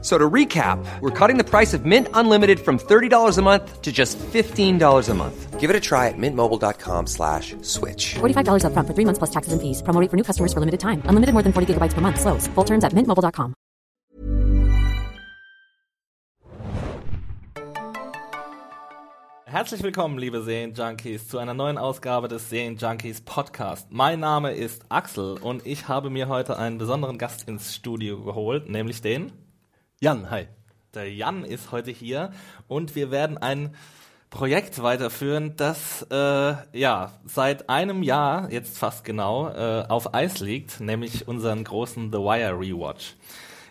So to recap, we're cutting the price of Mint Unlimited from $30 a month to just $15 a month. Give it a try at mintmobile.com slash switch. $45 upfront for three months plus taxes and fees. Promo rate for new customers for limited time. Unlimited more than 40 gigabytes per month. Slows. Full terms at mintmobile.com. Herzlich willkommen, liebe Serienjunkies, zu einer neuen Ausgabe des Serienjunkies Podcast. Mein Name ist Axel und ich habe mir heute einen besonderen Gast ins Studio geholt, nämlich den Jan, hi. Der Jan ist heute hier und wir werden ein Projekt weiterführen, das äh, ja seit einem Jahr, jetzt fast genau, äh, auf Eis liegt, nämlich unseren großen The Wire Rewatch.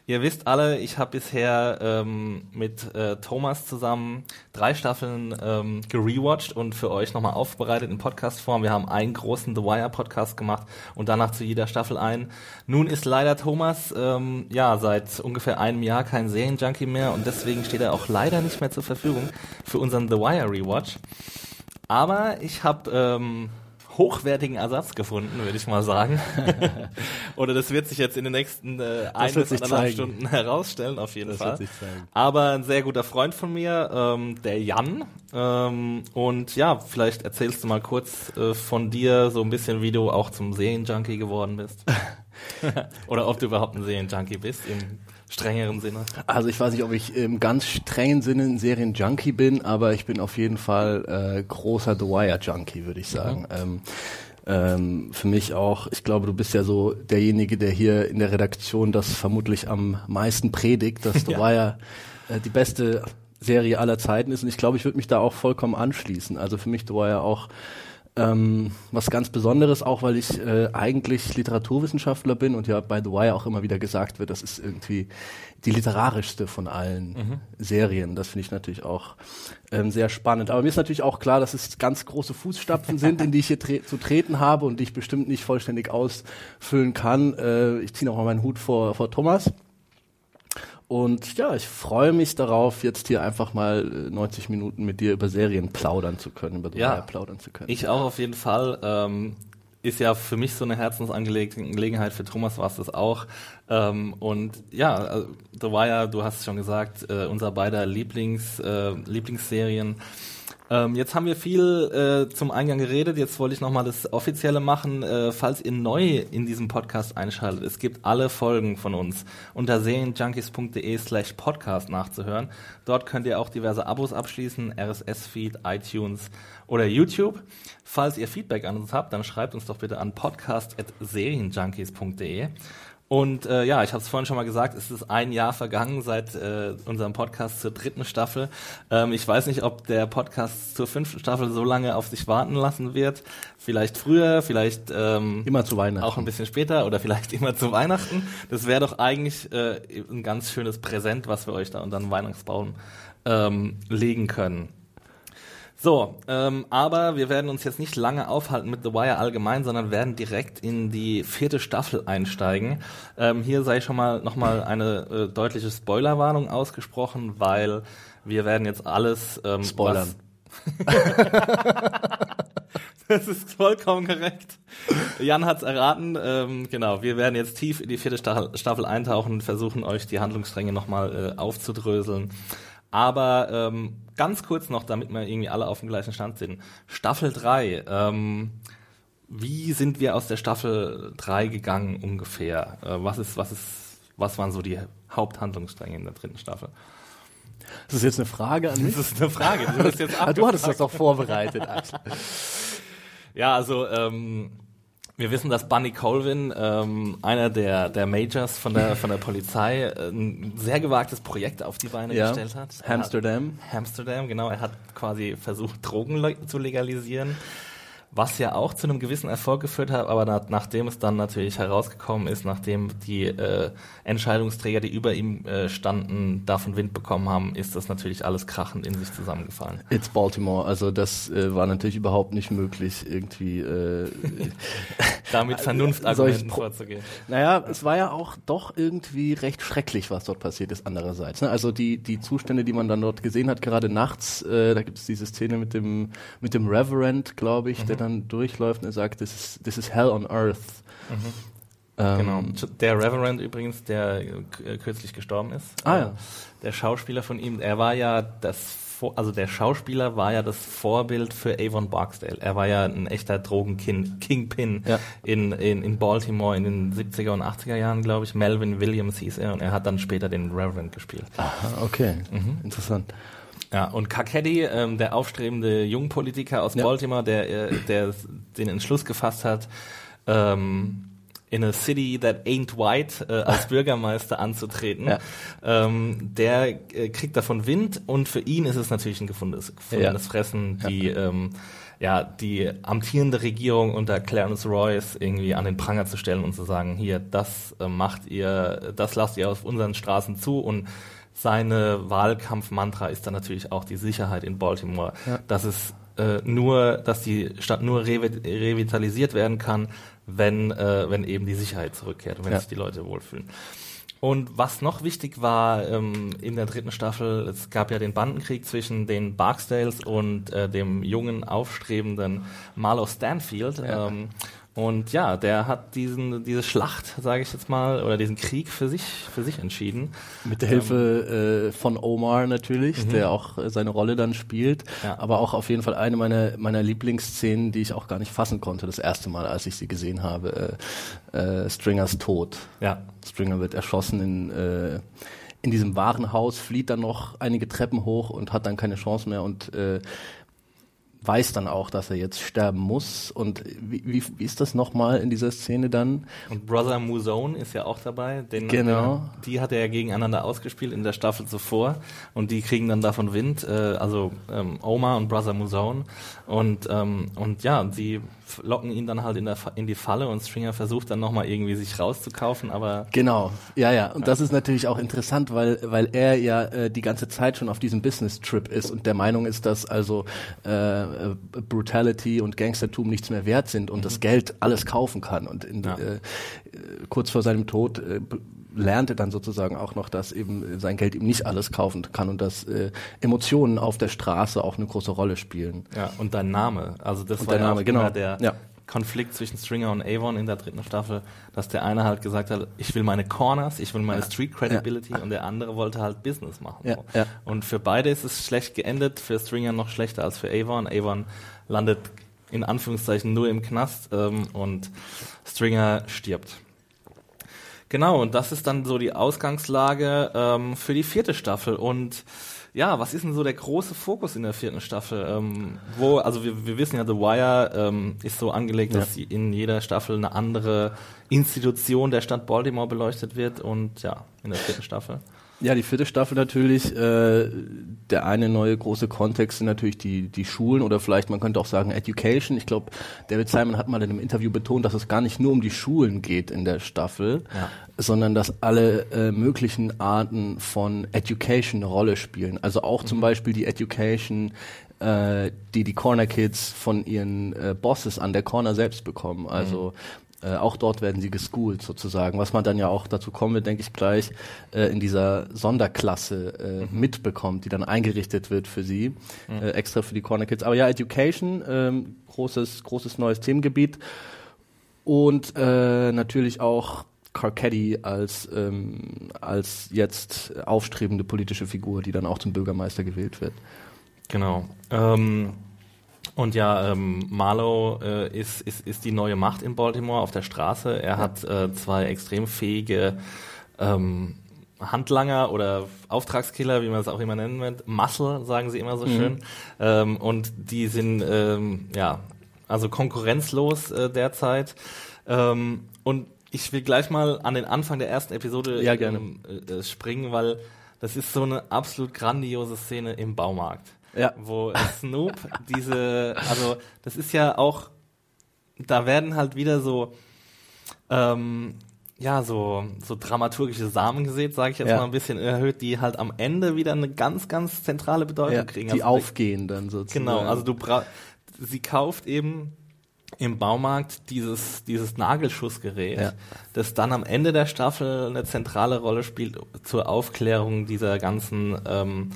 Ihr wisst alle, ich habe bisher ähm, mit äh, Thomas zusammen drei Staffeln ähm, gerewatcht und für euch nochmal aufbereitet in Podcastform. Wir haben einen großen The Wire Podcast gemacht und danach zu jeder Staffel ein. Nun ist leider Thomas ähm, ja seit ungefähr einem Jahr kein Serienjunkie mehr und deswegen steht er auch leider nicht mehr zur Verfügung für unseren The Wire Rewatch. Aber ich habe ähm, hochwertigen Ersatz gefunden, würde ich mal sagen. Oder das wird sich jetzt in den nächsten äh, ein bis anderthalb. Stunden herausstellen, auf jeden Das Fall. Aber ein sehr guter Freund von mir, ähm, der Jan. Ähm, und ja, vielleicht erzählst du mal kurz äh, von dir so ein bisschen, wie du auch zum Serienjunkie geworden bist. Oder ob du überhaupt ein Serienjunkie bist im strengeren Sinne. Also ich weiß nicht, ob ich im ganz strengen Sinne ein Serien-Junkie bin, aber ich bin auf jeden Fall äh, großer The Wire-Junkie, würde ich sagen. Ähm, ähm, für mich auch, ich glaube, du bist ja so derjenige, der hier in der Redaktion das vermutlich am meisten predigt, dass The Ja. Wire äh, die beste Serie aller Zeiten ist. Und ich glaube, ich würde mich da auch vollkommen anschließen. Also für mich The Wire auch ähm, was ganz Besonderes, auch weil ich äh, eigentlich Literaturwissenschaftler bin und ja bei The Wire auch immer wieder gesagt wird, das ist irgendwie die literarischste von allen Serien. Das finde ich natürlich auch ähm, sehr spannend. Aber mir ist natürlich auch klar, dass es ganz große Fußstapfen sind, in die ich hier tre zu treten habe und die ich bestimmt nicht vollständig ausfüllen kann. Äh, ich ziehe noch mal meinen Hut vor, vor Thomas. Und ja, ich freue mich darauf, jetzt hier einfach mal äh, 90 Minuten mit dir über Serien plaudern zu können, über Ja. Plaudern zu können. Ich auch auf jeden Fall. Ähm, ist ja für mich so eine Herzensangelegenheit, für Thomas war es das auch. Ähm, und ja, also, The Wire, du hast es schon gesagt, äh, unser beider Lieblings, äh, Lieblingsserien. Ähm, jetzt haben wir viel äh, zum Eingang geredet. Jetzt wollte ich nochmal das Offizielle machen. Äh, falls ihr neu in diesem Podcast einschaltet, es gibt alle Folgen von uns unter serienjunkies.de slash podcast nachzuhören. Dort könnt ihr auch diverse Abos abschließen, RSS-Feed, iTunes oder YouTube. Falls ihr Feedback an uns habt, dann schreibt uns doch bitte an podcast.serienjunkies.de. Und äh, ja, ich habe es vorhin schon mal gesagt, es ist ein Jahr vergangen seit äh, unserem Podcast zur dritten Staffel. Ähm, ich weiß nicht, ob der Podcast zur fünften Staffel so lange auf sich warten lassen wird. Vielleicht früher, vielleicht ähm, Immer zu Weihnachten. auch ein bisschen später oder vielleicht immer zu Weihnachten. Das wäre doch eigentlich äh, ein ganz schönes Präsent, was wir euch da unter den Weihnachtsbaum ähm, legen können. So, ähm, aber wir werden uns jetzt nicht lange aufhalten mit The Wire allgemein, sondern werden direkt in die vierte Staffel einsteigen. Ähm, hier sei schon mal nochmal eine äh, deutliche Spoilerwarnung ausgesprochen, weil wir werden jetzt alles ähm, Spoilern. Das ist vollkommen korrekt. Jan hat's erraten. Ähm, genau, wir werden jetzt tief in die vierte Staffel, eintauchen und versuchen, euch die Handlungsstränge nochmal äh, aufzudröseln. Aber ähm, ganz kurz noch, damit wir irgendwie alle auf dem gleichen Stand sind. Staffel 3. Ähm, wie sind wir aus der Staffel 3 gegangen ungefähr? Äh, was ist, was ist, was waren so die Haupthandlungsstränge in der dritten Staffel? Das ist jetzt eine Frage an mich. Das ist eine Frage. Du, jetzt Ah, du hattest das doch vorbereitet, Axel. Ja, also ähm, wir wissen, dass Bunny Colvin, ähm, einer der, der Majors von der, von der Polizei, äh, ein sehr gewagtes Projekt auf die Beine Ja. gestellt hat. Er Amsterdam. Hat, Amsterdam, genau. Er hat quasi versucht, Drogen le zu legalisieren. Was ja auch zu einem gewissen Erfolg geführt hat, aber nach, nachdem es dann natürlich herausgekommen ist, nachdem die äh, Entscheidungsträger, die über ihm äh, standen, davon Wind bekommen haben, ist das natürlich alles krachend in sich zusammengefallen. It's Baltimore, also das äh, war natürlich überhaupt nicht möglich, irgendwie äh, damit Vernunftargumenten vorzugehen. Naja, es war ja auch doch irgendwie recht schrecklich, was dort passiert ist andererseits. Ne? Also die, die Zustände, die man dann dort gesehen hat, gerade nachts, äh, da gibt es diese Szene mit dem, mit dem Reverend, glaube ich, mhm. Dann durchläuft und er sagt, this is, this is hell on earth. Mhm. Ähm, genau. Der Reverend übrigens, der äh, kürzlich gestorben ist. Ah ja. Der Schauspieler von ihm, er war ja das also der Schauspieler war ja das Vorbild für Avon Barksdale. Er war ja ein echter Drogen-Kingpin ja. in, in, in Baltimore in den 70er und 80er Jahren, glaube ich. Melvin Williams hieß er und er hat dann später den Reverend gespielt. Aha, okay. Mhm. Interessant. Ja, und Kakedi, ähm, der aufstrebende Jungpolitiker aus ja. Baltimore, der, äh, der den Entschluss gefasst hat, ähm, in a city that ain't white äh, als Bürgermeister anzutreten, ja. ähm, der äh, kriegt davon Wind und für ihn ist es natürlich ein gefundenes, gefundenes ja. Fressen, die ja. Ähm, ja, die amtierende Regierung unter Clarence Royce irgendwie an den Pranger zu stellen und zu sagen, hier, das äh, macht ihr, das lasst ihr auf unseren Straßen zu und seine Wahlkampfmantra ist dann natürlich auch die Sicherheit in Baltimore, ja. dass es äh, nur, dass die Stadt nur revitalisiert werden kann, wenn, äh, wenn eben die Sicherheit zurückkehrt und wenn ja. sich die Leute wohlfühlen. Und was noch wichtig war ähm, in der dritten Staffel, es gab ja den Bandenkrieg zwischen den Barksdales und äh, dem jungen, aufstrebenden Marlow Stanfield. Ja. Ähm, und ja, der hat diesen, diese Schlacht, sage ich jetzt mal, oder diesen Krieg für sich, für sich entschieden. Mit der Hilfe ähm, äh, von Omar natürlich, mhm. der auch äh, seine Rolle dann spielt. Ja. Aber auch auf jeden Fall eine meiner, meiner Lieblingsszenen, die ich auch gar nicht fassen konnte, das erste Mal, als ich sie gesehen habe. Äh, äh, Stringers Tod. Ja. Stringer wird erschossen in, äh, in diesem Warenhaus, flieht dann noch einige Treppen hoch und hat dann keine Chance mehr und äh, weiß dann auch, dass er jetzt sterben muss. Und wie, wie, wie ist das nochmal in dieser Szene dann? Und Brother Muzone ist ja auch dabei. Den, genau. Der, die hat er ja gegeneinander ausgespielt in der Staffel zuvor. Und die kriegen dann davon Wind. Äh, also ähm, Omar und Brother Muzone. Und, ähm, und ja, sie locken ihn dann halt in, der, in die Falle und Stringer versucht dann nochmal irgendwie sich rauszukaufen, aber... Genau, ja, ja. Und das ist natürlich auch interessant, weil, weil er ja äh, die ganze Zeit schon auf diesem Business-Trip ist und der Meinung ist, dass also äh, Brutality und Gangstertum nichts mehr wert sind und mhm. das Geld alles kaufen kann. Und in, ja. äh, kurz vor seinem Tod äh, lernte dann sozusagen auch noch, dass eben sein Geld ihm nicht alles kaufen kann und dass äh, Emotionen auf der Straße auch eine große Rolle spielen. Ja, und dein Name. Also das und war der Name, genau. der ja. Konflikt zwischen Stringer und Avon in der dritten Staffel, dass der eine halt gesagt hat, ich will meine Corners, ich will meine. Street Credibility ja. und der andere wollte halt Business machen. Ja. Ja. Und für beide ist es schlecht geendet, für Stringer noch schlechter als für Avon. Avon landet in Anführungszeichen nur im Knast ähm, und Stringer stirbt. Genau, und das ist dann so die Ausgangslage ähm, für die vierte Staffel. Und ja, was ist denn so der große Fokus in der vierten Staffel? Ähm, wo, also wir, wir wissen ja, The Wire ähm, ist so angelegt, ja. dass in jeder Staffel eine andere Institution der Stadt Baltimore beleuchtet wird und ja, in der vierten Staffel. Ja, die vierte Staffel natürlich. Äh, der eine neue große Kontext sind natürlich die, die Schulen oder vielleicht man könnte auch sagen Education. Ich glaube, David Simon hat mal in einem Interview betont, dass es gar nicht nur um die Schulen geht in der Staffel, ja. sondern dass alle äh, möglichen Arten von Education eine Rolle spielen. Also auch mhm. zum Beispiel die Education, äh, die die Corner Kids von ihren äh, Bosses an der Corner selbst bekommen. Also mhm äh, auch dort werden sie geschoolt sozusagen, was man dann ja auch dazu kommen wird, denke ich gleich, äh, in dieser Sonderklasse äh, mhm. mitbekommt, die dann eingerichtet wird für sie, mhm. äh, extra für die Corner Kids. Aber ja, Education, ähm, großes, großes neues Themengebiet und äh, natürlich auch Carcetti als, ähm, als jetzt aufstrebende politische Figur, die dann auch zum Bürgermeister gewählt wird. Genau. Ähm und ja, ähm, Marlow äh, ist, ist, ist die neue Macht in Baltimore auf der Straße. Er hat äh, zwei extrem fähige ähm, Handlanger oder Auftragskiller, wie man es auch immer nennen wird. Muscle, sagen sie immer so mhm. schön. Ähm, und die sind, ähm, ja, also konkurrenzlos äh, derzeit. Ähm, und ich will gleich mal an den Anfang der ersten Episode ja, gerne. Äh, springen, weil das ist so eine absolut grandiose Szene im Baumarkt ja. wo Snoop diese, also das ist ja auch da werden halt wieder so, ähm, ja, so, so dramaturgische Samen gesät, sage ich jetzt Ja. mal ein bisschen erhöht, die halt am Ende wieder eine ganz, ganz zentrale Bedeutung Ja, kriegen. die Also, aufgehen dann sozusagen. Genau, also du bra sie kauft eben im Baumarkt dieses, dieses Nagelschussgerät, Ja. das dann am Ende der Staffel eine zentrale Rolle spielt zur Aufklärung dieser ganzen ähm,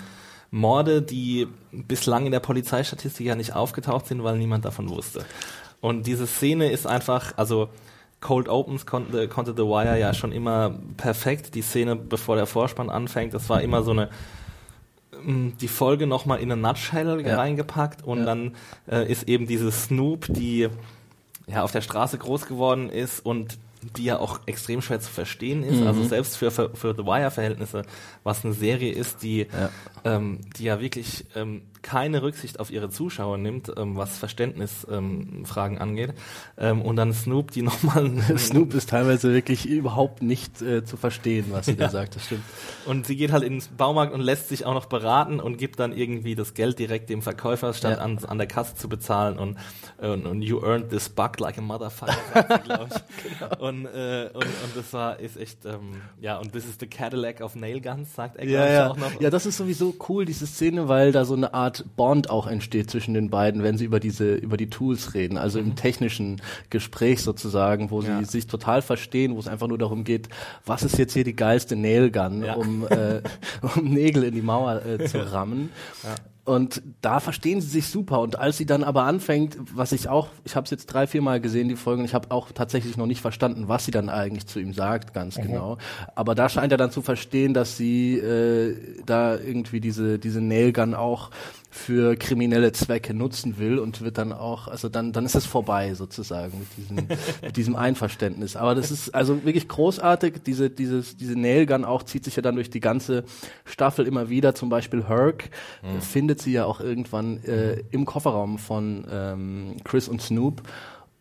Morde, die bislang in der Polizeistatistik ja nicht aufgetaucht sind, weil niemand davon wusste. Und diese Szene ist einfach, also Cold Opens konnte, konnte The Wire ja schon immer perfekt. Die Szene, bevor der Vorspann anfängt, das war immer so eine ähm, die Folge nochmal in eine Nutshell Ja. reingepackt und Ja. dann äh, ist eben diese Snoop, die ja auf der Straße groß geworden ist und die ja auch extrem schwer zu verstehen ist, Mhm. also selbst für, für, für The Wire-Verhältnisse, was eine Serie ist, die Ja. ähm, die ja wirklich ähm, keine Rücksicht auf ihre Zuschauer nimmt, ähm, was Verständnisfragen ähm, angeht. Ähm, und dann Snoop, die nochmal Snoop ist teilweise wirklich überhaupt nicht äh, zu verstehen, was sie da sagt, das stimmt. Und sie geht halt ins Baumarkt und lässt sich auch noch beraten und gibt dann irgendwie das Geld direkt dem Verkäufer, statt Ja. an, an der Kasse zu bezahlen und, und, und you earned this buck like a motherfucker, sagt sie, glaub ich. Genau. und, äh, und, und das war, ist echt, ähm, ja, und this is the Cadillac of Nail Guns, sagt er, Ja, ich, ja. auch noch. ja, das ist sowieso cool, diese Szene, weil da so eine Art Bond auch entsteht zwischen den beiden, wenn sie über diese, über die Tools reden, also im technischen Gespräch sozusagen, wo Mhm. Ja. sie sich total verstehen, wo es einfach nur darum geht, was ist jetzt hier die geilste Nailgun, Ja. um, äh, um Nägel in die Mauer äh, zu rammen. Und da verstehen sie sich super. Und als sie dann aber anfängt, was ich auch, ich habe es jetzt drei, vier Mal gesehen, die Folge, und ich habe auch tatsächlich noch nicht verstanden, was sie dann eigentlich zu ihm sagt, ganz genau. Aber da scheint er dann zu verstehen, dass sie äh, da irgendwie diese, diese Nailgun auch für kriminelle Zwecke nutzen will und wird dann auch, also dann, dann ist es vorbei sozusagen mit diesem, mit diesem Einverständnis. Aber das ist also wirklich großartig. Diese, dieses, diese Nailgun auch zieht sich ja dann durch die ganze Staffel immer wieder. Zum Beispiel Herc äh, findet sie ja auch irgendwann äh, im Kofferraum von ähm, Chris und Snoop.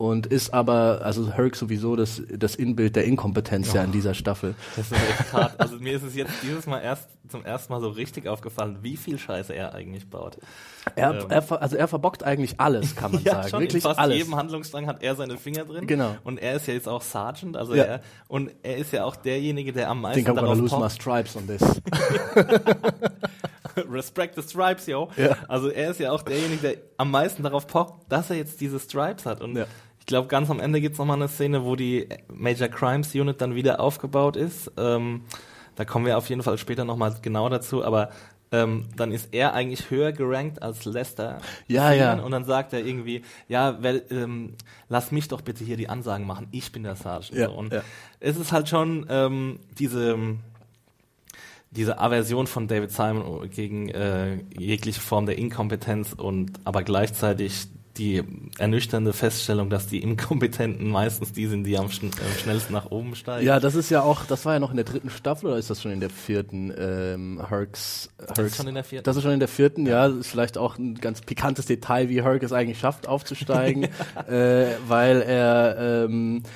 Und ist aber, also Herc sowieso das, das Inbild der Inkompetenz ja in dieser Staffel. Das ist echt hart. Also mir ist es jetzt dieses Mal erst zum ersten Mal so richtig aufgefallen, wie viel Scheiße er eigentlich baut. Er, Ähm. er, also er verbockt eigentlich alles, kann man sagen. schon, Wirklich in fast alles. jedem Handlungsstrang hat er seine Finger drin. Genau. Und er ist ja jetzt auch Sergeant, also Ja. er, und er ist ja auch derjenige, der am meisten think I'm darauf lose my stripes on this. Respect the Stripes, yo. Ja. Also er ist ja auch derjenige, der am meisten darauf pocht, dass er jetzt diese Stripes hat. Und Ja. Ich glaube, ganz am Ende gibt's noch mal eine Szene, wo die Major Crimes Unit dann wieder aufgebaut ist. Ähm, da kommen wir auf jeden Fall später noch mal genau dazu, aber ähm, dann ist er eigentlich höher gerankt als Lester. Ja, ja. Und dann sagt er irgendwie, ja, wer, ähm, lass mich doch bitte hier die Ansagen machen, ich bin der Sergeant. Ja, so. Und ja. es ist halt schon ähm, diese diese Aversion von David Simon gegen äh, jegliche Form der Inkompetenz und aber gleichzeitig die ernüchternde Feststellung, dass die Inkompetenten meistens die sind, die am, schn am schnellsten nach oben steigen. Ja, das ist ja auch, das war ja noch in der dritten Staffel oder ist das schon in der vierten? Ähm, Hercs, Hercs, schon in der vierten. Das ist schon in der vierten, ja. Das ist vielleicht auch ein ganz pikantes Detail, wie Herc es eigentlich schafft, aufzusteigen, äh, weil er ähm, äh,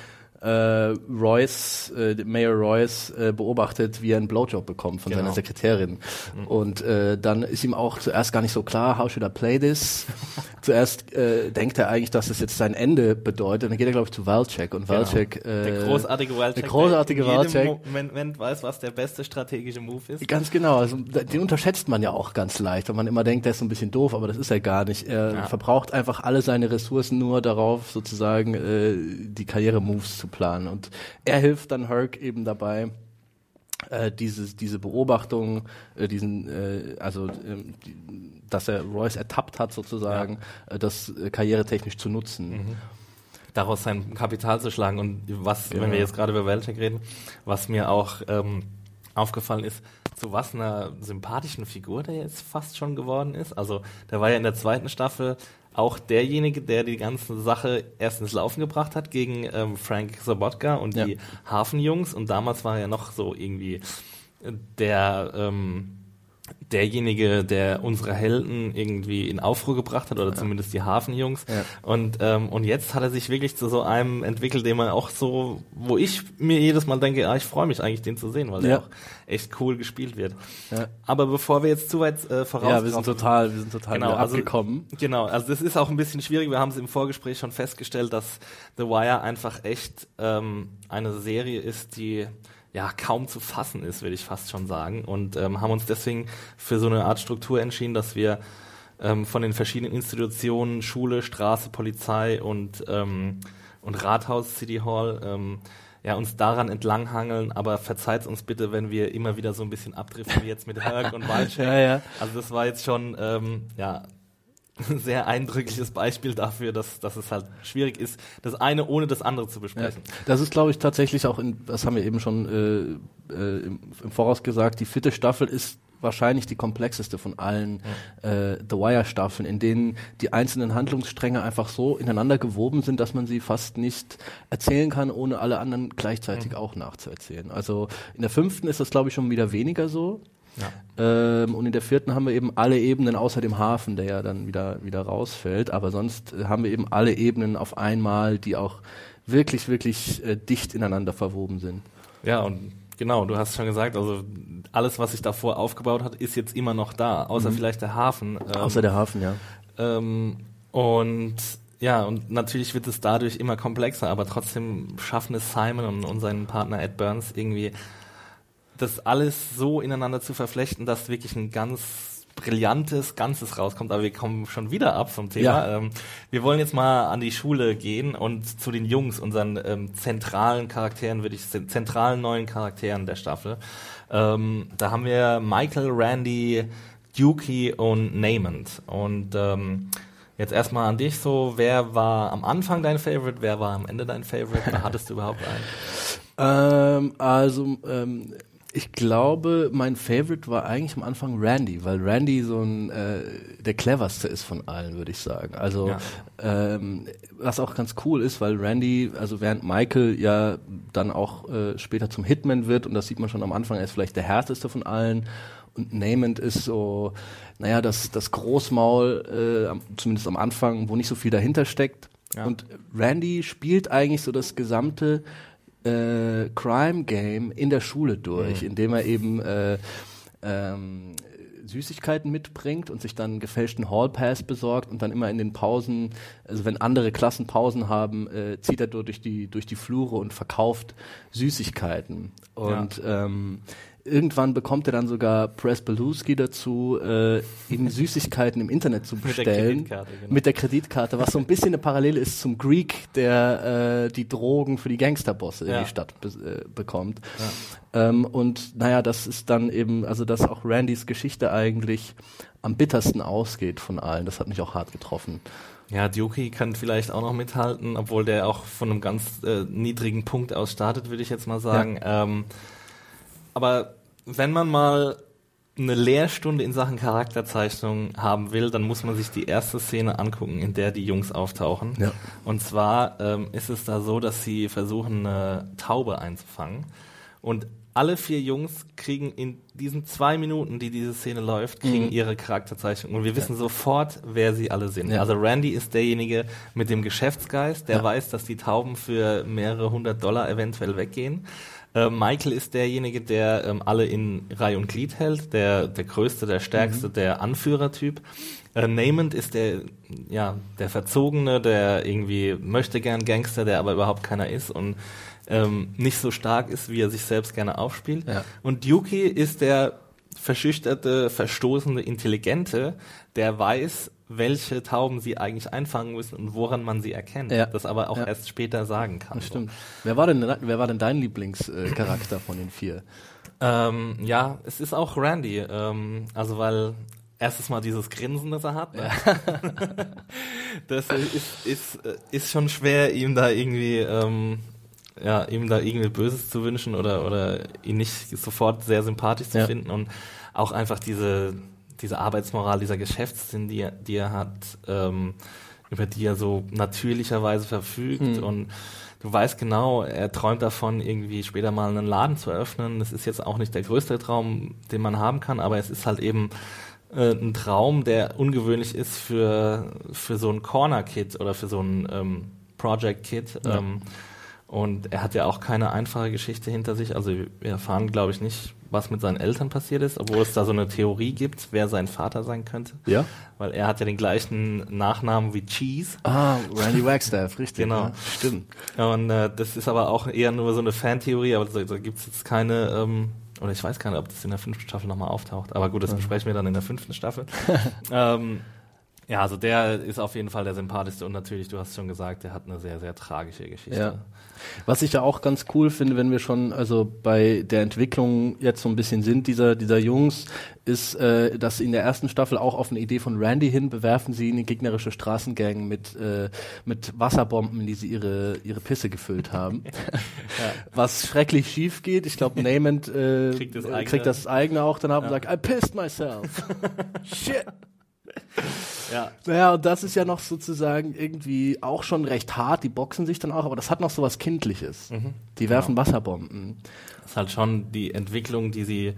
Royce, äh, Mayor Royce, äh, beobachtet, wie er einen Blowjob bekommt von Genau. seiner Sekretärin. Und äh, dann ist ihm auch zuerst gar nicht so klar, how should I play this? zuerst äh, denkt er eigentlich, dass es jetzt sein Ende bedeutet. Dann geht er, glaube ich, zu Valchek und Valchek, Genau. der äh, großartige Wildcheck, der großartige der Wildcheck. jedem Moment weiß, was der beste strategische Move ist. Ganz genau, also den unterschätzt man ja auch ganz leicht, weil man immer denkt, der ist so ein bisschen doof, aber das ist er gar nicht. Er Ja. verbraucht einfach alle seine Ressourcen nur darauf, sozusagen äh, die Karrieremoves zu planen. Und er hilft dann Herc eben dabei, äh, dieses, diese Beobachtung, äh, diesen, äh, also ähm, die, dass er Royce ertappt hat sozusagen, äh, das äh, karrieretechnisch zu nutzen. Mhm. daraus sein Kapital zu schlagen. Und was, wenn Genau. wir jetzt gerade über Weltec reden, was mir auch ähm, aufgefallen ist, zu was einer sympathischen Figur der jetzt fast schon geworden ist. Also der war ja in der zweiten Staffel auch derjenige, der die ganze Sache erst ins Laufen gebracht hat gegen ähm, Frank Sobotka und die Ja. Hafenjungs. Und damals war er ja noch so irgendwie der ähm, derjenige, der unsere Helden irgendwie in Aufruhr gebracht hat oder ja. zumindest die Hafenjungs. Ja. Und ähm, und jetzt hat er sich wirklich zu so einem entwickelt, den man auch so, wo ich mir jedes Mal denke, ah, ich freue mich eigentlich, den zu sehen, weil ja. der auch echt cool gespielt wird. Ja. Aber bevor wir jetzt zu weit äh, voraus, ja, wir sind total, wir sind total genau, also, abgekommen. Genau, also das ist auch ein bisschen schwierig. Wir haben es im Vorgespräch schon festgestellt, dass The Wire einfach echt ähm, eine Serie ist, die ja kaum zu fassen ist, würde ich fast schon sagen. Und ähm, haben uns deswegen für so eine Art Struktur entschieden, dass wir ähm, von den verschiedenen Institutionen, Schule, Straße, Polizei und, ähm, und Rathaus, City Hall, ähm, ja, uns daran entlanghangeln, aber verzeiht uns bitte, wenn wir immer wieder so ein bisschen abdriften, wie jetzt mit Herk und Walcheck. ja, ja. Also das war jetzt schon, ähm, ja, sehr eindrückliches Beispiel dafür, dass, dass es halt schwierig ist, das eine ohne das andere zu besprechen. Ja, das ist, glaube ich, tatsächlich auch, in, das haben wir eben schon äh, äh, im, im, Voraus gesagt, die vierte Staffel ist wahrscheinlich die komplexeste von allen ja. äh, The Wire-Staffeln, in denen die einzelnen Handlungsstränge einfach so ineinander gewoben sind, dass man sie fast nicht erzählen kann, ohne alle anderen gleichzeitig mhm. auch nachzuerzählen. Also in der fünften ist das, glaube ich, schon wieder weniger so. Ja. Ähm, und in der vierten haben wir eben alle Ebenen außer dem Hafen, der ja dann wieder, wieder rausfällt. Aber sonst äh, haben wir eben alle Ebenen auf einmal, die auch wirklich, wirklich äh, dicht ineinander verwoben sind. Ja, und genau, du hast schon gesagt, also alles, was sich davor aufgebaut hat, ist jetzt immer noch da, außer mhm. vielleicht der Hafen. Ähm, außer der Hafen, ja. Ähm, und ja, und natürlich wird es dadurch immer komplexer, aber trotzdem schaffen es Simon und, und sein Partner Ed Burns irgendwie das alles so ineinander zu verflechten, dass wirklich ein ganz brillantes Ganzes rauskommt, aber wir kommen schon wieder ab vom Thema. Ja. Ähm, wir wollen jetzt mal an die Schule gehen und zu den Jungs, unseren ähm, zentralen Charakteren, würde ich zentralen neuen Charakteren der Staffel. Ähm, da haben wir Michael, Randy, Dukey und Namond. Und ähm, jetzt erstmal an dich so, wer war am Anfang dein Favorite, wer war am Ende dein Favorite? Hattest du überhaupt einen? Ähm, also ähm, ich glaube, mein Favorite war eigentlich am Anfang Randy, weil Randy so ein äh, der cleverste ist von allen, würde ich sagen. Also ja. ähm, was auch ganz cool ist, weil Randy, also während Michael ja dann auch äh, später zum Hitman wird und das sieht man schon am Anfang, er ist vielleicht der härteste von allen und Namond ist so, naja, das das Großmaul, äh, zumindest am Anfang, wo nicht so viel dahinter steckt. Ja. Und Randy spielt eigentlich so das gesamte äh, Crime Game in der Schule durch, mhm. indem er eben äh, ähm, Süßigkeiten mitbringt und sich dann einen gefälschten Hall Pass besorgt und dann immer in den Pausen, also wenn andere Klassen Pausen haben, äh, zieht er durch die durch die Flure und verkauft Süßigkeiten. Und ja. ähm, irgendwann bekommt er dann sogar Press Beluski dazu, äh, ihm Süßigkeiten im Internet zu bestellen. Mit der Kreditkarte, genau. Mit der Kreditkarte, was so ein bisschen eine Parallele ist zum Greek, der äh, die Drogen für die Gangsterbosse ja. in die Stadt be äh, bekommt. Ja. Ähm, und naja, das ist dann eben, also dass auch Randys Geschichte eigentlich am bittersten ausgeht von allen. Das hat mich auch hart getroffen. Ja, Dukey kann vielleicht auch noch mithalten, obwohl der auch von einem ganz äh, niedrigen Punkt aus startet, würde ich jetzt mal sagen. Ja. Ähm, aber wenn man mal eine Lehrstunde in Sachen Charakterzeichnung haben will, dann muss man sich die erste Szene angucken, in der die Jungs auftauchen. Ja. Und zwar ähm, ist es da so, dass sie versuchen, eine Taube einzufangen. Und alle vier Jungs kriegen in diesen zwei Minuten, die diese Szene läuft, kriegen mhm. ihre Charakterzeichnung. Und wir wissen ja. sofort, wer sie alle sind. Ja. Also Randy ist derjenige mit dem Geschäftsgeist, der weiß, dass die Tauben für mehrere hundert Dollar eventuell weggehen. Äh, Michael ist derjenige, der ähm, alle in Reihe und Glied hält, der, der größte, der stärkste, mhm. der Anführertyp. Äh, Namond ist der, ja, der Verzogene, der irgendwie möchte gern Gangster, der aber überhaupt keiner ist und ähm, nicht so stark ist, wie er sich selbst gerne aufspielt. Ja. Und Yuki ist der verschüchterte, verstoßene Intelligente, der weiß, welche Tauben sie eigentlich einfangen müssen und woran man sie erkennt, ja. das aber auch ja. erst später sagen kann. Das stimmt. Wer war denn, wer war denn dein Lieblingscharakter von den vier? Ähm, ja, es ist auch Randy, ähm, also weil erstes Mal dieses Grinsen, das er hat. Ne? Ja. das ist, ist, ist schon schwer, ihm da irgendwie, ähm, ja, ihm da irgendwie Böses zu wünschen oder, oder ihn nicht sofort sehr sympathisch zu finden und auch einfach diese, diese Arbeitsmoral, dieser Geschäftssinn, die, die er hat, ähm, über die er so natürlicherweise verfügt. Mhm. Und du weißt genau, er träumt davon, irgendwie später mal einen Laden zu eröffnen. Das ist jetzt auch nicht der größte Traum, den man haben kann, aber es ist halt eben äh, ein Traum, der ungewöhnlich ist für, für so ein Corner-Kit oder für so ein ähm, Project-Kit. Ja. Ähm, und er hat ja auch keine einfache Geschichte hinter sich. Also wir erfahren, glaube ich, nicht, was mit seinen Eltern passiert ist, obwohl es da so eine Theorie gibt, wer sein Vater sein könnte. Ja? Weil er hat ja den gleichen Nachnamen wie Cheese. Ah, Randy Wagstaff, richtig. Genau. Ja, stimmt. Und äh, das ist aber auch eher nur so eine Fantheorie, aber da, da gibt es jetzt keine, ähm, oder ich weiß gar nicht, ob das in der fünften Staffel nochmal auftaucht. Aber gut, das besprechen wir dann in der fünften Staffel. ähm, ja, also der ist auf jeden Fall der sympathischste und natürlich, du hast schon gesagt, der hat eine sehr, sehr tragische Geschichte. Ja. Was ich ja auch ganz cool finde, wenn wir schon also bei der Entwicklung jetzt so ein bisschen sind dieser dieser Jungs, ist, äh, dass in der ersten Staffel auch auf eine Idee von Randy hin bewerfen sie eine gegnerische Straßengang mit äh, mit Wasserbomben, in die sie ihre ihre Pisse gefüllt haben. Was schrecklich schief geht. Ich glaube, Nament äh, Kriegt das äh, eigene. kriegt das eigene auch dann ab und sagt, I pissed myself. Shit. Ja. Naja, und das ist ja noch sozusagen irgendwie auch schon recht hart. Die boxen sich dann auch, aber das hat noch so was Kindliches. Mhm. Die werfen Wasserbomben. Das ist halt schon die Entwicklung, die sie,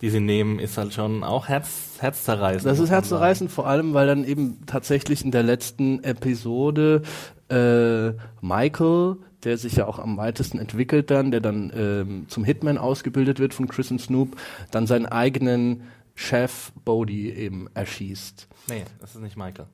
die sie nehmen, ist halt schon auch Herz, herzzerreißend. Das ist herzzerreißend, vor allem, weil dann eben tatsächlich in der letzten Episode äh, Michael, der sich ja auch am weitesten entwickelt dann, der dann ähm, zum Hitman ausgebildet wird von Chris und Snoop, dann seinen eigenen Chef Bodie eben erschießt. Nee, das ist nicht Michael.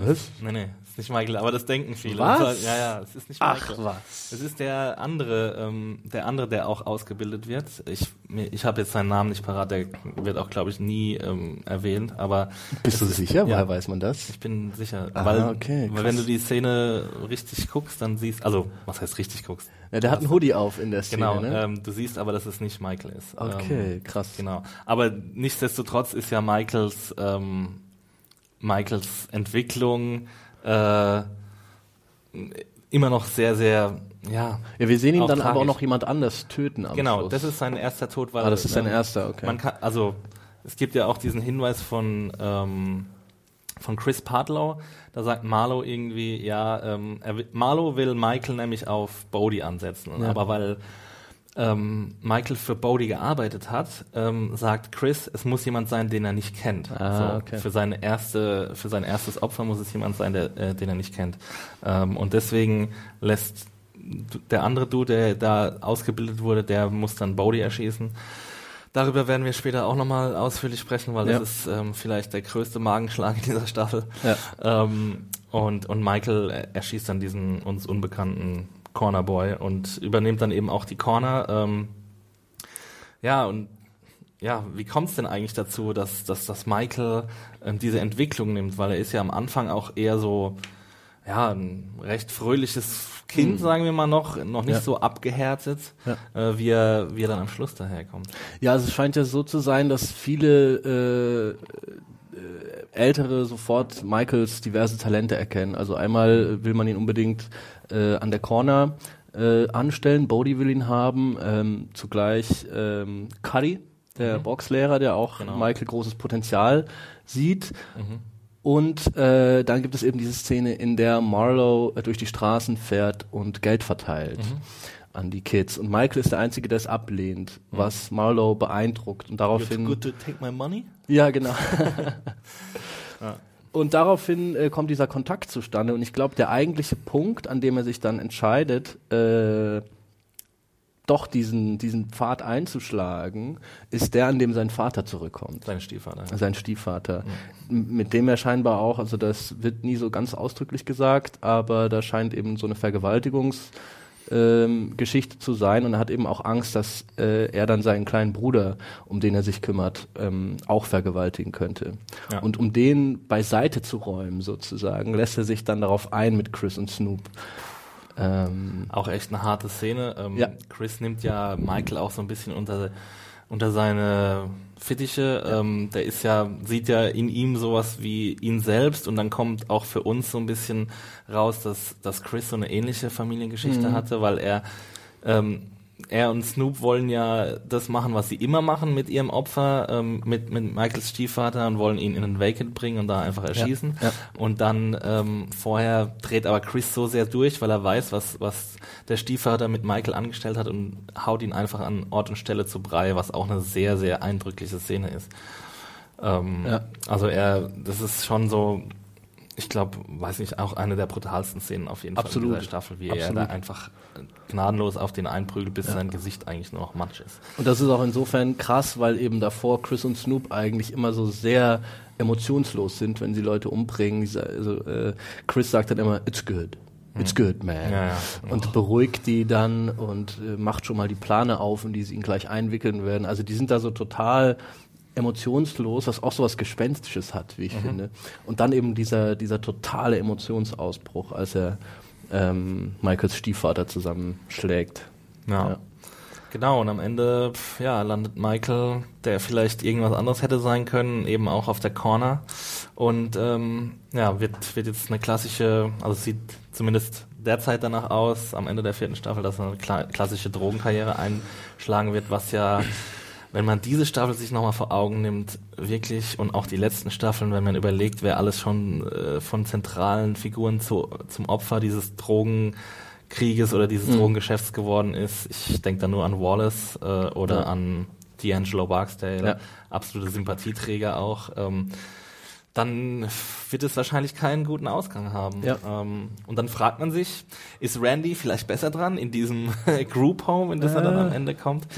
Was? Nee, nee, das ist nicht Michael, aber das denken viele. Was? Ja, ja, es ist nicht Ach Michael. was. Es ist der andere, ähm, der andere, der auch ausgebildet wird. Ich, mir- ich habe jetzt seinen Namen nicht parat, der wird auch, glaube ich, nie ähm, erwähnt, aber Bist du ist- sicher? Ja. Woher weiß man das? Ich bin sicher, Ah, weil, okay, weil wenn du die Szene richtig guckst, dann siehst, also was heißt richtig guckst? Ja, der hat einen Hoodie auf in der Szene, Genau, ne? ähm, du siehst aber, dass es nicht Michael ist. Okay, ähm, krass. Genau, aber nichtsdestotrotz ist ja Michaels ähm, Michaels Entwicklung äh, immer noch sehr, sehr, ja. Ja, wir sehen ihn dann aber auch tragisch. noch jemand anders töten am Genau, Schluss. das ist sein erster Tod, weil Ah, das ist sein ähm, erster, okay. Man kann, also es gibt ja auch diesen Hinweis von ähm, von Chris Partlow, da sagt Marlow irgendwie, ja, ähm, will, Marlow will Michael nämlich auf Bodie ansetzen, Ja. aber weil ähm, Michael für Bodie gearbeitet hat, ähm, sagt Chris, es muss jemand sein, den er nicht kennt. Ah, okay. Für seine erste, für sein erstes Opfer muss es jemand sein, der, äh, den er nicht kennt. Ähm, und deswegen lässt der andere Dude, der da ausgebildet wurde, der muss dann Bodie erschießen. Darüber werden wir später auch nochmal ausführlich sprechen, weil Ja. das ist ähm, vielleicht der größte Magenschlag in dieser Staffel. Ja. Ähm, und, und Michael äh, erschießt dann diesen uns unbekannten Cornerboy und übernimmt dann eben auch die Corner. Ähm, ja, und ja, wie kommt es denn eigentlich dazu, dass, dass, dass Michael ähm, diese Entwicklung nimmt? Weil er ist ja am Anfang auch eher so, ja, ein recht fröhliches Kind, sagen wir mal noch, noch nicht Ja. so abgehärtet, Ja. äh, wie, er, wie er dann am Schluss daherkommt. Ja, also es scheint ja so zu sein, dass viele äh, äh, Ältere sofort Michaels diverse Talente erkennen. Also einmal will man ihn unbedingt äh, an der Corner äh, anstellen, Bodie will ihn haben, ähm, zugleich ähm, Cuddy, der Boxlehrer, der auch Genau. Michael großes Potenzial sieht. Und äh, dann gibt es eben diese Szene, in der Marlowe äh, durch die Straßen fährt und Geld verteilt an die Kids. Und Michael ist der Einzige, der es ablehnt, was Marlowe beeindruckt. Und daraufhin. to take my money? Ja, genau. Und daraufhin äh, kommt dieser Kontakt zustande. Und ich glaube, der eigentliche Punkt, an dem er sich dann entscheidet, äh, doch diesen, diesen Pfad einzuschlagen, ist der, an dem sein Vater zurückkommt. Seine Stiefvater. Sein Stiefvater. M- Mit dem er scheinbar auch, also das wird nie so ganz ausdrücklich gesagt, aber da scheint eben so eine Vergewaltigungs- ähm, Geschichte zu sein und er hat eben auch Angst, dass äh, er dann seinen kleinen Bruder, um den er sich kümmert, ähm, auch vergewaltigen könnte. Ja. Und um den beiseite zu räumen sozusagen, lässt er sich dann darauf ein mit Chris und Snoop. Ähm, Auch echt eine harte Szene. Ähm, Ja. Chris nimmt ja Michael auch so ein bisschen unter, unter seine Fittiche. Ähm, der ist ja, sieht ja in ihm sowas wie ihn selbst und dann kommt auch für uns so ein bisschen raus, dass, dass Chris so eine ähnliche Familiengeschichte hatte, weil er ähm, er und Snoop wollen ja das machen, was sie immer machen mit ihrem Opfer, ähm, mit, mit Michaels Stiefvater und wollen ihn in den Vacant bringen und da einfach erschießen. ja. Und dann ähm, vorher dreht aber Chris so sehr durch, weil er weiß, was, was der Stiefvater mit Michael angestellt hat und haut ihn einfach an Ort und Stelle zu Brei, was auch eine sehr, sehr eindrückliche Szene ist. Ähm, Ja. Also er, das ist schon so, ich glaube, weiß nicht, auch eine der brutalsten Szenen auf jeden Absolut. Fall in dieser Staffel, wie er Absolut. da einfach gnadenlos auf den einprügelt, bis sein Gesicht eigentlich nur noch Matsch ist. Und das ist auch insofern krass, weil eben davor Chris und Snoop eigentlich immer so sehr emotionslos sind, wenn sie Leute umbringen. Also, äh, Chris sagt dann immer, it's good. It's good, man. Ja, ja. Und beruhigt die dann und äh, macht schon mal die Plane auf, in die sie ihn gleich einwickeln werden. Also die sind da so total emotionslos, was auch so was Gespenstisches hat, wie ich finde. Und dann eben dieser, dieser totale Emotionsausbruch, als er ähm, Michaels Stiefvater zusammenschlägt. Ja. Ja. Genau, und am Ende pf, ja, landet Michael, der vielleicht irgendwas anderes hätte sein können, eben auch auf der Corner. Und ähm, ja, wird, wird jetzt eine klassische, also es sieht zumindest derzeit danach aus, am Ende der vierten Staffel, dass er eine kla klassische Drogenkarriere einschlagen wird, was ja, wenn man diese Staffel sich nochmal vor Augen nimmt, wirklich, und auch die letzten Staffeln, wenn man überlegt, wer alles schon äh, von zentralen Figuren zu, zum Opfer dieses Drogenkrieges oder dieses Drogengeschäfts geworden ist. Ich denke da nur an Wallace äh, oder Ja. an D'Angelo Barksdale, Ja. absolute Sympathieträger auch. Ähm, dann wird es wahrscheinlich keinen guten Ausgang haben. Ja. Ähm, und dann fragt man sich, ist Randy vielleicht besser dran in diesem Group Home, in das er dann Äh, am Ende kommt?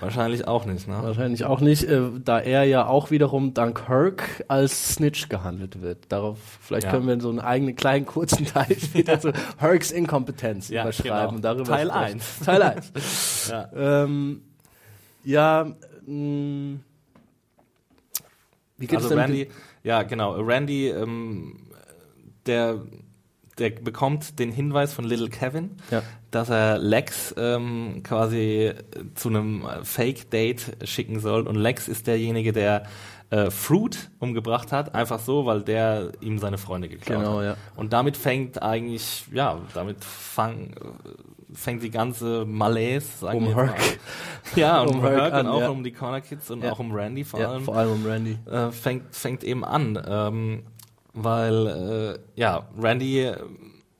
Wahrscheinlich auch nicht, ne? Wahrscheinlich auch nicht, äh, da er ja auch wiederum dank Herc als Snitch gehandelt wird. Darauf, vielleicht Ja. können wir so einen eigenen kleinen kurzen Teil später zu Hercs Inkompetenz Ja, überschreiben. genau. Darüber Teil sprechen. eins. Teil 1. Ja. ähm, ja, mh, wie geht also denn? Randy, ja genau, Randy, ähm, der, der bekommt den Hinweis von Little Kevin, Ja. Dass er Lex ähm, quasi zu einem Fake-Date schicken soll. Und Lex ist derjenige, der äh, Fruit umgebracht hat, einfach so, weil der ihm seine Freunde geklaut Genau, hat. ja. Und damit fängt eigentlich, ja, damit fang, fängt die ganze Malaise, sagen Um wir Herc. Ja, und Um um Herc Herc an, und auch ja. um die Corner Kids und Ja. auch um Randy vor allem vor allem um Randy. äh, fängt, fängt eben an, ähm, weil äh, ja, Randy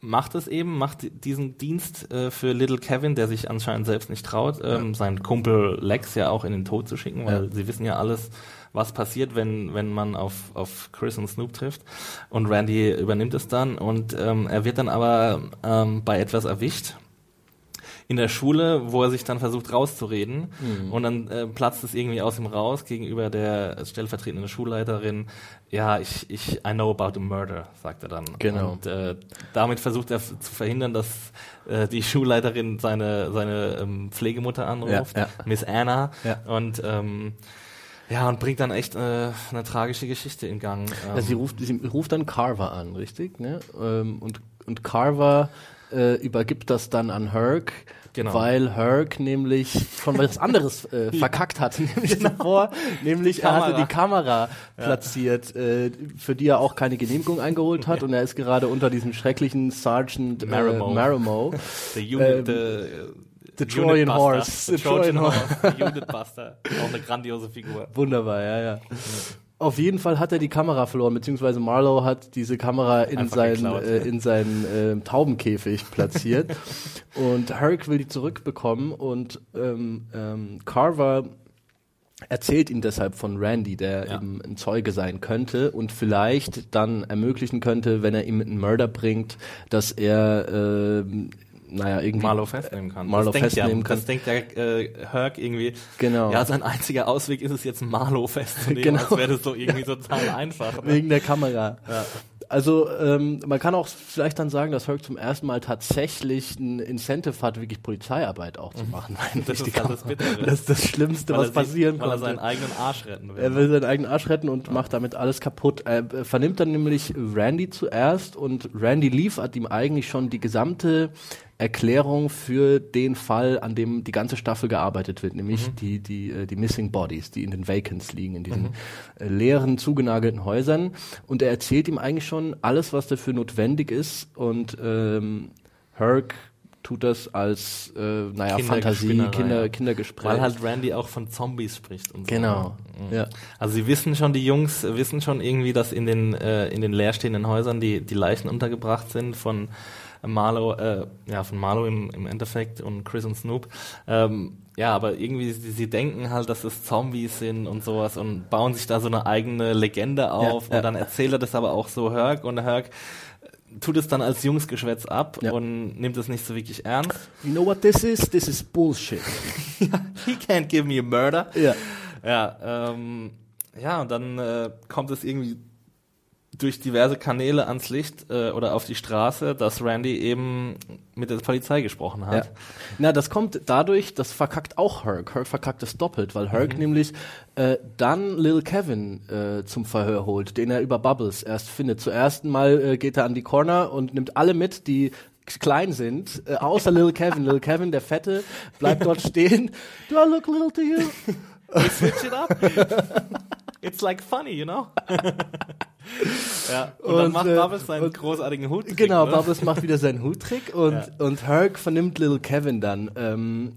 macht es eben, macht di- diesen Dienst äh, für Little Kevin, der sich anscheinend selbst nicht traut, ähm, seinen Kumpel Lex ja auch in den Tod zu schicken, weil Ja. sie wissen ja alles, was passiert, wenn, wenn man auf, auf Chris und Snoop trifft. Und Randy übernimmt es dann und ähm, er wird dann aber ähm, bei etwas erwischt in der Schule, wo er sich dann versucht rauszureden Mhm. und dann äh, platzt es irgendwie aus ihm raus gegenüber der stellvertretenden Schulleiterin. Ja, ich, ich, I know about a murder, sagt er dann. Genau. Und äh, damit versucht er zu verhindern, dass äh, die Schulleiterin seine, seine ähm, Pflegemutter anruft, Ja, ja. Miss Anna, Ja. und ähm, ja, und bringt dann echt äh, eine tragische Geschichte in Gang. Ähm, Ja, sie, ruft, sie ruft dann Carver an, richtig? Ne? Ähm, und, und Carver äh, übergibt das dann an Herc, Genau. weil Herc nämlich schon was anderes äh, verkackt hat, nämlich zuvor, nämlich er hatte die Kamera platziert, äh, für die er auch keine Genehmigung eingeholt hat und er ist gerade unter diesem schrecklichen Sergeant äh, Marimo. Marimo. The Unit, Ähm, the, The Unit Trojan. Horse. The The Trojan Trojan Horse. The Unit Buster. Auch eine grandiose Figur. Wunderbar, ja, ja. Auf jeden Fall hat er die Kamera verloren, beziehungsweise Marlowe hat diese Kamera in Einfach seinen, geklaut. äh, in seinen äh, Taubenkäfig platziert. und Herc will die zurückbekommen und ähm, ähm, Carver erzählt ihm deshalb von Randy, der Ja. eben ein Zeuge sein könnte und vielleicht dann ermöglichen könnte, wenn er ihm einen Mörder bringt, dass er ähm, naja, irgendwie Marlow festnehmen kann. Marlow das denkt festnehmen ja, kann. Das denkt der äh, Herc irgendwie. Genau. Ja, sein einziger Ausweg ist es jetzt Marlow festzunehmen, Genau. als wäre das so irgendwie total einfach. Ne? Wegen der Kamera. Also ähm, man kann auch vielleicht dann sagen, dass Herc zum ersten Mal tatsächlich ein Incentive hat, wirklich Polizeiarbeit auch zu machen. Weil Mhm. Das ist halt das das ist das Schlimmste, Weil was er passieren sieht, Weil er konnte. seinen eigenen Arsch retten will. Er will seinen eigenen Arsch retten und macht damit alles kaputt. Er äh, vernimmt dann nämlich Randy zuerst und Randy liefert ihm eigentlich schon die gesamte Erklärung für den Fall, an dem die ganze Staffel gearbeitet wird, nämlich Mhm. die, die, äh, die Missing Bodies, die in den Vacants liegen, in diesen Mhm. äh, leeren, zugenagelten Häusern. Und er erzählt ihm eigentlich schon alles, was dafür notwendig ist und ähm, Herc tut das als, äh, naja, Fantasie, Kinder. Kindergespräch. Weil halt Randy auch von Zombies spricht und so. Genau, Mhm. ja. Also sie wissen schon, die Jungs wissen schon irgendwie, dass in den äh, in den leerstehenden Häusern die die Leichen untergebracht sind von Marlo, äh, ja von Marlo im, im Endeffekt und Chris und Snoop. Ähm, ja, aber irgendwie sie, sie denken halt, dass es Zombies sind und sowas und bauen sich da so eine eigene Legende auf ja. und dann erzählt er das aber auch so Herc und Herc tut es dann als Jungsgeschwätz ab Ja. und nimmt es nicht so wirklich ernst. You know what this is? This is bullshit. He can't give me a murder. Ja. Ja, ähm, ja, und dann äh, kommt es irgendwie durch diverse Kanäle ans Licht äh, oder auf die Straße, dass Randy eben mit der Polizei gesprochen Ja. hat. Na, das kommt dadurch, das verkackt auch Herc. Herc verkackt es doppelt, weil Herc Mhm. nämlich äh, dann Lil Kevin äh, zum Verhör holt, den er über Bubbles erst findet. Zuerst mal äh, geht er an die Corner und nimmt alle mit, die klein sind, äh, außer Lil Kevin. Lil Kevin, der Fette, bleibt dort stehen. Do I look little to you? We switch it up. It's like funny, you know? ja, und, dann Und, macht äh, Bubbles seinen und- großartigen Hut. Genau, ne? Bubbles macht wieder seinen Huttrick und, Ja. und Herc vernimmt Little Kevin dann. Ähm,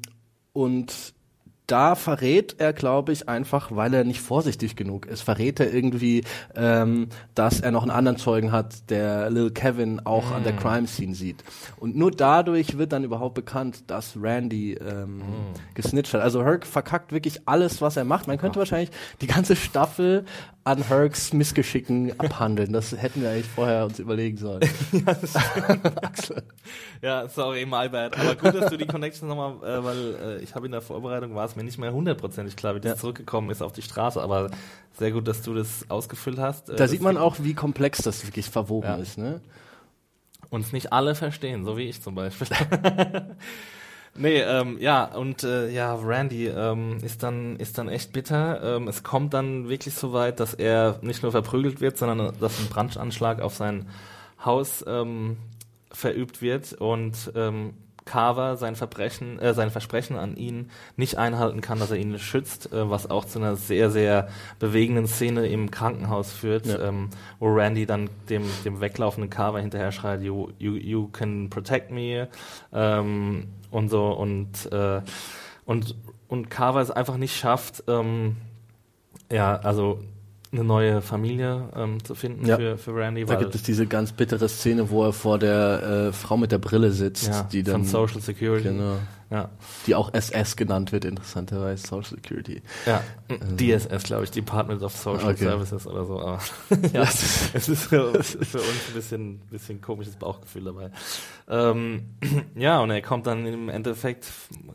und da verrät er, glaube ich, einfach, weil er nicht vorsichtig genug ist, verrät er irgendwie, ähm, dass er noch einen anderen Zeugen hat, der Lil Kevin auch an der Crime Scene sieht. Und nur dadurch wird dann überhaupt bekannt, dass Randy ähm, gesnitcht hat. Also Herc verkackt wirklich alles, was er macht. Man könnte wahrscheinlich die ganze Staffel an Hercs Missgeschicken abhandeln. Das hätten wir eigentlich vorher uns überlegen sollen. Axel. Ja, sorry, my bad. Aber gut, dass du die Connection nochmal, äh, weil äh, ich habe in der Vorbereitung war es mir nicht mehr hundertprozentig klar, wie das Ja. zurückgekommen ist auf die Straße. Aber sehr gut, dass du das ausgefüllt hast. Äh, Da das sieht man auch, wie komplex das wirklich verwoben Ja. ist. Ne? uns nicht alle verstehen, so wie ich zum Beispiel. nee, ähm, ja, und äh, ja, Randy ähm, ist dann ist dann echt bitter. Ähm, es kommt dann wirklich so weit, dass er nicht nur verprügelt wird, sondern dass ein Brandanschlag auf sein Haus ähm, verübt wird und ähm, Carver sein Verbrechen, äh, sein Versprechen an ihn nicht einhalten kann, dass er ihn schützt, äh, was auch zu einer sehr, sehr bewegenden Szene im Krankenhaus führt, Ja. ähm, wo Randy dann dem, dem weglaufenden Carver hinterher schreit, you, you, you can protect me ähm, und so und, äh, und, und Carver es einfach nicht schafft, ähm, ja, also eine neue Familie ähm, zu finden Ja. für, für Randy. Da gibt es diese ganz bittere Szene, wo er vor der äh, Frau mit der Brille sitzt, ja, die dann von Social Security. genau, Ja. die auch SS genannt wird, interessanterweise Social Security. Ja, DSS, glaube ich, Department of Social Okay. Services oder so. Aber ja, es ist für, uns ein bisschen, bisschen komisches Bauchgefühl dabei. Ähm, ja, und er kommt dann im Endeffekt,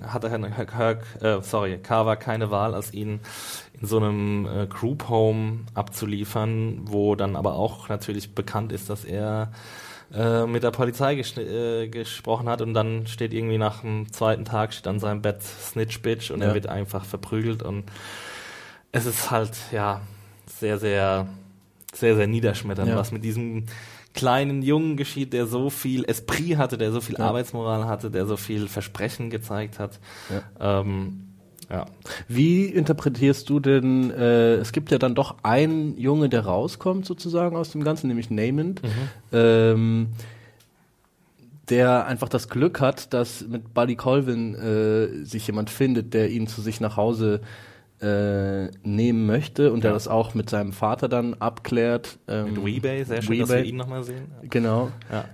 hat er Herrn Kirk, äh, sorry, Carver keine Wahl, als ihn in so einem äh, Group Home abzuliefern, wo dann aber auch natürlich bekannt ist, dass er äh, mit der Polizei ges äh, gesprochen hat und dann steht irgendwie nach dem zweiten Tag steht an seinem Bett Snitch Bitch und Ja. er wird einfach verprügelt und es ist halt ja sehr sehr sehr sehr niederschmetternd, Ja. was mit diesem kleinen Jungen geschieht, der so viel Esprit hatte, der so viel Ja. Arbeitsmoral hatte, der so viel Versprechen gezeigt hat. Ähm, ja. Wie interpretierst du denn, äh, es gibt ja dann doch einen Junge, der rauskommt sozusagen aus dem Ganzen, nämlich Namond, ähm, der einfach das Glück hat, dass mit Buddy Colvin äh, sich jemand findet, der ihn zu sich nach Hause äh, nehmen möchte und der Ja. das auch mit seinem Vater dann abklärt. Ähm, Mit Weebay, sehr schön, dass Weebay. wir ihn nochmal sehen. Genau. Ja.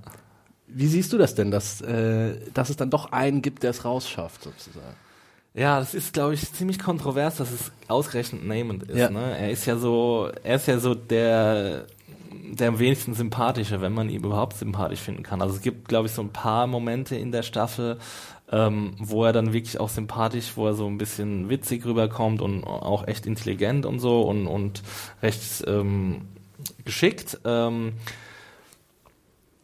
Wie siehst du das denn, dass, äh, dass es dann doch einen gibt, der es rausschafft sozusagen? Ja, das ist, glaube ich, ziemlich kontrovers, dass es ausgerechnet Namond ist. Ja. Ne? Er ist ja so, er ist ja so der, der am wenigsten sympathische, wenn man ihn überhaupt sympathisch finden kann. Also es gibt, glaube ich, so ein paar Momente in der Staffel, ähm, wo er dann wirklich auch sympathisch, wo er so ein bisschen witzig rüberkommt und auch echt intelligent und so und, und recht ähm, geschickt. Ähm,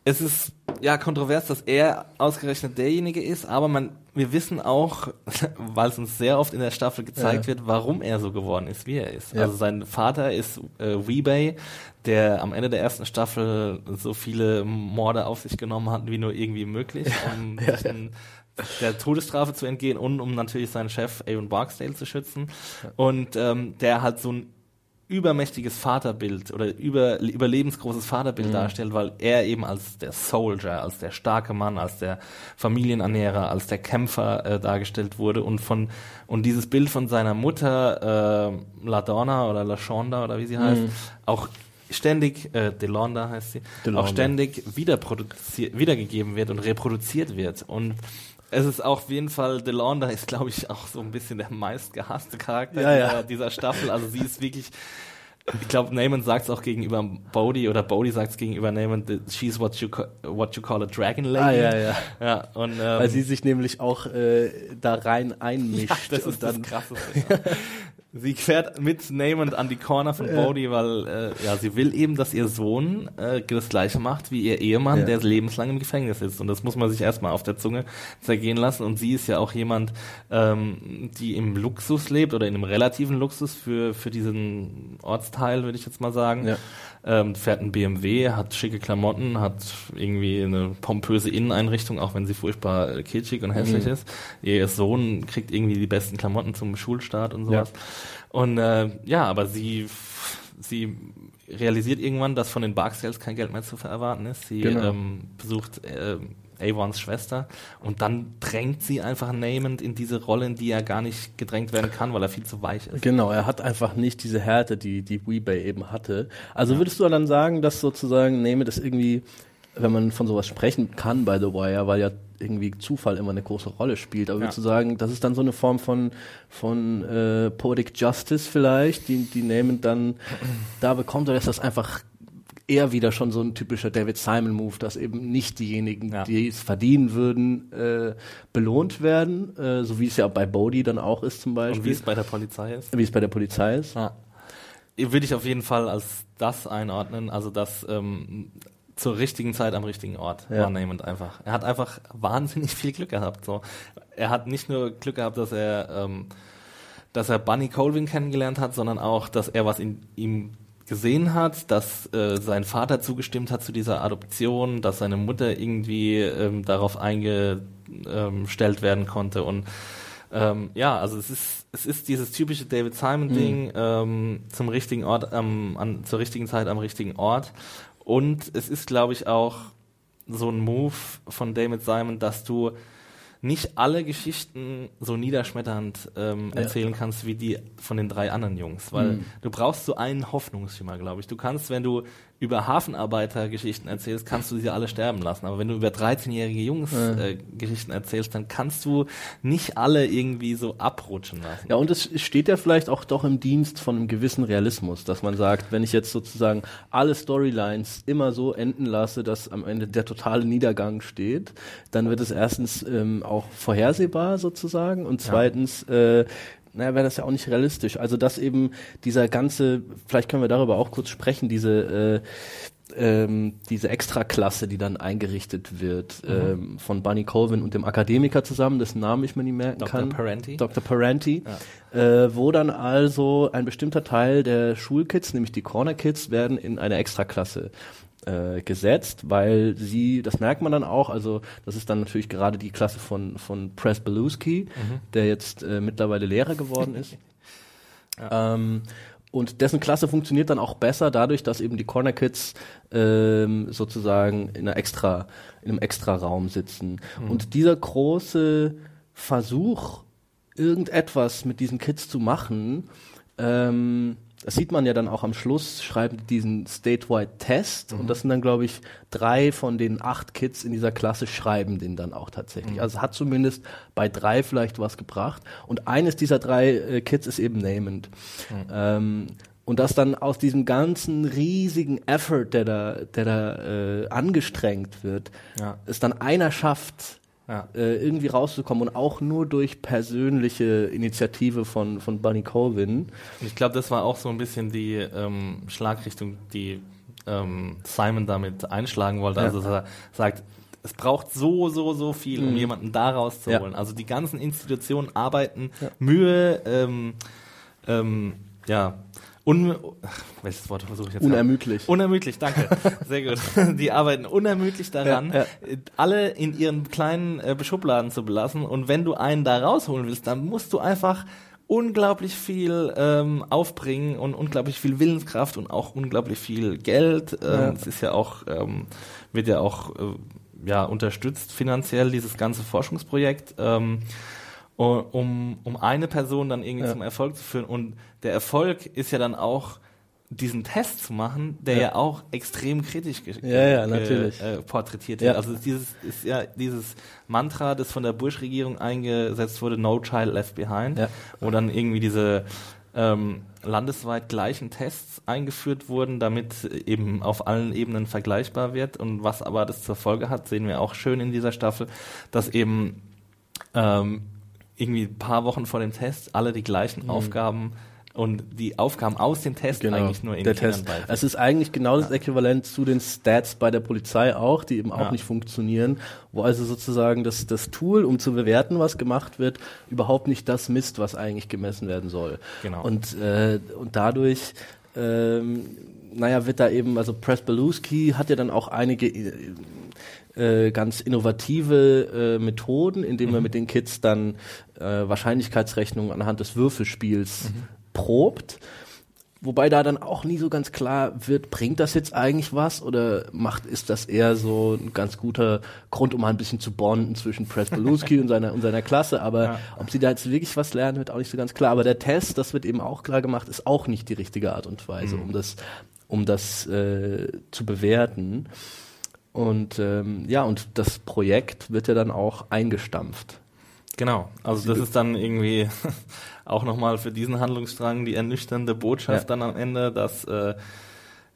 es ist ja kontrovers, dass er ausgerechnet derjenige ist, aber man, wir wissen auch, weil es uns sehr oft in der Staffel gezeigt Ja. wird, warum er so geworden ist, wie er ist. Ja. Also sein Vater ist äh, Weebay, der am Ende der ersten Staffel so viele Morde auf sich genommen hat, wie nur irgendwie möglich, um Ja, in der Todesstrafe zu entgehen und um natürlich seinen Chef Aaron Barksdale zu schützen. Und ähm, der halt so ein übermächtiges Vaterbild oder über, überlebensgroßes Vaterbild darstellt, weil er eben als der Soldier, als der starke Mann, als der Familienernährer, als der Kämpfer äh, dargestellt wurde und von und dieses Bild von seiner Mutter äh, Ladonna oder LaShonda oder wie sie heißt, auch ständig, äh, Delonda heißt sie, Delonda. auch ständig wiederproduziert, wiedergegeben wird und reproduziert wird. Und es ist auch auf jeden Fall, Delonda ist, glaube ich, auch so ein bisschen der meistgehasste Charakter Ja, dieser, ja. dieser Staffel. Also sie ist wirklich, ich glaube, Naaman sagt es auch gegenüber Bodhi oder Bodhi sagt es gegenüber Naaman, she's what you, what you call a dragon lady. Ah, ja, ja. Ja, und, ähm, Weil sie sich nämlich auch äh, da rein einmischt. ja, das und ist das dann, Krasseste. ja. Sie fährt mit Naaman an die Corner von Bodhi, weil äh, ja, sie will eben, dass ihr Sohn äh, das gleiche macht wie ihr Ehemann, Ja. der lebenslang im Gefängnis sitzt. Und das muss man sich erstmal auf der Zunge zergehen lassen. Und sie ist ja auch jemand, ähm, die im Luxus lebt oder in einem relativen Luxus für, für diesen Ortsteil, würde ich jetzt mal sagen. Ja. Ähm, fährt ein BMW, hat schicke Klamotten, hat irgendwie eine pompöse Inneneinrichtung, auch wenn sie furchtbar kitschig und hässlich Mhm. ist. Ihr Sohn kriegt irgendwie die besten Klamotten zum Schulstart und sowas. Und äh, ja, aber sie, sie realisiert irgendwann, dass von den Barksdales kein Geld mehr zu erwarten ist. Sie Genau. ähm, besucht äh, Avons Schwester und dann drängt sie einfach Naaman in diese Rolle, in die er gar nicht gedrängt werden kann, weil er viel zu weich ist. Genau, er hat einfach nicht diese Härte, die die Weebay eben hatte. Also würdest du dann sagen, dass sozusagen Name das irgendwie, wenn man von sowas sprechen kann bei The Wire, weil ja irgendwie Zufall immer eine große Rolle spielt, aber Ja. würdest du sagen, das ist dann so eine Form von von äh, Poetic Justice vielleicht, die die Name dann da bekommt, oder ist das einfach eher wieder schon so ein typischer David Simon Move, dass eben nicht diejenigen, Ja. die es verdienen würden, äh, belohnt werden, äh, so wie es ja bei Bodhi dann auch ist zum Beispiel. Und wie es bei der Polizei ist. Wie es bei der Polizei ist. Ja. Würde ich auf jeden Fall als das einordnen, also das ähm, zur richtigen Zeit am richtigen Ort Ja. war Naaman einfach. Er hat einfach wahnsinnig viel Glück gehabt. So. Er hat nicht nur Glück gehabt, dass er, ähm, dass er Bunny Colvin kennengelernt hat, sondern auch, dass er was in ihm gesehen hat, dass äh, sein Vater zugestimmt hat zu dieser Adoption, dass seine Mutter irgendwie ähm, darauf eingestellt werden konnte und ähm, ja, also es ist, es ist dieses typische David Simon-Ding ähm, zum richtigen Ort, am, an, zur richtigen Zeit am richtigen Ort. Und es ist, glaube ich, auch so ein Move von David Simon, dass du nicht alle Geschichten so niederschmetternd ähm, Ja. erzählen kannst wie die von den drei anderen Jungs, weil du brauchst so einen Hoffnungsschimmer, glaube ich. Du kannst, wenn du über Hafenarbeiter-Geschichten erzählst, kannst du sie alle sterben lassen. Aber wenn du über 13-jährige Jungs äh, Geschichten erzählst, dann kannst du nicht alle irgendwie so abrutschen lassen. Ja, und es steht ja vielleicht auch doch im Dienst von einem gewissen Realismus, dass man sagt, wenn ich jetzt sozusagen alle Storylines immer so enden lasse, dass am Ende der totale Niedergang steht, dann wird es erstens ähm, auch vorhersehbar sozusagen und zweitens äh, naja, wäre das ja auch nicht realistisch. Also dass eben dieser ganze, vielleicht können wir darüber auch kurz sprechen, diese äh, ähm, diese Extraklasse, die dann eingerichtet wird ähm, von Bunny Colvin und dem Akademiker zusammen, dessen Namen ich mir nicht merken Dr. kann. Parenti. Dr. Parenti, äh, wo dann also ein bestimmter Teil der Schulkids, nämlich die Corner Kids, werden in eine Extraklasse äh, gesetzt, weil sie, das merkt man dann auch, also das ist dann natürlich gerade die Klasse von, von Press Beluski, der jetzt äh, mittlerweile Lehrer geworden ist. ähm, und dessen Klasse funktioniert dann auch besser dadurch, dass eben die Corner Kids ähm, sozusagen in einer extra, in einem extra Raum sitzen. Und dieser große Versuch, irgendetwas mit diesen Kids zu machen, ähm, das sieht man ja dann auch am Schluss, schreiben die diesen statewide Test und das sind dann, glaube ich, drei von den acht Kids in dieser Klasse schreiben den dann auch tatsächlich. Also es hat zumindest bei drei vielleicht was gebracht und eines dieser drei äh, Kids ist eben Namond. Ähm, und dass dann aus diesem ganzen riesigen Effort, der da, der da äh, angestrengt wird, Ja. es dann einer schafft, Ja. äh, irgendwie rauszukommen und auch nur durch persönliche Initiative von, von Bunny Colvin. Ich glaube, das war auch so ein bisschen die ähm, Schlagrichtung, die ähm, Simon damit einschlagen wollte. Ja. Also dass er sagt, es braucht so, so, so viel, um jemanden da rauszuholen. Ja. Also die ganzen Institutionen arbeiten Mühe, ähm, ähm, ja, un ach, welches Wort versuche ich jetzt? Unermüdlich. Unermüdlich, danke. Sehr gut. Die arbeiten unermüdlich daran, Ja, ja. alle in ihren kleinen äh, Schubladen zu belassen. Und wenn du einen da rausholen willst, dann musst du einfach unglaublich viel ähm, aufbringen und unglaublich viel Willenskraft und auch unglaublich viel Geld. Ähm, Ja. Es ist ja auch, ähm, wird ja auch äh, ja, unterstützt finanziell, dieses ganze Forschungsprojekt. Ähm, um, um eine Person dann irgendwie Ja. zum Erfolg zu führen. Und der Erfolg ist ja dann auch, diesen Test zu machen, der ja, Ja. auch extrem kritisch Ja, ja, ge- natürlich. Äh, porträtiert Ja. wird. Also dieses ist ja dieses Mantra, das von der Bush-Regierung eingesetzt wurde, No Child Left Behind, wo dann irgendwie diese ähm, landesweit gleichen Tests eingeführt wurden, damit eben auf allen Ebenen vergleichbar wird. Und was aber das zur Folge hat, sehen wir auch schön in dieser Staffel, dass eben ähm, irgendwie ein paar Wochen vor dem Test alle die gleichen Aufgaben und die Aufgaben aus dem Test eigentlich nur in Genau, der Test. Es ist eigentlich genau das Äquivalent zu den Stats bei der Polizei auch, die eben auch Ja. nicht funktionieren, wo also sozusagen das, das Tool, um zu bewerten, was gemacht wird, überhaupt nicht das misst, was eigentlich gemessen werden soll. Genau. Und, äh, und dadurch, ähm, naja, wird da eben, also Press Beluski hat ja dann auch einige äh, ganz innovative äh, Methoden, indem er mit den Kids dann äh, Wahrscheinlichkeitsrechnungen anhand des Würfelspiels probt. Wobei da dann auch nie so ganz klar wird, bringt das jetzt eigentlich was oder macht, ist das eher so ein ganz guter Grund, um mal ein bisschen zu bonden zwischen Press Beluski und seiner, und seiner Klasse. Aber ob sie da jetzt wirklich was lernen, wird auch nicht so ganz klar. Aber der Test, das wird eben auch klar gemacht, ist auch nicht die richtige Art und Weise, um das, um das äh, zu bewerten. Und ähm, ja, und das Projekt wird ja dann auch eingestampft. Genau, also das ist dann irgendwie auch nochmal für diesen Handlungsstrang die ernüchternde Botschaft Ja. dann am Ende, dass äh,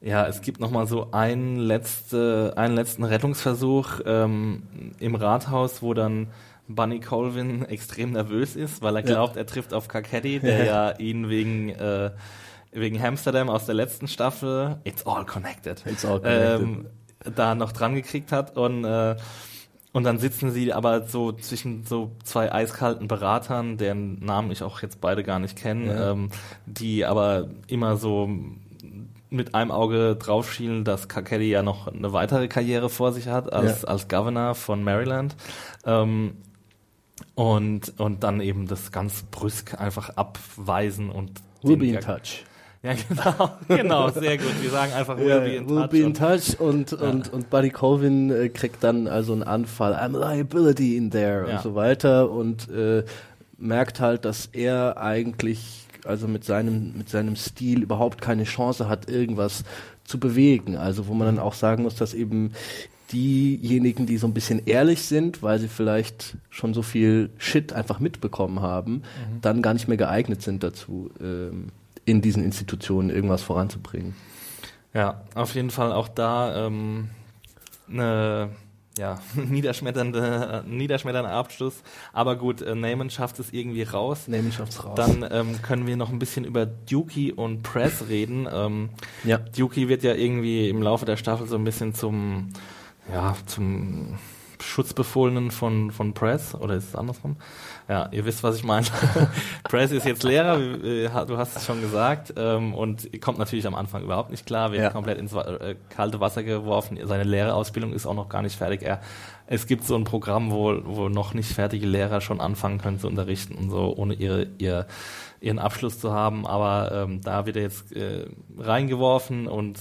ja, es gibt nochmal so einen, letzte, einen letzten Rettungsversuch ähm, im Rathaus, wo dann Bunny Colvin extrem nervös ist, weil er Ja. glaubt, er trifft auf Kakaddy, der ja ihn wegen äh, wegen Amsterdam aus der letzten Staffel It's all connected, It's all connected. Ähm, da noch dran gekriegt hat und äh, und dann sitzen sie aber so zwischen so zwei eiskalten Beratern, deren Namen ich auch jetzt beide gar nicht kenne, Ja. ähm, die aber immer so mit einem Auge draufschielen, dass Kakeli ja noch eine weitere Karriere vor sich hat als, Ja. als Governor von Maryland. Ähm, und, und dann eben das ganz brüsk einfach abweisen und We'll be in touch. Ja, genau, genau, sehr gut. Wir sagen einfach we'll Ja, be in we'll touch. be in und- touch und, und, und Buddy Colvin äh, kriegt dann also einen Anfall, I'm a liability in there Ja. und so weiter und äh, merkt halt, dass er eigentlich also mit seinem, mit seinem Stil überhaupt keine Chance hat, irgendwas zu bewegen. Also wo man dann auch sagen muss, dass eben diejenigen, die so ein bisschen ehrlich sind, weil sie vielleicht schon so viel Shit einfach mitbekommen haben, dann gar nicht mehr geeignet sind dazu, ähm, in diesen Institutionen irgendwas voranzubringen. Ja, auf jeden Fall auch da ähm, eine ja, niederschmetternde, niederschmetternder Abschluss. Aber gut, äh, Naaman schafft es irgendwie raus. Naaman schafft's raus. Dann ähm, können wir noch ein bisschen über Dookie und Press reden. Ähm, Ja. Dookie wird ja irgendwie im Laufe der Staffel so ein bisschen zum, ja, zum Schutzbefohlenen von, von Press. Oder ist es andersrum? Ja, ihr wisst, was ich meine. Press ist jetzt Lehrer, äh, du hast es schon gesagt, ähm, und kommt natürlich am Anfang überhaupt nicht klar, wird Ja. komplett ins äh, kalte Wasser geworfen. Seine Lehrerausbildung ist auch noch gar nicht fertig. Er, es gibt so ein Programm, wo, wo noch nicht fertige Lehrer schon anfangen können zu unterrichten und so, ohne ihre, ihr, ihren Abschluss zu haben. Aber ähm, da wird er jetzt äh, reingeworfen und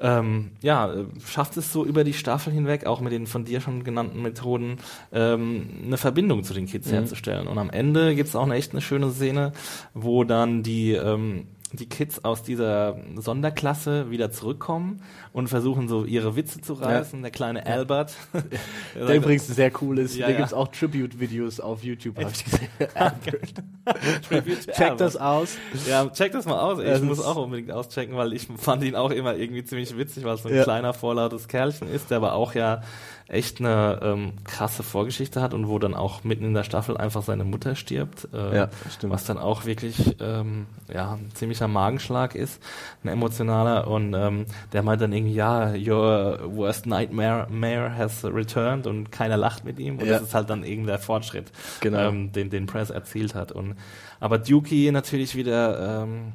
ähm, ja, äh, schafft es so über die Staffel hinweg, auch mit den von dir schon genannten Methoden, ähm, eine Verbindung zu den Kids herzustellen. Und am Ende gibt's auch eine echt eine schöne Szene, wo dann die, ähm, die Kids aus dieser Sonderklasse wieder zurückkommen und versuchen so ihre Witze zu reißen. Der kleine Albert. Der übrigens sehr cool ist. Ja, da ja. gibt's auch Tribute-Videos auf YouTube, habe ich gesehen. Tribute Check das aus. Ja, check das mal aus. Ich Es muss auch unbedingt auschecken, weil ich fand ihn auch immer irgendwie ziemlich witzig, weil es so ein Ja. kleiner, vorlautes Kerlchen ist, der aber auch ja echt eine ähm, krasse Vorgeschichte hat und wo dann auch mitten in der Staffel einfach seine Mutter stirbt. Äh, Ja, stimmt. Was dann auch wirklich ähm, ja, ein ziemlicher Magenschlag ist, ein emotionaler. Und ähm, der meint dann irgendwie, ja, your worst nightmare Mayor has returned und keiner lacht mit ihm. Und Ja. das ist halt dann eben der Fortschritt, Genau. ähm, den, den Press erzielt hat. Und aber Dookie natürlich wieder ähm,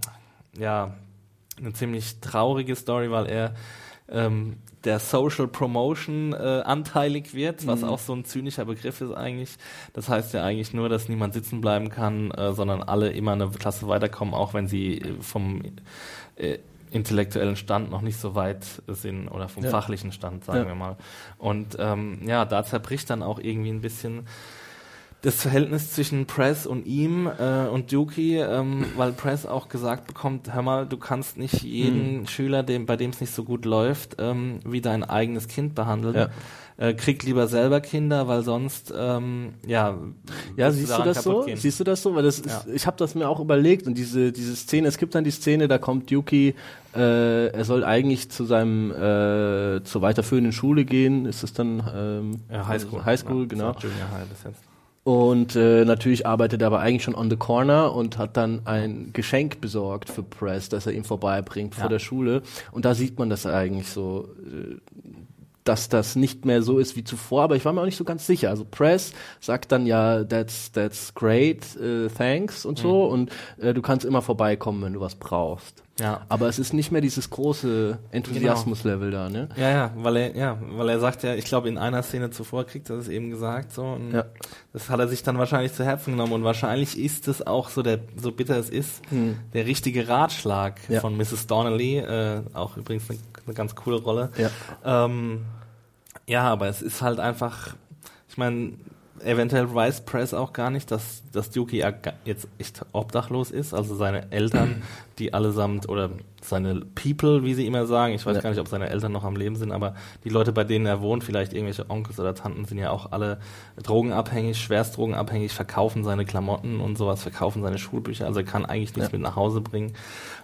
ja eine ziemlich traurige Story, weil er ähm, der Social Promotion äh, anteilig wird, was Mhm. auch so ein zynischer Begriff ist eigentlich. Das heißt ja eigentlich nur, dass niemand sitzen bleiben kann, äh, sondern alle immer eine Klasse weiterkommen, auch wenn sie äh, vom äh, intellektuellen Stand noch nicht so weit sind oder vom Ja. fachlichen Stand, sagen Ja. wir mal. Und ähm, ja, da zerbricht dann auch irgendwie ein bisschen das Verhältnis zwischen Press und ihm äh, und Dookie, ähm, weil Press auch gesagt bekommt, hör mal, du kannst nicht jeden Schüler, dem, bei dem es nicht so gut läuft, ähm, wie dein eigenes Kind behandeln. Ja. Äh, krieg lieber selber Kinder, weil sonst, ähm, ja, Ja, siehst du das so? gehen. Siehst du das so? Weil das ist, Ja. ich habe das mir auch überlegt und diese diese Szene, es gibt dann die Szene, da kommt Yuki, äh, er soll eigentlich zu seinem äh, zur weiterführenden Schule gehen. Ist es dann ähm, ja, Highschool. Highschool, ja, genau. Junior High bis jetzt. Und äh, natürlich arbeitet er aber eigentlich schon on the corner und hat dann ein Geschenk besorgt für Press, das er ihm vorbeibringt vor Ja. der Schule. Und da sieht man das eigentlich so, äh, dass das nicht mehr so ist wie zuvor. Aber ich war mir auch nicht so ganz sicher. Also Press sagt dann ja, that's that's great, äh, thanks und so. Und äh, du kannst immer vorbeikommen, wenn du was brauchst. Ja. Aber es ist nicht mehr dieses große Enthusiasmus-Level da, ne? Ja, ja, weil er, ja, weil er sagt ja, ich glaube in einer Szene zuvor kriegt er das eben gesagt, so, und Ja. das hat er sich dann wahrscheinlich zu Herzen genommen und wahrscheinlich ist es auch so der, so bitter es ist, der richtige Ratschlag Hm. Ja. von Mrs. Donnelly, äh, auch übrigens eine, eine ganz coole Rolle. Ja. Ähm, ja, aber es ist halt einfach, ich meine, eventuell weiß Press auch gar nicht, dass, dass Dookie ja jetzt echt obdachlos ist, also seine Eltern, die allesamt, oder seine People, wie sie immer sagen, ich weiß Ja. gar nicht, ob seine Eltern noch am Leben sind, aber die Leute, bei denen er wohnt, vielleicht irgendwelche Onkels oder Tanten, sind ja auch alle drogenabhängig, schwerst drogenabhängig, verkaufen seine Klamotten und sowas, verkaufen seine Schulbücher, also er kann eigentlich nichts Ja. mit nach Hause bringen.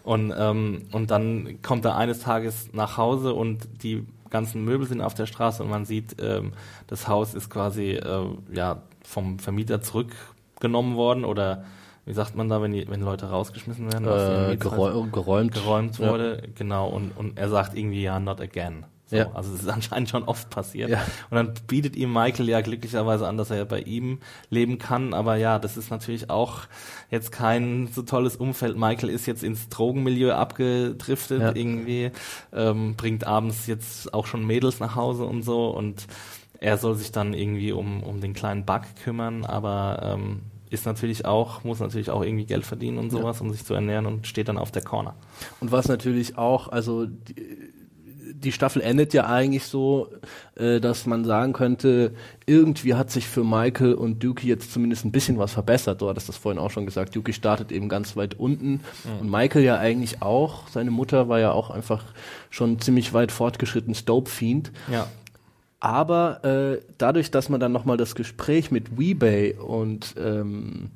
Und, ähm, und dann kommt er eines Tages nach Hause und die ganzen Möbel sind auf der Straße und man sieht, ähm, das Haus ist quasi äh, ja, vom Vermieter zurückgenommen worden oder wie sagt man da, wenn, die, wenn Leute rausgeschmissen werden? Äh, geräumt. geräumt Ja. wurde, genau, und, und er sagt irgendwie, ja, not again. So, Ja. Also es ist anscheinend schon oft passiert. Ja. Und dann bietet ihm Michael ja glücklicherweise an, dass er ja bei ihm leben kann. Aber ja, das ist natürlich auch jetzt kein so tolles Umfeld. Michael ist jetzt ins Drogenmilieu abgedriftet Ja. irgendwie, ähm, bringt abends jetzt auch schon Mädels nach Hause und so und er soll sich dann irgendwie um, um den kleinen Bug kümmern, aber ähm, ist natürlich auch, muss natürlich auch irgendwie Geld verdienen und sowas, um sich zu ernähren und steht dann auf der Corner. Und was natürlich auch, also die, die Staffel endet ja eigentlich so, äh, dass man sagen könnte, irgendwie hat sich für Michael und Dookie jetzt zumindest ein bisschen was verbessert. Du hattest das vorhin auch schon gesagt. Dookie startet eben ganz weit unten und Michael ja eigentlich auch. Seine Mutter war ja auch einfach schon ziemlich weit fortgeschritten Dope-Fiend. Ja. Aber äh, dadurch, dass man dann nochmal das Gespräch mit Weebay und ähm,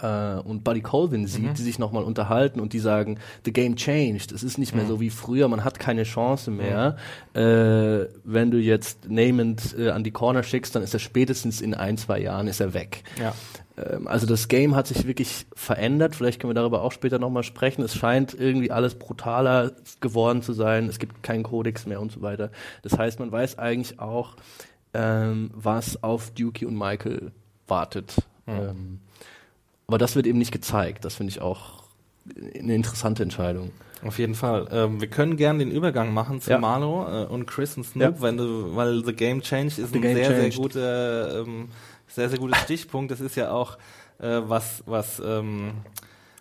äh, und Buddy Colvin sieht, die sich nochmal unterhalten und die sagen, the game changed. Es ist nicht mehr so wie früher, man hat keine Chance mehr. Äh, wenn du jetzt Namond äh, an die Corner schickst, dann ist er spätestens in ein, zwei Jahren ist er weg. Ja. Ähm, also das Game hat sich wirklich verändert. Vielleicht können wir darüber auch später nochmal sprechen. Es scheint irgendwie alles brutaler geworden zu sein. Es gibt keinen Kodex mehr und so weiter. Das heißt, man weiß eigentlich auch, ähm, was auf Dookie und Michael wartet. Ähm, aber das wird eben nicht gezeigt. Das finde ich auch eine interessante Entscheidung. Auf jeden Fall. Ähm, wir können gern den Übergang machen zu Ja. Marlo äh, und Chris und Snoop, Ja. wenn du, weil The Game Changed ist The ein Game sehr, Changed. sehr guter, ähm, sehr, sehr guter Stichpunkt. Das ist ja auch äh, was, was, ähm,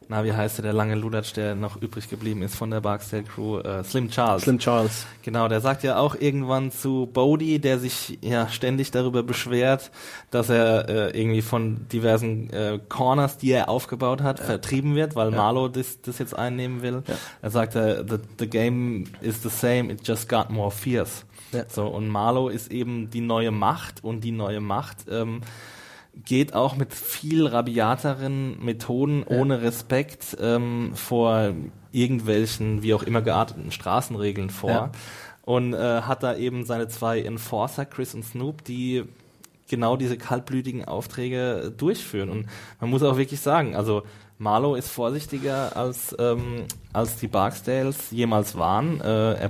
na, wie heißt der, der lange Lulatsch, der noch übrig geblieben ist von der Barksdale Crew, äh, Slim Charles. Slim Charles. Genau, der sagt ja auch irgendwann zu Bodie, der sich ja ständig darüber beschwert, dass er äh, irgendwie von diversen äh, Corners, die er aufgebaut hat, vertrieben wird, weil Marlo das, das jetzt einnehmen will. Er sagt, äh, the, the game is the same, it just got more fierce. Ja. So, und Marlo ist eben die neue Macht und die neue Macht ähm, geht auch mit viel rabiateren Methoden ohne Respekt ähm, vor irgendwelchen, wie auch immer gearteten Straßenregeln vor. Ja. Und äh, hat da eben seine zwei Enforcer, Chris und Snoop, die genau diese kaltblütigen Aufträge durchführen. Und man muss auch wirklich sagen, also Marlow ist vorsichtiger als, ähm, als die Barksdales jemals waren. Äh, er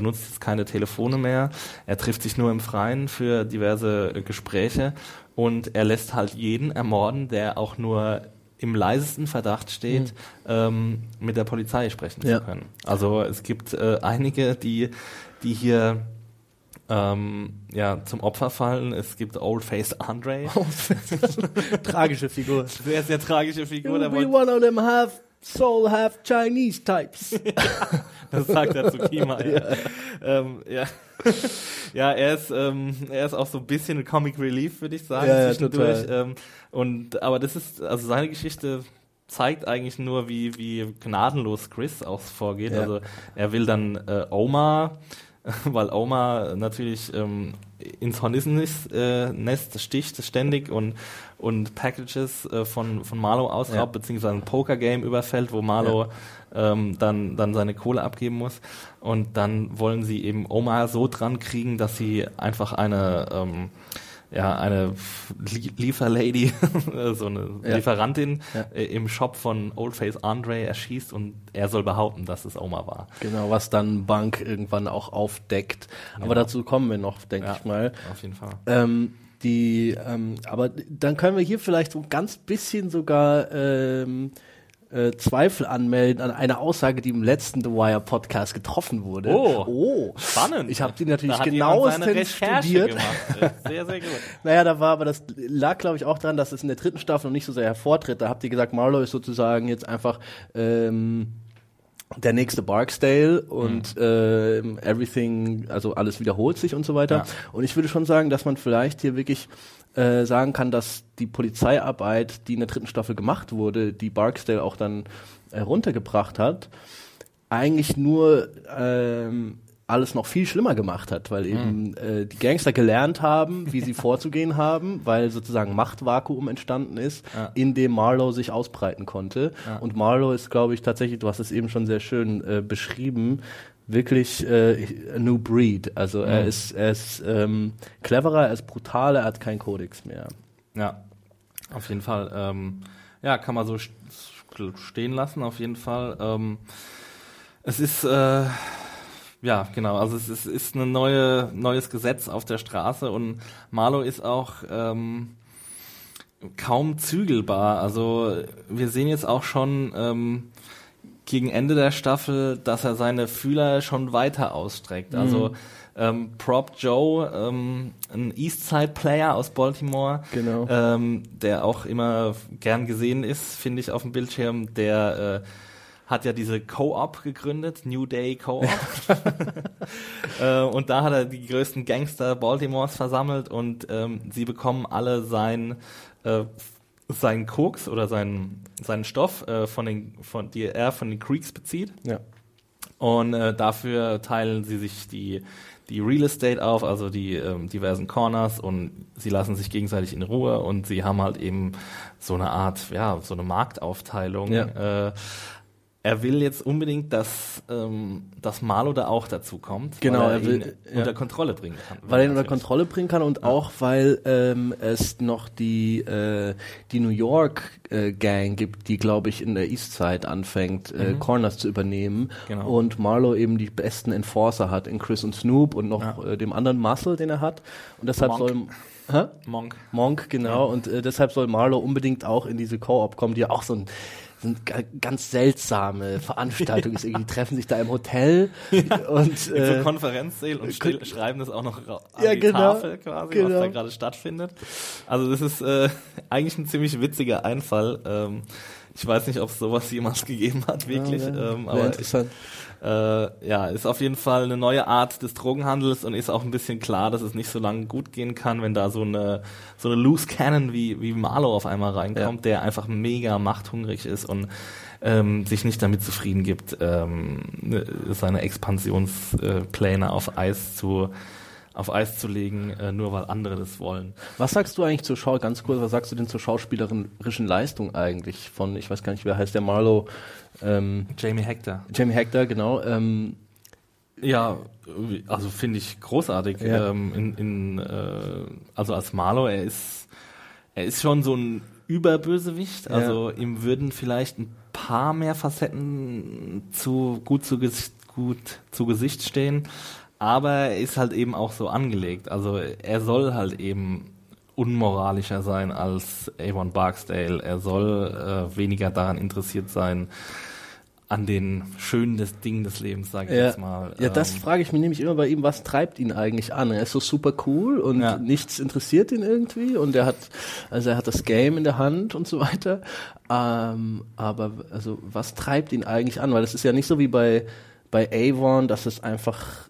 benutzt jetzt keine Telefone mehr. Er trifft sich nur im Freien für diverse äh, Gespräche und er lässt halt jeden ermorden, der auch nur im leisesten Verdacht steht, ähm, mit der Polizei sprechen Ja. zu können. Also es gibt äh, einige, die, die hier ähm, ja, zum Opfer fallen. Es gibt Old-Faced Andre, Tragische Figur. sehr, sehr tragische Figur. We wollte- one of them have soul, have Chinese types. Das sagt er zu Kima. ja. Ähm, ja. ja, er ist, ähm, er ist auch so ein bisschen Comic Relief, würde ich sagen, Ja, ja, zwischendurch. Ähm, und aber das ist, also seine Geschichte zeigt eigentlich nur, wie, wie gnadenlos Chris auch vorgeht. Ja. Also er will dann äh, Oma, weil Oma natürlich ähm, ins Hornissennest äh, Nest sticht ständig und und Packages äh, von von Marlow ausraubt Ja. beziehungsweise ein Pokergame überfällt, wo Marlow ähm, dann dann seine Kohle abgeben muss und dann wollen sie eben Oma so dran kriegen, dass sie einfach eine ähm, ja, eine Lie- Lieferlady, so eine Ja. Lieferantin Ja. äh, im Shop von Oldface Andre erschießt und er soll behaupten, dass es Oma war. Genau, was dann Bank irgendwann auch aufdeckt. Aber dazu kommen wir noch, denke Ja. ich mal. Auf jeden Fall. Ähm, die, ähm, aber dann können wir hier vielleicht so ein ganz bisschen sogar ähm, äh, Zweifel anmelden an einer Aussage, die im letzten The Wire Podcast getroffen wurde. Oh. oh. Spannend. Ich habe die natürlich genauestens studiert. gemacht. Äh, Sehr, sehr gut. Naja, da war, aber das lag, glaube ich, auch daran, dass es in der dritten Staffel noch nicht so sehr hervortritt. Da habt ihr gesagt, Marlowe ist sozusagen jetzt einfach ähm, der nächste Barksdale und ähm, everything, also alles wiederholt sich und so weiter. Ja. Und ich würde schon sagen, dass man vielleicht hier wirklich äh, sagen kann, dass die Polizeiarbeit, die in der dritten Staffel gemacht wurde, die Barksdale auch dann heruntergebracht hat, eigentlich nur ähm, alles noch viel schlimmer gemacht hat, weil eben äh, die Gangster gelernt haben, wie sie vorzugehen haben, weil sozusagen Machtvakuum entstanden ist, Ja. in dem Marlowe sich ausbreiten konnte. Und Marlowe ist, glaube ich, tatsächlich, du hast es eben schon sehr schön äh, beschrieben, wirklich äh, a new breed. Also er ist, er ist ähm, cleverer, er ist brutaler, er hat keinen Kodex mehr. Ja, auf jeden Fall. Ähm, ja, kann man so st- stehen lassen, auf jeden Fall. Ähm, es ist, äh, ja, genau, also es ist, ist ein neue, neues Gesetz auf der Straße und Marlow ist auch ähm, kaum zügelbar. Also wir sehen jetzt auch schon ähm, gegen Ende der Staffel, dass er seine Fühler schon weiter ausstreckt. Also ähm, Prop Joe, ähm, ein Eastside-Player aus Baltimore, Genau. ähm, der auch immer gern gesehen ist, finde ich, auf dem Bildschirm, der äh, hat ja diese Co-op gegründet, New Day Co-op. äh, und da hat er die größten Gangster Baltimores versammelt und ähm, sie bekommen alle sein äh, seinen Koks oder seinen, seinen Stoff, äh, von den, von, die er von den Creeks bezieht. Ja. Und äh, dafür teilen sie sich die, die Real Estate auf, also die ähm, diversen Corners und sie lassen sich gegenseitig in Ruhe und sie haben halt eben so eine Art, ja, so eine Marktaufteilung. Ja. Äh, er will jetzt unbedingt, dass, ähm, dass Marlo da auch dazu kommt, Genau, weil er, er will- ihn ja. unter Kontrolle bringen kann. Weil er ihn unter. Kontrolle bringen kann und auch weil ähm, es noch die äh, die New York äh, Gang gibt, die glaube ich in der East Side anfängt äh, Corners zu übernehmen Mhm. Genau. und Marlowe eben die besten Enforcer hat in Chris und Snoop und noch äh, dem anderen Muscle, den er hat und deshalb Monk. soll Hä? Monk. Monk, genau. Und äh, deshalb soll Marlowe unbedingt auch in diese Co-op kommen, die ja auch so ein ga- ganz seltsame Veranstaltung ist. Irgendwie die treffen sich da im Hotel und Mit so äh, Konferenzsälen und still, schreiben das auch noch an Ja, die genau, Tafel quasi, was genau. da gerade stattfindet. Also das ist äh, eigentlich ein ziemlich witziger Einfall. Ähm, ich weiß nicht, ob es sowas jemals gegeben hat, wirklich. ja, ähm, aber interessant. Äh, ja, ist auf jeden Fall eine neue Art des Drogenhandels und ist auch ein bisschen klar, dass es nicht so lange gut gehen kann, wenn da so eine so eine Loose Cannon wie wie Marlow auf einmal reinkommt, der einfach mega machthungrig ist und ähm, sich nicht damit zufrieden gibt, ähm, ne- seine Expansionspläne auf Eis zu auf Eis zu legen, äh, nur weil andere das wollen. Was sagst du eigentlich zur Schau, ganz kurz, was sagst du denn zur schauspielerischen Leistung eigentlich von, ich weiß gar nicht, wer heißt der Marlow? Ähm, Jamie Hector. Jamie Hector, genau. Ähm, Ja, also finde ich großartig. Ja. Ähm, in, in, äh, also als Marlow, er ist, er ist schon so ein Überbösewicht. Also ihm würden vielleicht ein paar mehr Facetten zu gut zu Gesicht, gut zu Gesicht stehen. Aber er ist halt eben auch so angelegt. Also er soll halt eben unmoralischer sein als Avon Barksdale. Er soll äh, weniger daran interessiert sein, an den schönen des Dingen des Lebens, sage ich ja, jetzt mal. ja, das Ähm, frage ich mich nämlich immer bei ihm, was treibt ihn eigentlich an? Er ist so super cool und Ja. nichts interessiert ihn irgendwie und er hat, also er hat das Game in der Hand und so weiter. Ähm, aber also was treibt ihn eigentlich an? Weil das ist ja nicht so wie bei bei Avon, dass es einfach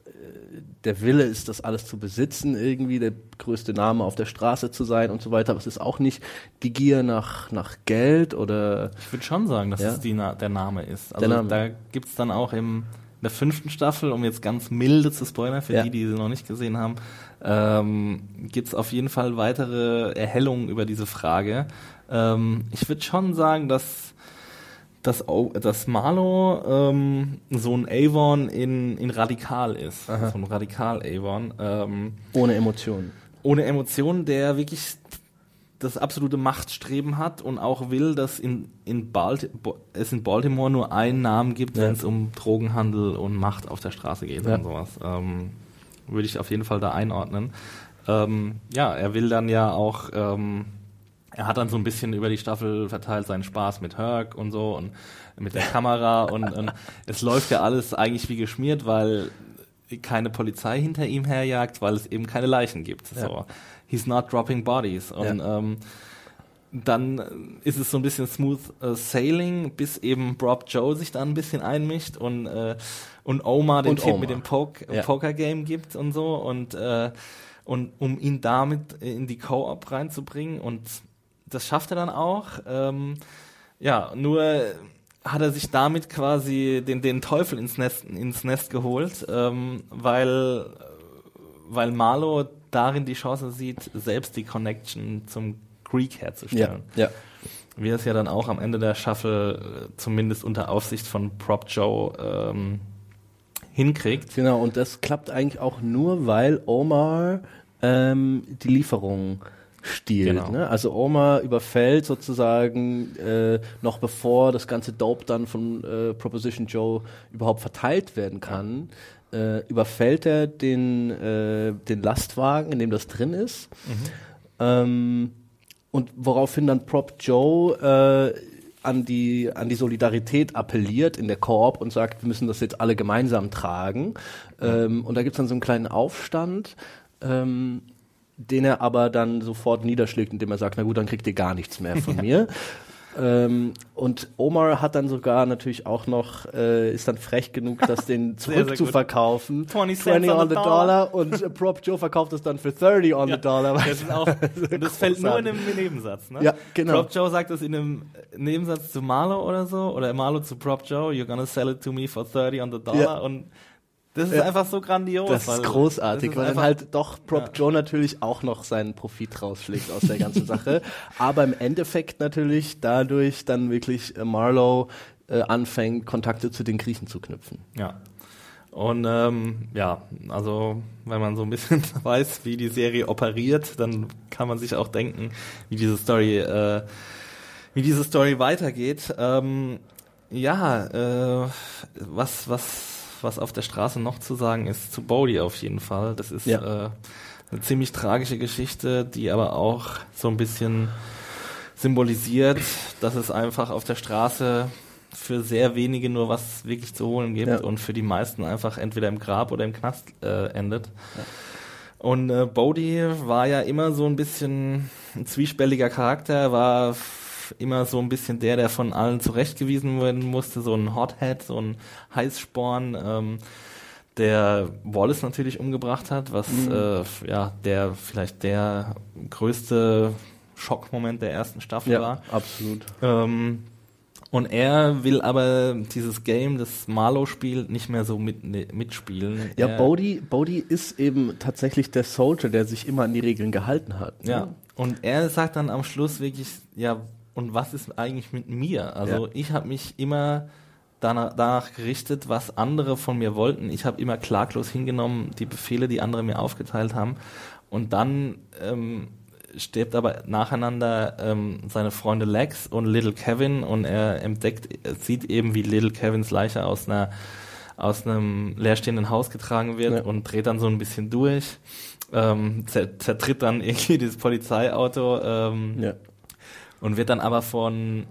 der Wille ist, das alles zu besitzen, irgendwie der größte Name auf der Straße zu sein und so weiter. Aber es ist auch nicht die Gier nach nach Geld oder Ich würde schon sagen, dass Ja. es die der Name ist. Also Name. da gibt's dann auch im, in der fünften Staffel, um jetzt ganz milde zu spoilern für Ja. die, die sie noch nicht gesehen haben, ähm, gibt's auf jeden Fall weitere Erhellungen über diese Frage. Ähm, ich würde schon sagen, dass dass, dass Marlow ähm, so ein Avon in, in radikal ist. So ein radikal Avon. Ähm, ohne Emotionen. ohne Emotionen, der wirklich das absolute Machtstreben hat und auch will, dass in, in es in Baltimore nur einen Namen gibt, Ja. wenn es um Drogenhandel und Macht auf der Straße geht Ja. und sowas. Ähm, würde ich auf jeden Fall da einordnen. Ähm, ja, er will dann ja auch, ähm, er hat dann so ein bisschen über die Staffel verteilt seinen Spaß mit Herc und so und mit der Kamera und, und es läuft ja alles eigentlich wie geschmiert, weil keine Polizei hinter ihm herjagt, weil es eben keine Leichen gibt. So. He's not dropping bodies. Und ähm, dann ist es so ein bisschen smooth äh, sailing, bis eben Rob Joe sich dann ein bisschen einmischt und, äh, und Omar den Und Tipp Omar. mit dem Poke, Ja. Poker-Game gibt und so und, äh, und um ihn damit in die Co-op reinzubringen und das schafft er dann auch. Ähm, ja, nur hat er sich damit quasi den, den Teufel ins Nest, ins Nest geholt, ähm, weil, weil Marlow darin die Chance sieht, selbst die Connection zum Greek Ja, herzustellen. ja. Wie er es ja dann auch am Ende der Staffel, äh, zumindest unter Aufsicht von Prop Joe, ähm, hinkriegt. Genau, und das klappt eigentlich auch nur, weil Omar ähm, die Lieferung stiehlt. Genau. Ne? Also Omar überfällt sozusagen äh, noch bevor das ganze Dope dann von äh, Proposition Joe überhaupt verteilt werden kann, äh, überfällt er den, äh, den Lastwagen, in dem das drin ist. Ähm, und woraufhin dann Prop Joe äh, an die an die Solidarität appelliert in der Koop und sagt, wir müssen das jetzt alle gemeinsam tragen. Ähm, und da gibt's dann so einen kleinen Aufstand, ähm, den er aber dann sofort niederschlägt, indem er sagt, na gut, dann kriegt ihr gar nichts mehr von mir. Ähm, und Omar hat dann sogar natürlich auch noch, äh, ist dann frech genug, das den Sehr, sehr zurückzuverkaufen. 20 cents on the dollar und äh, Prop Joe verkauft es dann für 30 on Ja, the dollar. Das, ist auch, und das fällt nur in einem Nebensatz. Ne? Ja, genau. Prop Joe sagt das in einem Nebensatz zu Marlo oder so, oder Marlo zu Prop Joe, you're gonna sell it to me for 30 on the dollar. Ja. Und das ist Ja. einfach so grandios. Das ist großartig, das ist weil dann halt doch Prop Ja. Joe natürlich auch noch seinen Profit rausschlägt aus der ganzen Sache. Aber im Endeffekt natürlich dadurch dann wirklich äh, Marlowe äh, anfängt, Kontakte zu den Griechen zu knüpfen. Ja. Und ähm, ja, also wenn man so ein bisschen weiß, wie die Serie operiert, dann kann man sich auch denken, wie diese Story, äh, wie diese Story weitergeht. Ähm, ja, äh, was, was, was auf der Straße noch zu sagen ist, zu Bodhi auf jeden Fall. Das ist Ja. äh, eine ziemlich tragische Geschichte, die aber auch so ein bisschen symbolisiert, dass es einfach auf der Straße für sehr wenige nur was wirklich zu holen gibt Ja. und für die meisten einfach entweder im Grab oder im Knast äh, endet. Und äh, Bodhi war ja immer so ein bisschen ein zwiespältiger Charakter, Er war immer so ein bisschen der, der von allen zurechtgewiesen werden musste, so ein Hothead, so ein Heißsporn, ähm, der Wallace natürlich umgebracht hat, was äh, ja der vielleicht der größte Schockmoment der ersten Staffel war. absolut. Ähm, Und er will aber dieses Game, das Marlow spielt, nicht mehr so mit, ne, mitspielen. Ja, Bodhi, Bodhi ist eben tatsächlich der Soldier, der sich immer an die Regeln gehalten hat. ne? Ja. Und er sagt dann am Schluss wirklich, ja, und was ist eigentlich mit mir? Also Ja. ich habe mich immer danach, danach gerichtet, was andere von mir wollten. Ich habe immer klaglos hingenommen, die Befehle, die andere mir aufgeteilt haben. Und dann ähm, stirbt aber nacheinander ähm, seine Freunde Lex und Little Kevin und er entdeckt, er sieht eben, wie Little Kevins Leiche aus einer aus einem leerstehenden Haus getragen wird Ja. und dreht dann so ein bisschen durch, ähm, zer zertritt dann irgendwie dieses Polizeiauto ähm, Ja. Und wird dann aber von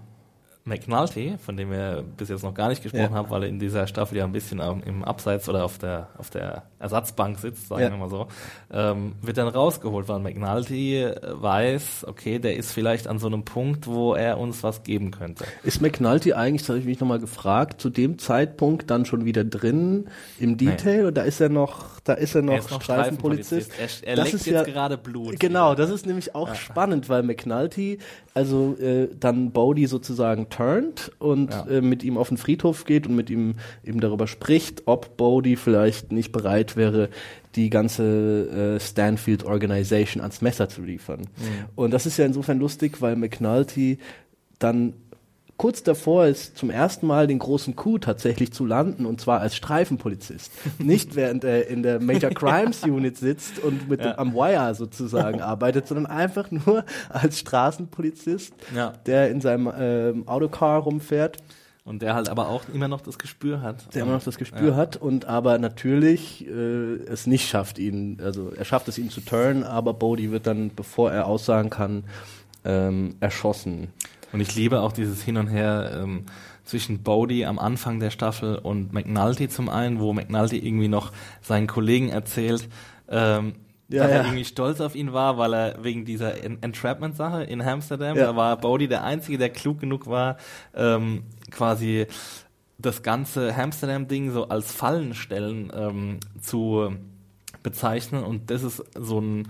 McNulty, von dem wir bis jetzt noch gar nicht gesprochen Ja. haben, weil er in dieser Staffel ja ein bisschen im Abseits oder auf der, auf der Ersatzbank sitzt, sagen Ja. wir mal so, ähm, wird dann rausgeholt, weil McNulty weiß, okay, der ist vielleicht an so einem Punkt, wo er uns was geben könnte. Ist McNulty eigentlich, das habe ich mich nochmal gefragt, zu dem Zeitpunkt dann schon wieder drin im Detail oder ist er noch, da ist er noch, er ist noch Streifenpolizist? Streifenpolizist. Er, er Das leckt ist jetzt ja- gerade Blut. Genau, das ist nämlich auch spannend, weil McNulty also äh, dann Bodhi sozusagen turnt und Ja. äh, mit ihm auf den Friedhof geht und mit ihm eben darüber spricht, ob Bodhi vielleicht nicht bereit wäre, die ganze äh, Stanfield Organization ans Messer zu liefern. Und das ist ja insofern lustig, weil McNulty dann kurz davor ist, zum ersten Mal den großen Coup tatsächlich zu landen und zwar als Streifenpolizist. Nicht während er in der Major Crimes Unit sitzt und mit dem, am Wire sozusagen arbeitet, sondern einfach nur als Straßenpolizist, Ja. der in seinem ähm, Autocar rumfährt, Und der halt aber auch immer noch das Gespür hat. der immer noch das Gespür hat und aber natürlich äh, es nicht schafft, ihn, also er schafft es ihn zu turnen, aber Bodhi wird dann, bevor er aussagen kann, ähm, erschossen. Und ich liebe auch dieses Hin und Her ähm, zwischen Bodhi am Anfang der Staffel und McNulty zum einen, wo McNulty irgendwie noch seinen Kollegen erzählt, ähm, Ja, dass er ja. irgendwie stolz auf ihn war, weil er wegen dieser En- Entrapment-Sache in Amsterdam, Ja. da war Bodhi der Einzige, der klug genug war, ähm, quasi das ganze Amsterdam-Ding so als Fallenstellen ähm, zu bezeichnen und das ist so ein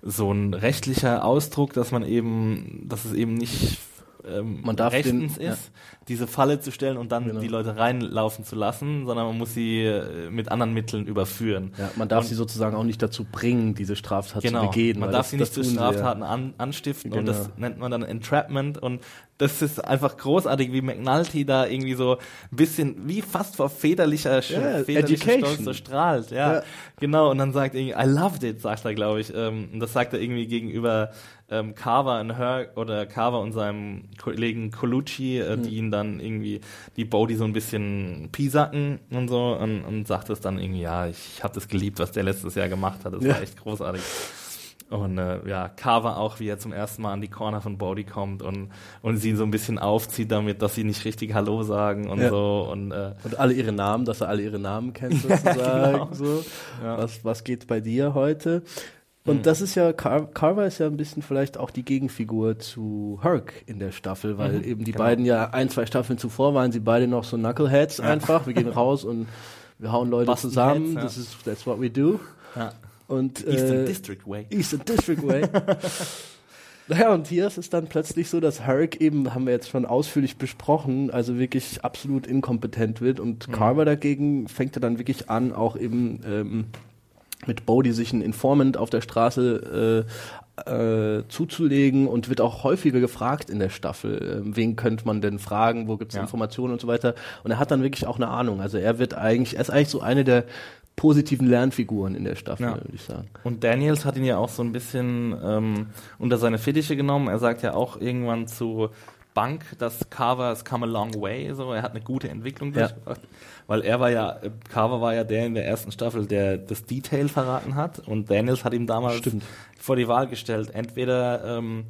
so ein rechtlicher Ausdruck, dass man eben, dass es eben nicht ähm, Man darf den- rechtens ja. ist, diese Falle zu stellen und dann Genau. die Leute reinlaufen zu lassen, sondern man muss sie äh, mit anderen Mitteln überführen. Ja, man darf Und- sie sozusagen auch nicht dazu bringen, diese Straftat Genau, zu begehen. man darf das, sie nicht zu Straftaten an, anstiften und das Genau. nennt man dann Entrapment und das ist einfach großartig, wie McNulty da irgendwie so ein bisschen, wie fast vor väterlicher, Ja, väterlicher. Stolz so strahlt. Ja, Ja. genau. Und dann sagt irgendwie, I loved it, sagt er, glaube ich. Ähm, und das sagt er irgendwie gegenüber ähm, Carver und Her oder Carver und seinem Kollegen Colucci, äh, Mhm. die ihn dann irgendwie, die Bodhi so ein bisschen piesacken und so und, und sagt es dann irgendwie, ja, ich habe das geliebt, was der letztes Jahr gemacht hat. Das Ja. war echt großartig. Und äh, ja, Carver auch, wie er zum ersten Mal an die Corner von Bodhi kommt und, und sie ihn so ein bisschen aufzieht damit, dass sie nicht richtig Hallo sagen und Ja. so. Und äh, Und alle ihre Namen, dass er alle ihre Namen kennt sozusagen. genau. so. Ja. Was, was geht bei dir heute? Und das ist ja, Car Carver ist ja ein bisschen vielleicht auch die Gegenfigur zu Herc in der Staffel, weil eben die genau. beiden ja ein, zwei Staffeln zuvor waren sie beide noch so Knuckleheads einfach. Wir gehen raus und wir hauen Leute Busten zusammen. Heads, ja. Das ist, that's what we do. ja. Und, Eastern äh, District Way. Eastern District Way. naja, und hier ist es dann plötzlich so, dass Herrick eben, haben wir jetzt schon ausführlich besprochen, also wirklich absolut inkompetent wird und Carver dagegen fängt er dann wirklich an, auch eben ähm, mit Bodhi sich einen Informant auf der Straße äh, äh, zuzulegen und wird auch häufiger gefragt in der Staffel, ähm, wen könnte man denn fragen, wo gibt es Ja. Informationen und so weiter. Und er hat dann wirklich auch eine Ahnung. Also er wird eigentlich, er ist eigentlich so eine der positiven Lernfiguren in der Staffel, Ja. würde ich sagen. Und Daniels hat ihn ja auch so ein bisschen ähm, unter seine Fittiche genommen. Er sagt ja auch irgendwann zu Bank, dass Carver has come a long way. So, er hat eine gute Entwicklung Ja. durchgebracht. Weil er war ja, Carver war ja der in der ersten Staffel, der das Detail verraten hat. Und Daniels hat ihm damals Stimmt. vor die Wahl gestellt. Entweder ähm,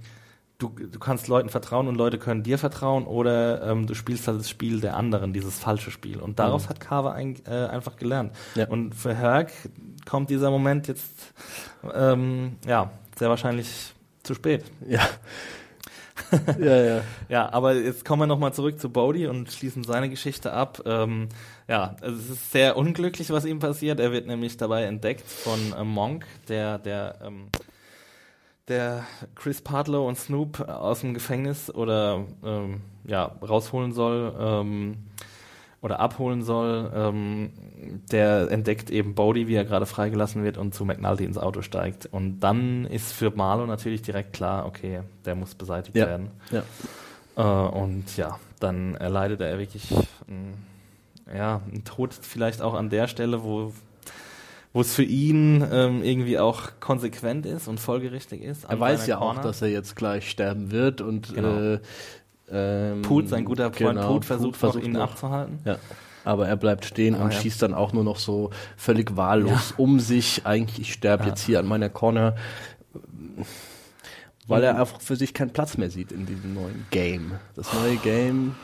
du, du kannst Leuten vertrauen und Leute können dir vertrauen oder ähm, du spielst halt das Spiel der anderen, dieses falsche Spiel. Und daraus hat Carver ein, äh, einfach gelernt. Ja. Und für Herc kommt dieser Moment jetzt ähm, ja sehr wahrscheinlich zu spät. Ja. ja, ja. Ja, aber jetzt kommen wir nochmal zurück zu Bodhi und schließen seine Geschichte ab. Ähm, ja, also es ist sehr unglücklich, was ihm passiert. Er wird nämlich dabei entdeckt von äh, Monk, der, der, ähm, der Chris Partlow und Snoop aus dem Gefängnis oder ähm, ja, rausholen soll ähm, oder abholen soll, ähm, der entdeckt eben Bodie, wie er gerade freigelassen wird und zu McNulty ins Auto steigt. Und dann ist für Marlow natürlich direkt klar, okay, der muss beseitigt Ja. werden. Ja. Äh, und ja, dann erleidet er wirklich ein, ja, einen Tod vielleicht auch an der Stelle, wo wo es für ihn ähm, irgendwie auch konsequent ist und folgerichtig ist. Er weiß ja auch, Corner. dass er jetzt gleich sterben wird und Genau. äh, ähm, Put, sein guter Freund genau, Put, versucht, versucht noch, ihn noch- abzuhalten. Ja. Aber er bleibt stehen Ah, und ja. schießt dann auch nur noch so völlig wahllos um sich. Eigentlich, ich sterbe jetzt hier an meiner Corner, weil Mhm. er einfach für sich keinen Platz mehr sieht in diesem neuen Game. Das neue Game.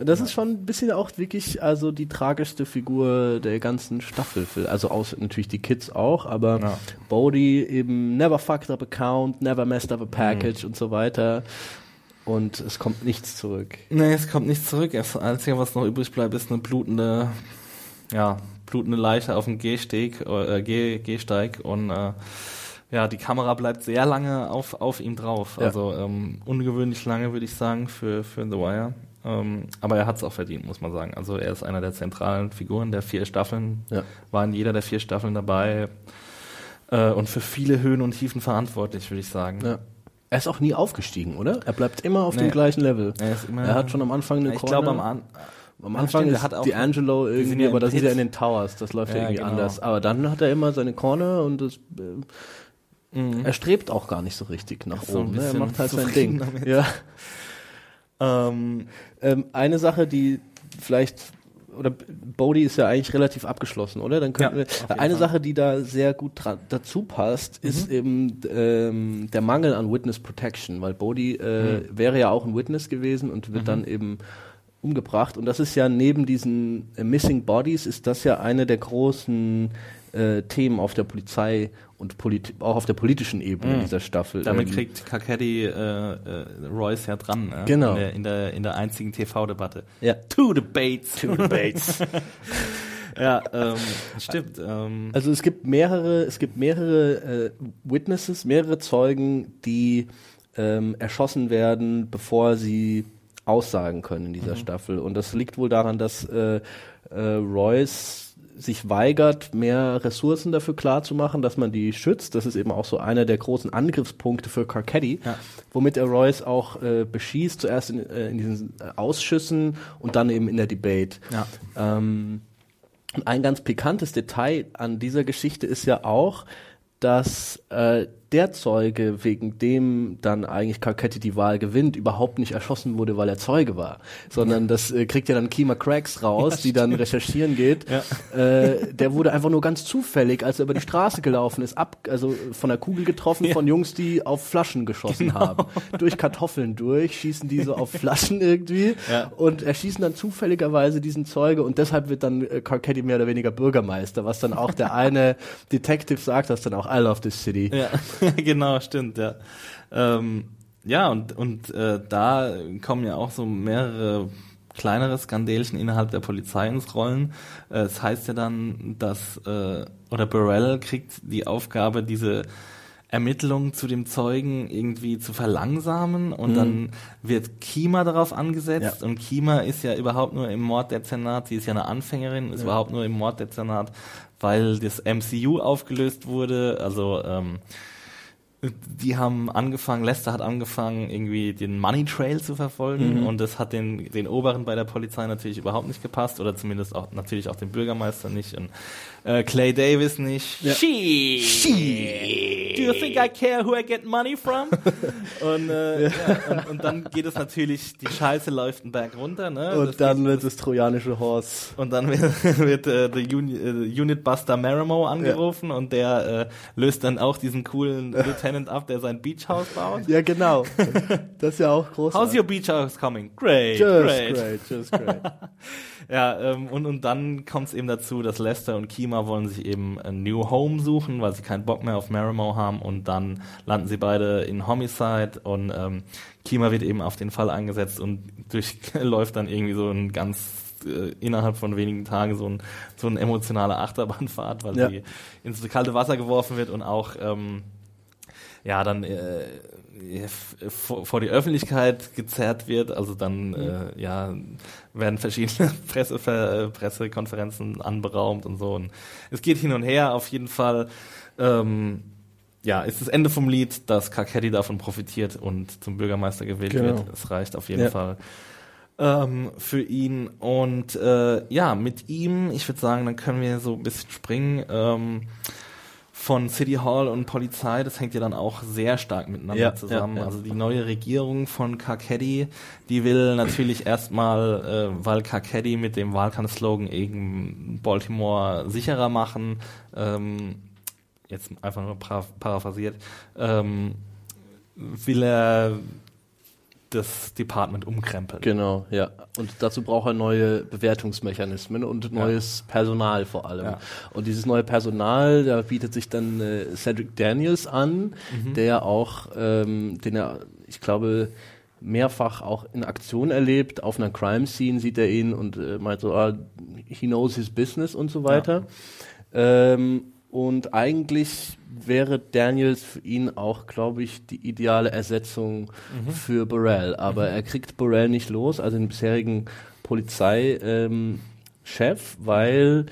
Das ist schon ein bisschen auch wirklich also die tragischste Figur der ganzen Staffel. Also aus natürlich die Kids auch, aber Ja. Bodhi eben never fucked up account, never messed up a package Mhm. und so weiter. Und es kommt nichts zurück. Nee, es kommt nichts zurück. Das Einzige, was noch übrig bleibt, ist eine blutende, ja, blutende Leiche auf dem Gehsteg, äh, Geh, Gehsteig und äh, ja, die Kamera bleibt sehr lange auf, auf ihm drauf. Ja. Also ähm, ungewöhnlich lange, würde ich sagen, für, für The Wire. Ähm, aber er hat es auch verdient, muss man sagen. Also er ist einer der zentralen Figuren der vier Staffeln, Ja. war in jeder der vier Staffeln dabei äh, und für viele Höhen und Tiefen verantwortlich, würde ich sagen. Ja. Er ist auch nie aufgestiegen, oder? Er bleibt immer auf Nee. dem gleichen Level. Er er hat schon am Anfang eine Ich Corner. glaube, am, An am Anfang stimmt, er ist hat auch- D'Angelo irgendwie, ja aber das ist ja in Pit. den Towers. Das läuft ja, Ja, irgendwie genau. anders. Aber dann hat er immer seine Corner und das, äh, Mhm. er strebt auch gar nicht so richtig nach so oben. Ne? Er macht halt sein Ding. damit. Ja. ähm, Ähm, eine Sache, die vielleicht oder Bodhi ist ja eigentlich relativ abgeschlossen, oder? Dann könnten Ja, wir, eine Fall. Sache, die da sehr gut dazu passt, Mhm. ist eben ähm, der Mangel an Witness Protection, weil Bodhi äh, Mhm. wäre ja auch ein Witness gewesen und wird dann eben umgebracht. Und das ist ja neben diesen äh, Missing Bodies ist das ja eine der großen äh, Themen auf der Polizei und auch auf der politischen Ebene dieser Staffel. Mhm. damit Ähm, kriegt Kakedi äh, äh, Royce ja dran. Ne? Genau. In der, in der, in der einzigen TV-Debatte. ja. Two debates. Two debates. ja, ähm, stimmt. Ähm, Also es gibt mehrere, es gibt mehrere äh, Witnesses, mehrere Zeugen, die ähm, erschossen werden, bevor sie aussagen können in dieser Mhm. Staffel. Und das liegt wohl daran, dass äh, äh, Royce sich weigert, mehr Ressourcen dafür klarzumachen, dass man die schützt. Das ist eben auch so einer der großen Angriffspunkte für Carcetti, Ja. womit er Royce auch äh, beschießt, zuerst in, äh, in diesen äh, Ausschüssen und dann eben in der Debate. Ja. Ähm, und ein ganz pikantes Detail an dieser Geschichte ist ja auch, dass äh, der Zeuge, wegen dem dann eigentlich Carcetti die Wahl gewinnt, überhaupt nicht erschossen wurde, weil er Zeuge war, sondern das äh, kriegt ja dann Kima Cracks raus, die dann recherchieren geht. Äh, der wurde einfach nur ganz zufällig, als er über die Straße gelaufen ist, ab, also von der Kugel getroffen von Jungs, die auf Flaschen geschossen haben. Durch Kartoffeln durch, schießen die so auf Flaschen irgendwie Ja. und erschießen dann zufälligerweise diesen Zeuge und deshalb wird dann äh, Carcetti mehr oder weniger Bürgermeister, was dann auch der eine Detective sagt, das dann auch I love this city. Ja, genau, stimmt, ja. Ähm, ja, und, und äh, da kommen ja auch so mehrere kleinere Skandelchen innerhalb der Polizei ins Rollen. Äh, Es heißt ja dann, dass, äh, oder Burrell kriegt die Aufgabe, diese Ermittlungen zu dem Zeugen irgendwie zu verlangsamen und dann wird Kima darauf angesetzt Ja. und Kima ist ja überhaupt nur im Morddezernat, sie ist ja eine Anfängerin, ist überhaupt nur im Morddezernat, weil das MCU aufgelöst wurde, also ähm, die haben angefangen, Lester hat angefangen, irgendwie den Money Trail zu verfolgen und das hat den, den Oberen bei der Polizei natürlich überhaupt nicht gepasst oder zumindest auch natürlich auch dem Bürgermeister nicht. Und äh, Clay Davis nicht. She. She. Do you think I care who I get money from? und, äh, ja. und, und dann geht es natürlich, die Scheiße läuft einen Berg runter, ne? Das Und dann geht- wird das trojanische Horse. und dann wird, wird äh, der Uni äh, Unit Buster Marimo angerufen und der äh, löst dann auch diesen coolen Lieutenant ab, der sein Beach House baut. Ja, genau. Das ist ja auch groß. How's your Beach House coming? Great, Just great. great, just great. Ja, ähm, und, und dann kommt es eben dazu, dass Lester und Kima wollen sich eben ein New Home suchen, weil sie keinen Bock mehr auf Marimo haben und dann landen sie beide in Homicide und ähm, Kima wird eben auf den Fall eingesetzt und durchläuft dann irgendwie so ein ganz äh, innerhalb von wenigen Tagen so ein so eine emotionale Achterbahnfahrt, weil Ja. sie ins kalte Wasser geworfen wird und auch ähm, ja dann äh, vor, vor die Öffentlichkeit gezerrt wird. Also dann äh, ja werden verschiedene Presse, äh, Pressekonferenzen anberaumt und so. Und es geht hin und her auf jeden Fall. Ähm, ja, ist das Ende vom Lied, dass Kakedi davon profitiert und zum Bürgermeister gewählt Genau. wird. Es reicht auf jeden Ja. Fall ähm, für ihn. Und äh, ja, mit ihm, ich würde sagen, dann können wir so ein bisschen springen. Ähm, von City Hall und Polizei, das hängt ja dann auch sehr stark miteinander Ja, zusammen. ja, ja. Also die neue Regierung von Kakedi, die will natürlich erstmal, äh, weil Kakedi mit dem Wahlkampfslogan eben Baltimore sicherer machen, ähm, jetzt einfach nur para paraphrasiert, ähm, will er das Department umkrempeln. Genau, ja. Und dazu braucht er neue Bewertungsmechanismen und neues Personal vor allem. Ja. Und dieses neue Personal, da bietet sich dann äh, Cedric Daniels an, Mhm. der auch, ähm, den er, ich glaube, mehrfach auch in Aktion erlebt. Auf einer Crime Scene sieht er ihn und äh, meint so, ah, he knows his business und so weiter. Ähm, und eigentlich wäre Daniels für ihn auch, glaube ich, die ideale Ersetzung für Burrell. Aber er kriegt Burrell nicht los, also den bisherigen Polizeichef, ähm, weil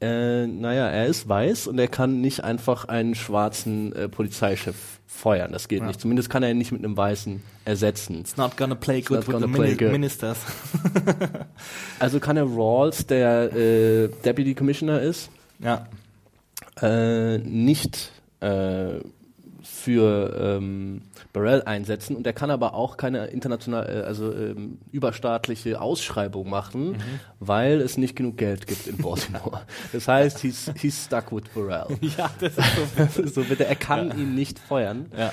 äh, naja, er ist weiß und er kann nicht einfach einen schwarzen äh, Polizeichef feuern. Das geht nicht. Zumindest kann er ihn nicht mit einem weißen ersetzen. It's not gonna play good not with the mini good. ministers. Also kann er Rawls, der äh, Deputy Commissioner ist, ja. Äh, nicht äh, für ähm, Burrell einsetzen und er kann aber auch keine international, äh, also ähm, überstaatliche Ausschreibung machen, weil es nicht genug Geld gibt in Baltimore. das heißt, he's, he's stuck with Burrell. Ja, das ist so. so bitte, er kann ihn nicht feuern. Ja,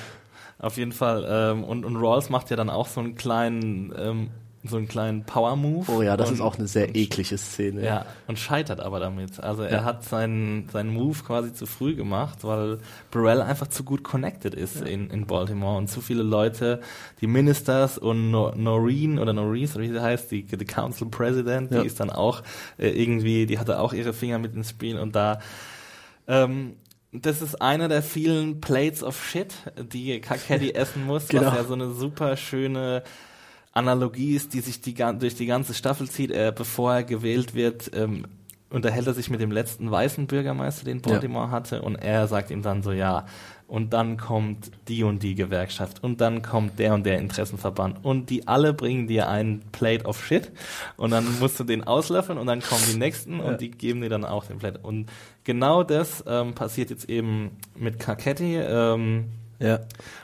auf jeden Fall. Ähm, und, und Rawls macht ja dann auch so einen kleinen, ähm, so einen kleinen Power-Move. Oh ja, das und, ist auch eine sehr eklige Szene. Ja, und scheitert aber damit. Also er Ja. hat seinen, seinen Move quasi zu früh gemacht, weil Burrell einfach zu gut connected ist in, in Baltimore und zu viele Leute, die Ministers und no Noreen oder Norris, oder wie sie heißt, die, die Council President, Ja. die ist dann auch äh, irgendwie, die hatte auch ihre Finger mit ins Spiel und da ähm, das ist einer der vielen Plates of Shit, die Kakedi essen muss, Genau. was ja so eine super schöne Analogie ist, die sich die, durch die ganze Staffel zieht. Er, bevor er gewählt wird, ähm, unterhält er sich mit dem letzten weißen Bürgermeister, den Baltimore hatte, und er sagt ihm dann so, ja, und dann kommt die und die Gewerkschaft und dann kommt der und der Interessenverband und die alle bringen dir einen Plate of Shit und dann musst du den auslöffeln und dann kommen die nächsten und die geben dir dann auch den Plate. Und genau das ähm, passiert jetzt eben mit Kaketti. Ähm, Ja.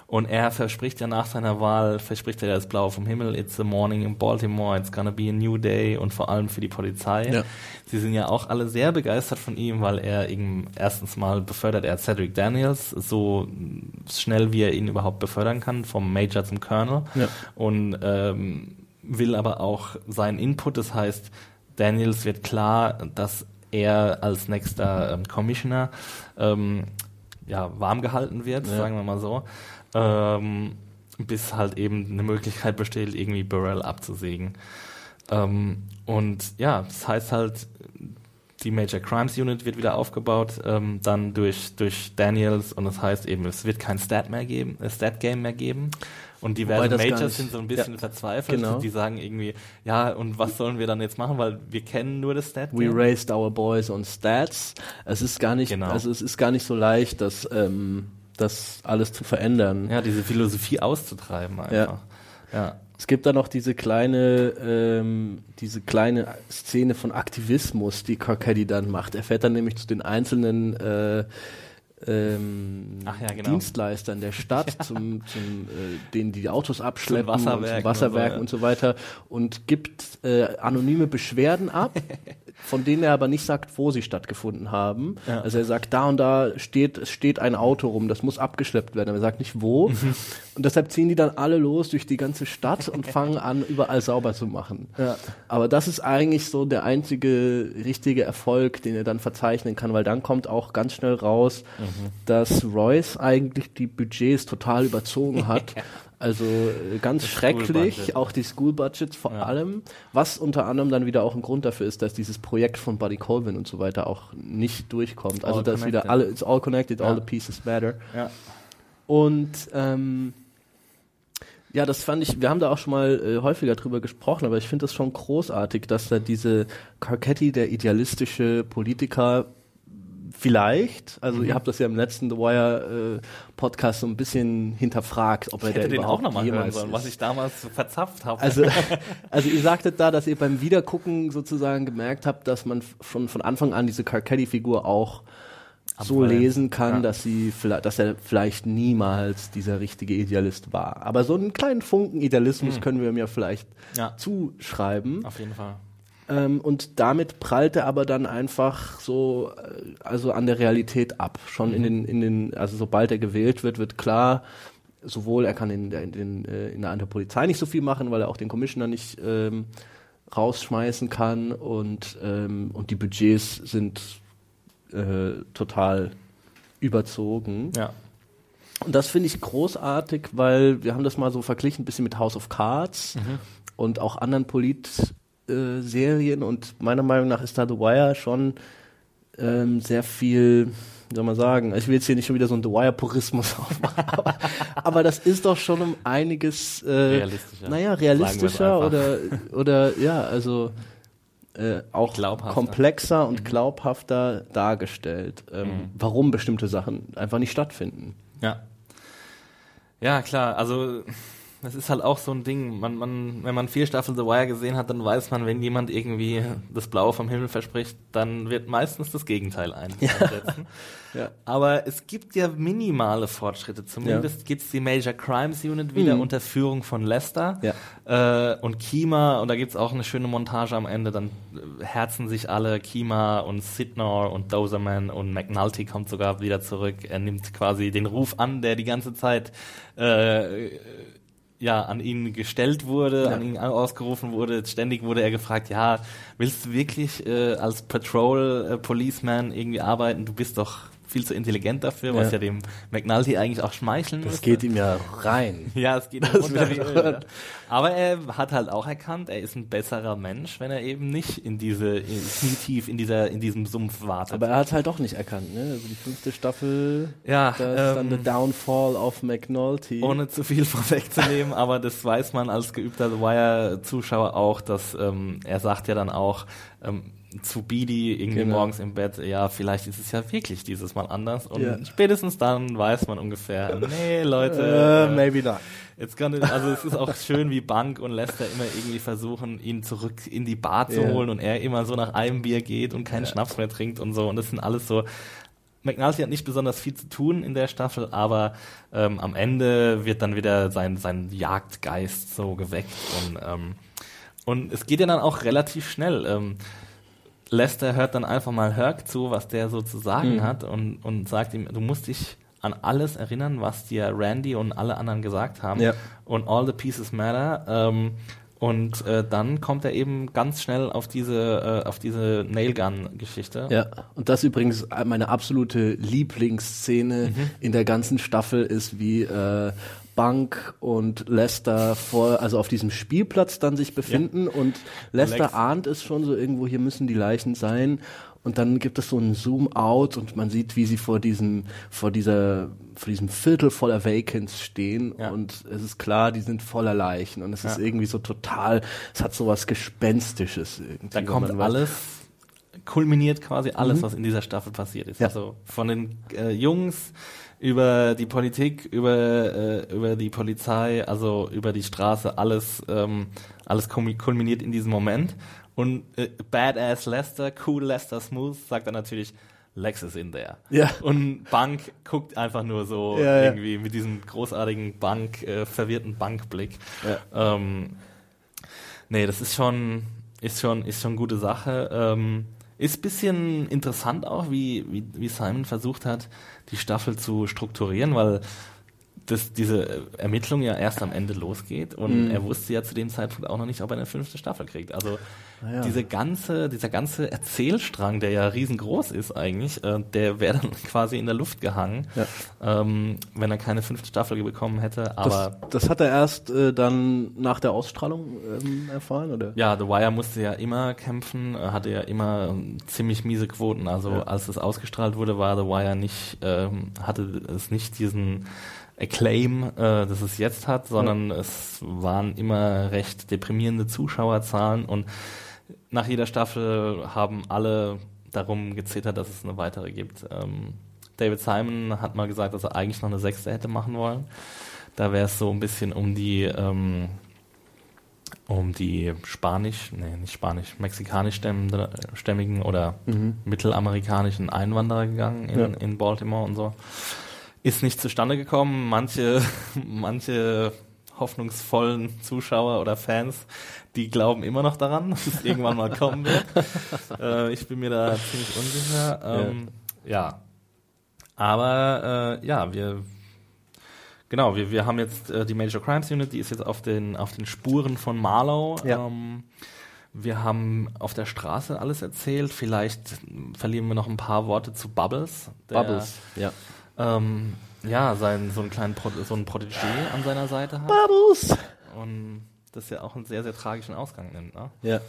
und er verspricht ja nach seiner Wahl, verspricht er ja das Blaue vom Himmel, it's the morning in Baltimore, it's gonna be a new day und vor allem für die Polizei. Ja. Sie sind ja auch alle sehr begeistert von ihm, weil er eben erstens mal befördert er Cedric Daniels so schnell wie er ihn überhaupt befördern kann, vom Major zum Colonel. Ja. Und ähm, will aber auch seinen Input, das heißt, Daniels wird klar, dass er als nächster ähm, Commissioner ähm, ja, warm gehalten wird, Ja. sagen wir mal so, ähm, bis halt eben eine Möglichkeit besteht, irgendwie Burrell abzusägen. Ähm, und ja, das heißt halt, die Major Crimes Unit wird wieder aufgebaut, ähm, dann durch, durch Daniels und das heißt eben, es wird kein Stat mehr geben, äh, Stat Game mehr geben. Und diverse Majors sind so ein bisschen ja, verzweifelt. genau. Die sagen irgendwie, ja, und was sollen wir dann jetzt machen, weil wir kennen nur das Stat We Game. raised our boys on stats. Es ist gar nicht, Genau. also es ist gar nicht so leicht, das, ähm, das alles zu verändern. Ja, diese Philosophie auszutreiben einfach. Ja. Es gibt da noch diese kleine, ähm, diese kleine Szene von Aktivismus, die Carcetti dann macht. Er fährt dann nämlich zu den einzelnen äh, ähm, ja, genau. Dienstleistern der Stadt, zum, zum äh, denen die Autos abschleppen, Zum Wasserwerk und und zum Wasserwerk so, ja. und so weiter und gibt äh, anonyme Beschwerden ab, von denen er aber nicht sagt, wo sie stattgefunden haben. Also er sagt, da und da steht, es steht ein Auto rum, das muss abgeschleppt werden, aber er sagt nicht wo. Mhm. Und deshalb ziehen die dann alle los durch die ganze Stadt und fangen an, überall sauber zu machen. Aber das ist eigentlich so der einzige richtige Erfolg, den er dann verzeichnen kann, weil dann kommt auch ganz schnell raus, dass Royce eigentlich die Budgets total überzogen hat. Also äh, ganz schrecklich, School-Budget. auch die School Budgets vor allem, was unter anderem dann wieder auch ein Grund dafür ist, dass dieses Projekt von Buddy Colvin und so weiter auch nicht durchkommt. Also All dass wieder alle, it's all connected, all Ja. the pieces matter. Ja. Und ähm, ja, das fand ich, wir haben da auch schon mal äh, häufiger drüber gesprochen, aber ich finde das schon großartig, dass da diese Carcetti, der idealistische Politiker, vielleicht, also Mhm. ihr habt das ja im letzten The Wire äh, Podcast so ein bisschen hinterfragt, ob er Ich der hätte den auch überhaupt nochmal hören sollen, ist. was ich damals verzapft habe. Also, also ihr sagtet da, dass ihr beim Wiedergucken sozusagen gemerkt habt, dass man schon von Anfang an diese Carcetti-Figur auch so Ambivalent. lesen kann, Ja. dass sie vielleicht, dass er vielleicht niemals dieser richtige Idealist war. Aber so einen kleinen Funken Idealismus können wir ihm ja vielleicht. Ja. zuschreiben. Auf jeden Fall. Ähm, und damit prallt er aber dann einfach so, äh, also an der Realität ab. Schon in den, in den, also sobald er gewählt wird, wird klar, sowohl er kann in der, in, äh, in der, an der Polizei nicht so viel machen, weil er auch den Commissioner nicht ähm, rausschmeißen kann und, ähm, und die Budgets sind äh, total überzogen. Ja. Und das finde ich großartig, weil wir haben das mal so verglichen, ein bisschen mit House of Cards und auch anderen Polit-Serien. und meiner Meinung nach ist da The Wire schon ähm, sehr viel, wie soll man sagen, ich will jetzt hier nicht schon wieder so einen The Wire-Purismus aufmachen, aber, aber das ist doch schon um einiges äh, Realistischer. Naja, realistischer oder, oder ja, also äh, auch komplexer Mhm. und glaubhafter dargestellt, ähm, warum bestimmte Sachen einfach nicht stattfinden. Ja. Ja, klar, also das ist halt auch so ein Ding. Man, man, wenn man vier Staffeln The Wire gesehen hat, dann weiß man, wenn jemand irgendwie das Blaue vom Himmel verspricht, dann wird meistens das Gegenteil ein- einsetzen. Ja. Aber es gibt ja minimale Fortschritte. Zumindest gibt's die Major Crimes Unit wieder Mhm. unter Führung von Lester Ja. äh, und Kima. Und da gibt's auch eine schöne Montage am Ende. Dann äh, herzen sich alle, Kima und Sidnor und Doserman und McNulty kommt sogar wieder zurück. Er nimmt quasi den Ruf an, der die ganze Zeit äh, ja, an ihn gestellt wurde, Ja. an ihn ausgerufen wurde. Ständig wurde er gefragt, ja, willst du wirklich äh, als Patrol äh, Policeman irgendwie arbeiten? Du bist doch viel zu intelligent dafür, was Ja. ja dem McNulty eigentlich auch schmeicheln Das müsste. geht ihm ja rein. Ja, es geht ihm runter wie Öl, ja. Aber er hat halt auch erkannt, er ist ein besserer Mensch, wenn er eben nicht in diese, knietief in dieser, in diesem Sumpf wartet. Aber er hat halt doch nicht erkannt, ne? Also die fünfte Staffel, ja, da ist dann ähm, the Downfall of McNulty. ohne zu viel vorwegzunehmen, aber das weiß man als geübter The Wire-Zuschauer auch, dass ähm, er sagt ja dann auch ähm, zu Beady irgendwie Genau. morgens im Bett, ja, vielleicht ist es ja wirklich dieses Mal anders und Ja. spätestens dann weiß man ungefähr, nee, Leute, äh, maybe not. Jetzt kann, also es ist auch schön, wie Bank und Lester immer irgendwie versuchen, ihn zurück in die Bar zu Ja. holen und er immer so nach einem Bier geht und keinen Schnaps mehr trinkt und so. Und das sind alles so. McNulty hat nicht besonders viel zu tun in der Staffel, aber ähm, am Ende wird dann wieder sein, sein Jagdgeist so geweckt und, ähm, und es geht ja dann auch relativ schnell. Ähm, Lester hört dann einfach mal Herc zu, was der so zu sagen Mhm. hat und, und sagt ihm, du musst dich an alles erinnern, was dir Randy und alle anderen gesagt haben. Ja. Und all the pieces matter. Ähm, und äh, dann kommt er eben ganz schnell auf diese, äh, auf diese Nailgun-Geschichte. Ja, und das übrigens meine absolute Lieblingsszene Mhm. in der ganzen Staffel ist, wie äh, Bank und Lester vor, also auf diesem Spielplatz dann sich befinden und Lester Lex. ahnt es schon so irgendwo, hier müssen die Leichen sein. Und dann gibt es so einen Zoom-out und man sieht, wie sie vor diesem, vor dieser, vor diesem Viertel voller Vacants stehen Ja. und es ist klar, die sind voller Leichen und es ist Ja. irgendwie so total, es hat so was Gespenstisches irgendwie. Da kommt alles, kulminiert quasi alles, was in dieser Staffel passiert ist. Mhm. Ja. Also von den äh, Jungs über die Politik, über, äh, über die Polizei, also über die Straße, alles, ähm, alles kulmi- kulminiert in diesem Moment. Und äh, Badass Lester, cool Lester Smooth, sagt dann natürlich, Lex is in there. Ja. Und Bank guckt einfach nur so Ja, ja. irgendwie mit diesem großartigen Bank, äh, verwirrten Bankblick. Ähm, Nee, das ist schon, ist schon, ist schon gute Sache. Ähm, ist bisschen interessant auch, wie, wie, wie Simon versucht hat, die Staffel zu strukturieren, weil das, diese Ermittlung ja erst am Ende losgeht und Mhm. er wusste ja zu dem Zeitpunkt auch noch nicht, ob er eine fünfte Staffel kriegt. Also Ah ja. diese ganze, dieser ganze Erzählstrang, der ja riesengroß ist eigentlich, äh, der wäre dann quasi in der Luft gehangen, Ja. ähm, wenn er keine fünfte Staffel bekommen hätte. Aber das, das hat er erst äh, dann nach der Ausstrahlung ähm, erfahren, oder? Ja, The Wire musste ja immer kämpfen, äh, hatte ja immer ähm, ziemlich miese Quoten. Also Ja. als es ausgestrahlt wurde, war The Wire nicht, ähm, hatte es nicht diesen Acclaim, äh, das es jetzt hat, sondern es waren immer recht deprimierende Zuschauerzahlen und nach jeder Staffel haben alle darum gezittert, dass es eine weitere gibt. Ähm, David Simon hat mal gesagt, dass er eigentlich noch eine sechste hätte machen wollen. Da wäre es so ein bisschen um die ähm, um die spanisch, nee, nicht spanisch, mexikanisch stämmende- stämmigen oder mittelamerikanischen Einwanderer gegangen in, Ja. in Baltimore und so. Ist nicht zustande gekommen. Manche, manche hoffnungsvollen Zuschauer oder Fans, die glauben immer noch daran, dass es irgendwann mal kommen wird. äh, ich bin mir da ziemlich unsicher. Ähm, ja. Aber äh, ja, wir Genau, wir, wir haben jetzt äh, die Major Crimes Unit, die ist jetzt auf den, auf den Spuren von Marlow. Ja. Ähm, wir haben auf der Straße alles erzählt. Vielleicht verlieren wir noch ein paar Worte zu Bubbles. der, Bubbles, ja. Ähm, ja, sein, so einen kleinen Pro so einen Protégé an seiner Seite hat. Bubbles! Und das ja auch einen sehr, sehr tragischen Ausgang nimmt. Ne? Ja.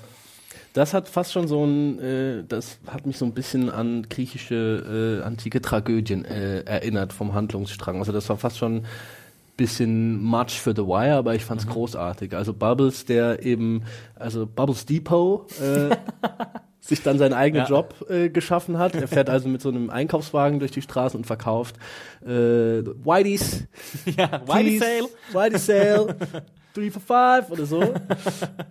Das hat fast schon so ein, äh, das hat mich so ein bisschen an griechische äh, antike Tragödien äh, erinnert vom Handlungsstrang. Also das war fast schon ein bisschen much für The Wire, aber ich fand's großartig. Also Bubbles, der eben, also Bubbles Depot, äh, sich dann seinen eigenen Ja. Job äh, geschaffen hat. Er fährt also mit so einem Einkaufswagen durch die Straßen und verkauft äh, Whiteys, Ja, Whitey Sale. Whitey Sale. Three for five oder so.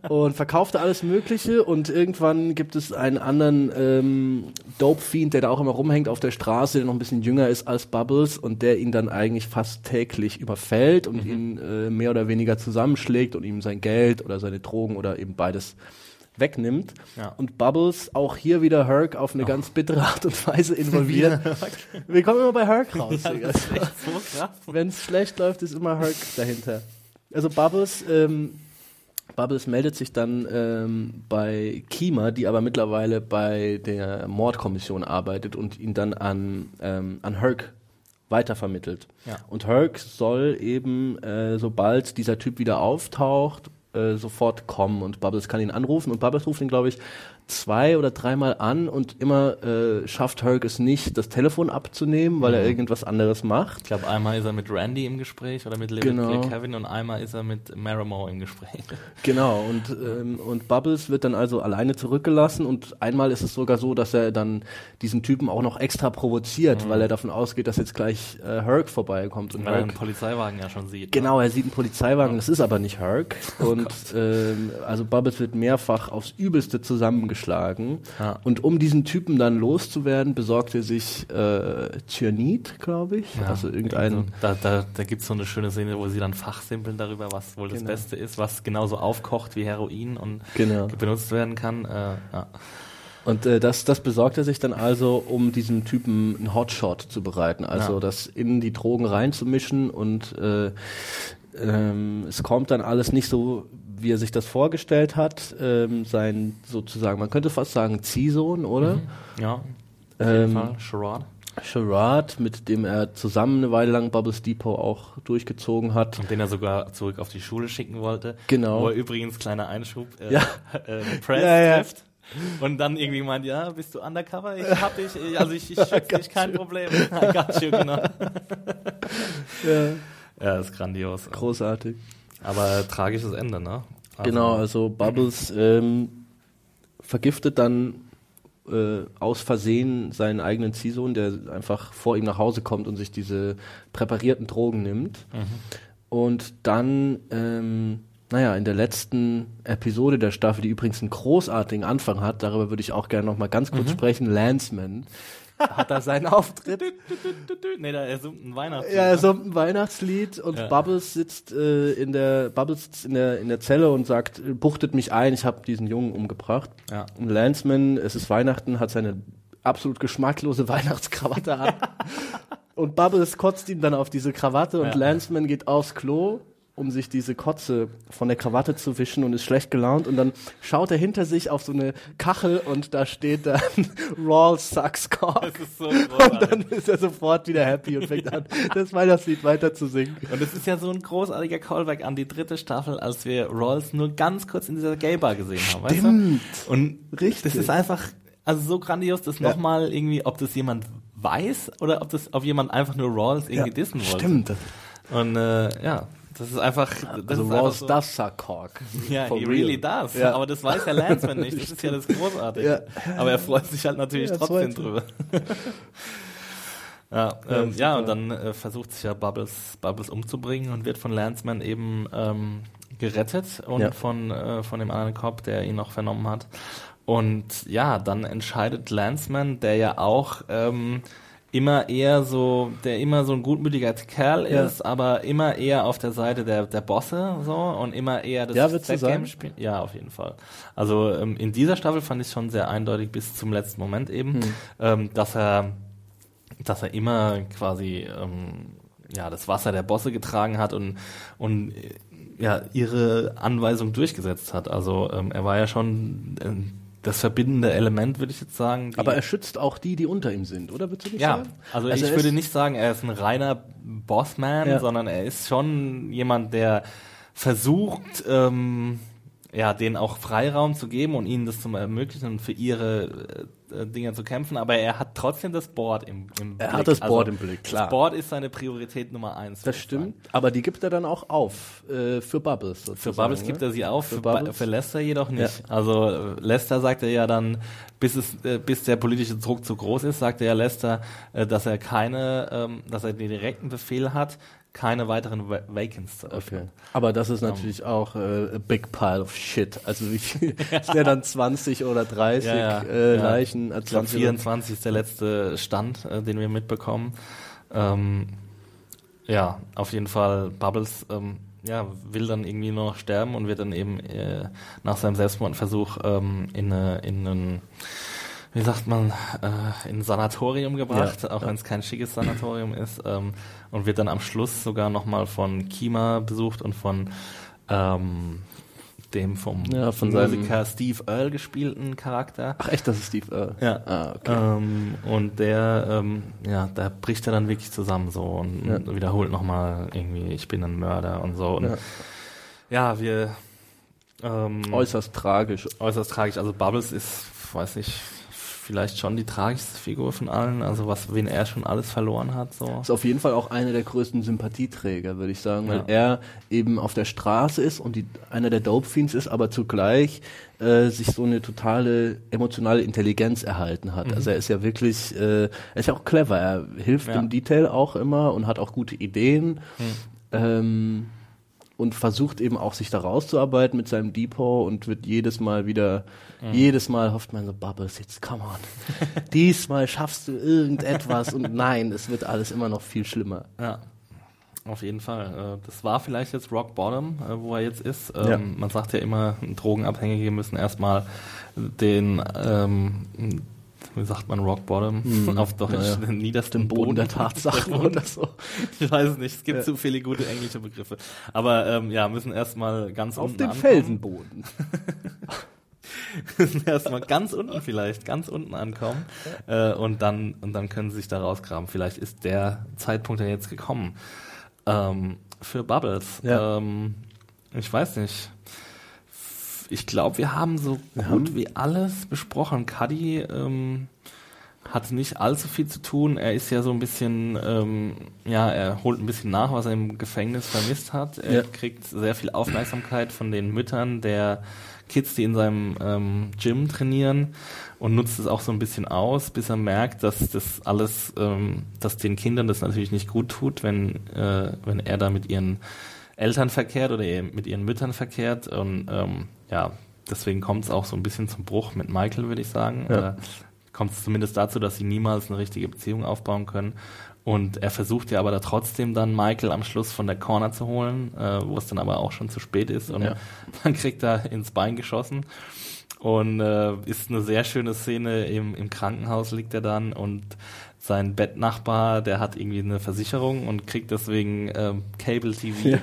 und verkaufte alles Mögliche und irgendwann gibt es einen anderen ähm, Dope-Fiend, der da auch immer rumhängt auf der Straße, der noch ein bisschen jünger ist als Bubbles und der ihn dann eigentlich fast täglich überfällt und ihn äh, mehr oder weniger zusammenschlägt und ihm sein Geld oder seine Drogen oder eben beides wegnimmt. Ja. Und Bubbles auch hier wieder Herc auf eine ganz bittere Art und Weise involviert. Wir kommen immer bei Herc raus. Ist echt so. Wenn es schlecht läuft, ist immer Herc dahinter. Also Bubbles, ähm, Bubbles meldet sich dann ähm, bei Kima, die aber mittlerweile bei der Mordkommission arbeitet und ihn dann an, ähm, an Herc weitervermittelt. Ja. Und Herc soll eben, äh, sobald dieser Typ wieder auftaucht, äh, sofort kommen und Bubbles kann ihn anrufen und Bubbles ruft ihn, glaube ich, zwei oder dreimal an und immer äh, schafft Herc es nicht, das Telefon abzunehmen, weil er irgendwas anderes macht. Ich glaube, einmal ist er mit Randy im Gespräch oder mit Little Genau. Kevin und einmal ist er mit Marimo im Gespräch. Genau, und, ähm, und Bubbles wird dann also alleine zurückgelassen und einmal ist es sogar so, dass er dann diesen Typen auch noch extra provoziert, weil er davon ausgeht, dass jetzt gleich äh, Herc vorbeikommt. Und Weil er einen Herc, Polizeiwagen ja schon sieht. genau, er sieht einen Polizeiwagen, das ist aber nicht Herc. Und ähm, also Bubbles wird mehrfach aufs Übelste zusammengeschlagen. Ja. Und um diesen Typen dann loszuwerden, besorgt er sich äh, Cyanid, glaube ich. Ja, also irgendein... Da, da, da gibt es so eine schöne Szene, wo sie dann fachsimpeln darüber, was wohl das Genau. Beste ist, was genauso aufkocht wie Heroin und Genau. benutzt werden kann. Äh, ja. Und äh, das, das besorgt er sich dann also, um diesem Typen einen Hotshot zu bereiten. Also Ja. das in die Drogen reinzumischen und äh, ähm, es kommt dann alles nicht so, wie er sich das vorgestellt hat. Ähm, sein sozusagen, man könnte fast sagen Ziehsohn, oder? ja, auf jeden Ähm, Fall. Sherrod. Gerard, mit dem er zusammen eine Weile lang Bubbles Depot auch durchgezogen hat. Und den er sogar zurück auf die Schule schicken wollte. Genau. Wo er übrigens, kleiner Einschub, äh, Ja. äh, Press Ja, ja. trifft. Und dann irgendwie meint, ja, bist du undercover? Ich hab dich, also ich, ich schütze dich, kein Problem. I got you, genau. Ja. Ja, ist grandios. Großartig. Aber tragisches Ende, ne? Also, Genau, also Bubbles ähm, vergiftet dann äh, aus Versehen seinen eigenen Ziehsohn, der einfach vor ihm nach Hause kommt und sich diese präparierten Drogen nimmt. Und dann, ähm, naja, in der letzten Episode der Staffel, die übrigens einen großartigen Anfang hat, darüber würde ich auch gerne noch mal ganz kurz sprechen, Landsman, hat da seinen Auftritt. Nee, da er summt ein Weihnachtslied. Ja, er ne? summt ein Weihnachtslied und Ja. Bubbles sitzt äh, in der Bubbles sitzt in der in der Zelle und sagt, äh, buchtet mich ein, ich habe diesen Jungen umgebracht. Ja. Und Landsman, es ist Weihnachten, hat seine absolut geschmacklose Weihnachtskrawatte an. und Bubbles kotzt ihm dann auf diese Krawatte und Ja. Landsman geht aufs Klo, um sich diese Kotze von der Krawatte zu wischen und ist schlecht gelaunt und dann schaut er hinter sich auf so eine Kachel und da steht dann Rawls Sucks Cock. Das ist so Und großartig. dann ist er sofort wieder happy und fängt an, das Weihnachtslied weiter zu singen. Und es ist ja so ein großartiger Callback an die dritte Staffel, als wir Rolls nur ganz kurz in dieser Gay-Bar gesehen haben, weißt du? Und Richtig. das ist einfach, also so grandios, dass Ja. nochmal irgendwie, ob das jemand weiß oder ob das, ob jemand einfach nur Rolls irgendwie dissen wollte. Stimmt. Und äh, ja, das ist einfach. Das Also ist Ross so, does suck cock. Ja, For he real. really does. Ja. Aber das weiß der Lanceman nicht. Das ist ja das Großartige. Ja. Aber er freut sich halt natürlich Ja, trotzdem drüber. ja, ähm, ja, und dann äh, versucht sich ja Bubbles, Bubbles umzubringen und wird von Lanceman eben ähm, gerettet und Ja. von, äh, von dem anderen Cop, der ihn noch vernommen hat. Und ja, dann entscheidet Lanceman, der ja auch ähm, immer eher so, der immer so ein gutmütiger Kerl Ja. ist, aber immer eher auf der Seite der, der Bosse so und immer eher das Ja, sagen? spielt. Ja, auf jeden Fall. Also ähm, in dieser Staffel fand ich schon sehr eindeutig bis zum letzten Moment eben, Hm. ähm, dass er dass er immer quasi ähm, ja das Wasser der Bosse getragen hat und und ja ihre Anweisung durchgesetzt hat. Also ähm, er war ja schon ähm, das verbindende Element, würde ich jetzt sagen. Aber er schützt auch die, die unter ihm sind, oder würdest du nicht ja, sagen? also, er ich würde nicht sagen, er ist ein reiner Bossman, Ja. sondern er ist schon jemand, der versucht, ähm, ja, denen auch Freiraum zu geben und ihnen das zu ermöglichen und für ihre äh, Dinge zu kämpfen, aber er hat trotzdem das Board im, im Er Blick. hat das Board im Blick, klar. Das Board ist seine Priorität Nummer eins. Das stimmt, sagen. aber die gibt er dann auch auf äh, für Bubbles. Für Sozusagen, Bubbles ne? gibt er sie auf, für, Für für Lester jedoch nicht. Also äh, Lester sagt er ja dann, bis es, äh, bis der politische Druck zu groß ist, sagt er ja Lester, äh, dass er keine, ähm, dass er den direkten Befehl hat, keine weiteren Va Vacants zu Okay. öffnen. Aber das ist natürlich auch äh, a big pile of shit. Also wie viel ja dann 20 oder 30 Ja, ja, äh. Leichen? Ich glaube 24 ist der letzte Stand, äh, den wir mitbekommen. Ähm, ja, auf jeden Fall Bubbles ähm, ja, will dann irgendwie nur noch sterben und wird dann eben äh, nach seinem Selbstmordversuch ähm, in, eine, in einen, wie sagt man, äh, in ein Sanatorium gebracht, Ja, auch wenn es kein schickes Sanatorium ist, ähm, und wird dann am Schluss sogar nochmal von Kima besucht und von ähm, dem vom Ja, von Musiker Steve Earle gespielten Charakter. Ach echt, das ist Steve Earle? Ja. Ah, okay. Ähm, und der, ähm, ja, da bricht er dann wirklich zusammen so und Ja. wiederholt nochmal irgendwie, ich bin ein Mörder und so. Und Ja. ja, wir ähm, Äußerst tragisch. äußerst tragisch. Also Bubbles ist, weiß nicht, vielleicht schon die tragischste Figur von allen. Also was, wen er schon alles verloren hat. So. Ist auf jeden Fall auch einer der größten Sympathieträger, würde ich sagen, weil Ja. er eben auf der Straße ist und die, einer der Dope Fiends ist, aber zugleich äh, sich so eine totale emotionale Intelligenz erhalten hat. Also er ist ja wirklich, äh, er ist ja auch clever. Er hilft Ja. im Detail auch immer und hat auch gute Ideen. Ähm, und versucht eben auch sich da rauszuarbeiten mit seinem Depot und wird jedes Mal wieder, jedes Mal hofft man so, Bubbles, jetzt come on. Diesmal schaffst du irgendetwas und nein, es wird alles immer noch viel schlimmer. Ja. Auf jeden Fall. Äh, Das war vielleicht jetzt Rock Bottom, äh, wo er jetzt ist. Ähm, Ja. Man sagt ja immer, Drogenabhängige müssen erstmal den, ähm, wie sagt man Rock Bottom auf Deutsch, Naja. den niedersten Hm. Boden Boden der Tatsachen oder so. Ich weiß es nicht, es gibt Ja. zu viele gute englische Begriffe. Aber ähm, ja, müssen erstmal ganz Auf unten dem ankommen. Felsenboden. müssen erstmal ganz unten vielleicht, ganz unten ankommen äh, und dann und dann können sie sich da rausgraben. Vielleicht ist der Zeitpunkt ja jetzt gekommen ähm, für Bubbles. Ja. Ähm, ich weiß nicht. Ich glaube, wir haben so gut wie alles besprochen. Cuddy ähm, hat nicht allzu viel zu tun. Er ist ja so ein bisschen, ähm, ja, er holt ein bisschen nach, was er im Gefängnis vermisst hat. Er Ja. kriegt sehr viel Aufmerksamkeit von den Müttern der Kids, die in seinem ähm, Gym trainieren und nutzt es auch so ein bisschen aus, bis er merkt, dass das alles, ähm, dass den Kindern das natürlich nicht gut tut, wenn, äh, wenn er da mit ihren Eltern verkehrt oder mit ihren Müttern verkehrt und ähm, ja, deswegen kommt es auch so ein bisschen zum Bruch mit Michael, würde ich sagen. Ja. Oder kommt es zumindest dazu, dass sie niemals eine richtige Beziehung aufbauen können. Und er versucht ja aber da trotzdem dann Michael am Schluss von der Corner zu holen, äh, wo es dann aber auch schon zu spät ist und Ja. man kriegt da ins Bein geschossen. Und äh, ist eine sehr schöne Szene, im, im Krankenhaus liegt er dann und sein Bettnachbar, der hat irgendwie eine Versicherung und kriegt deswegen ähm, Cable TV.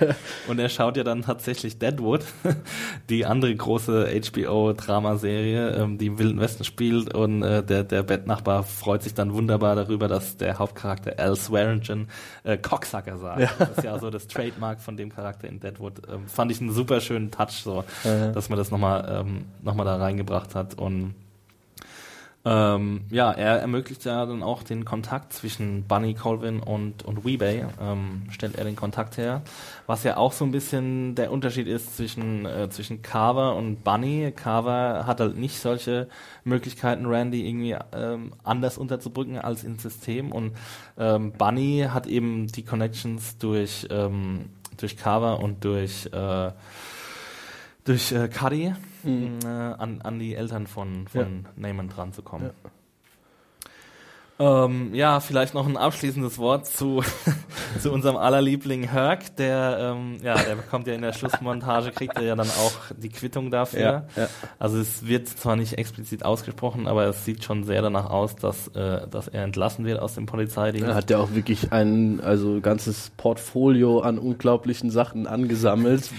Und er schaut ja dann tatsächlich Deadwood, die andere große HBO-Dramaserie, ähm, die im Wilden Westen spielt. Und äh, der, der Bettnachbar freut sich dann wunderbar darüber, dass der Hauptcharakter Al Swearingen äh, Cocksucker sagt. Das ist ja so das Trademark von dem Charakter in Deadwood. Ähm, fand ich einen super schönen Touch, so, dass man das nochmal ähm, noch mal da reingebracht hat. Und Ähm, ja, er ermöglicht ja dann auch den Kontakt zwischen Bunny Colvin und, und Weebay, ähm, stellt er den Kontakt her. Was ja auch so ein bisschen der Unterschied ist zwischen, äh, zwischen Carver und Bunny. Carver hat halt nicht solche Möglichkeiten, Randy irgendwie ähm, anders unterzubrücken als ins System und ähm, Bunny hat eben die Connections durch, ähm, durch Carver und durch äh, durch äh, Cuddy Mhm. äh, an, an die Eltern von, von Ja. Neyman dran zu kommen. Ja. Ähm, ja, vielleicht noch ein abschließendes Wort zu, zu unserem allerliebling Herc, der, ähm, ja, der bekommt ja in der Schlussmontage, kriegt er ja dann auch die Quittung dafür. Ja. Also es wird zwar nicht explizit ausgesprochen, aber es sieht schon sehr danach aus, dass, äh, dass er entlassen wird aus dem Polizeidienst. Er hat ja auch wirklich ein also ganzes Portfolio an unglaublichen Sachen angesammelt.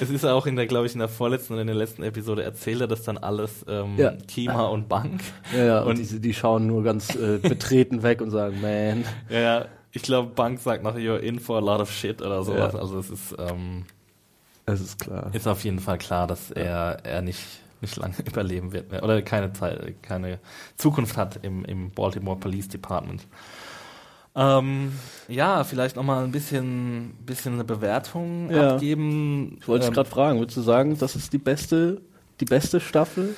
Es ist auch in der, glaube ich, in der vorletzten oder in der letzten Episode erzählt er das dann alles ähm, Ja. Kima und Bank. Ja, ja, und, Und- diese, die schauen nur ganz äh, betreten weg und sagen, man. Ja, ja, ich glaube, Bank sagt noch, you're in for a lot of shit oder sowas. Ja. Also es ist, ähm, Es ist klar. ist auf jeden Fall klar, dass er, er nicht, nicht lange überleben wird mehr oder keine Zeit, keine Zukunft hat im, im Baltimore Police Department. Ähm, ja, vielleicht nochmal ein bisschen, bisschen eine Bewertung Ja. abgeben. Ich wollte dich Ähm, gerade fragen, würdest du sagen, das ist die beste, die beste Staffel?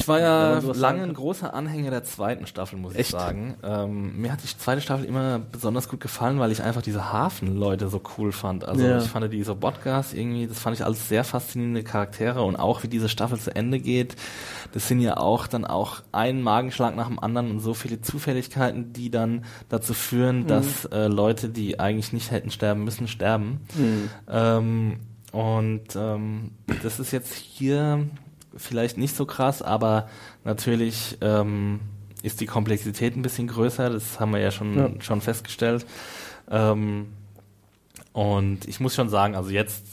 Ich war ja lange ein großer Anhänger der zweiten Staffel, muss ich Echt? sagen. Ähm, mir hat die zweite Staffel immer besonders gut gefallen, weil ich einfach diese Hafenleute so cool fand. Also Ja. ich fand die Sobotkas irgendwie, das fand ich alles sehr faszinierende Charaktere und auch wie diese Staffel zu Ende geht. Das sind ja auch dann auch ein Magenschlag nach dem anderen und so viele Zufälligkeiten, die dann dazu führen, Mhm. dass äh, Leute, die eigentlich nicht hätten sterben müssen, sterben. Mhm. Ähm, und ähm, das ist jetzt hier vielleicht nicht so krass, aber natürlich ähm, ist die Komplexität ein bisschen größer, das haben wir ja schon, Ja. schon festgestellt. Ähm, und ich muss schon sagen, also jetzt,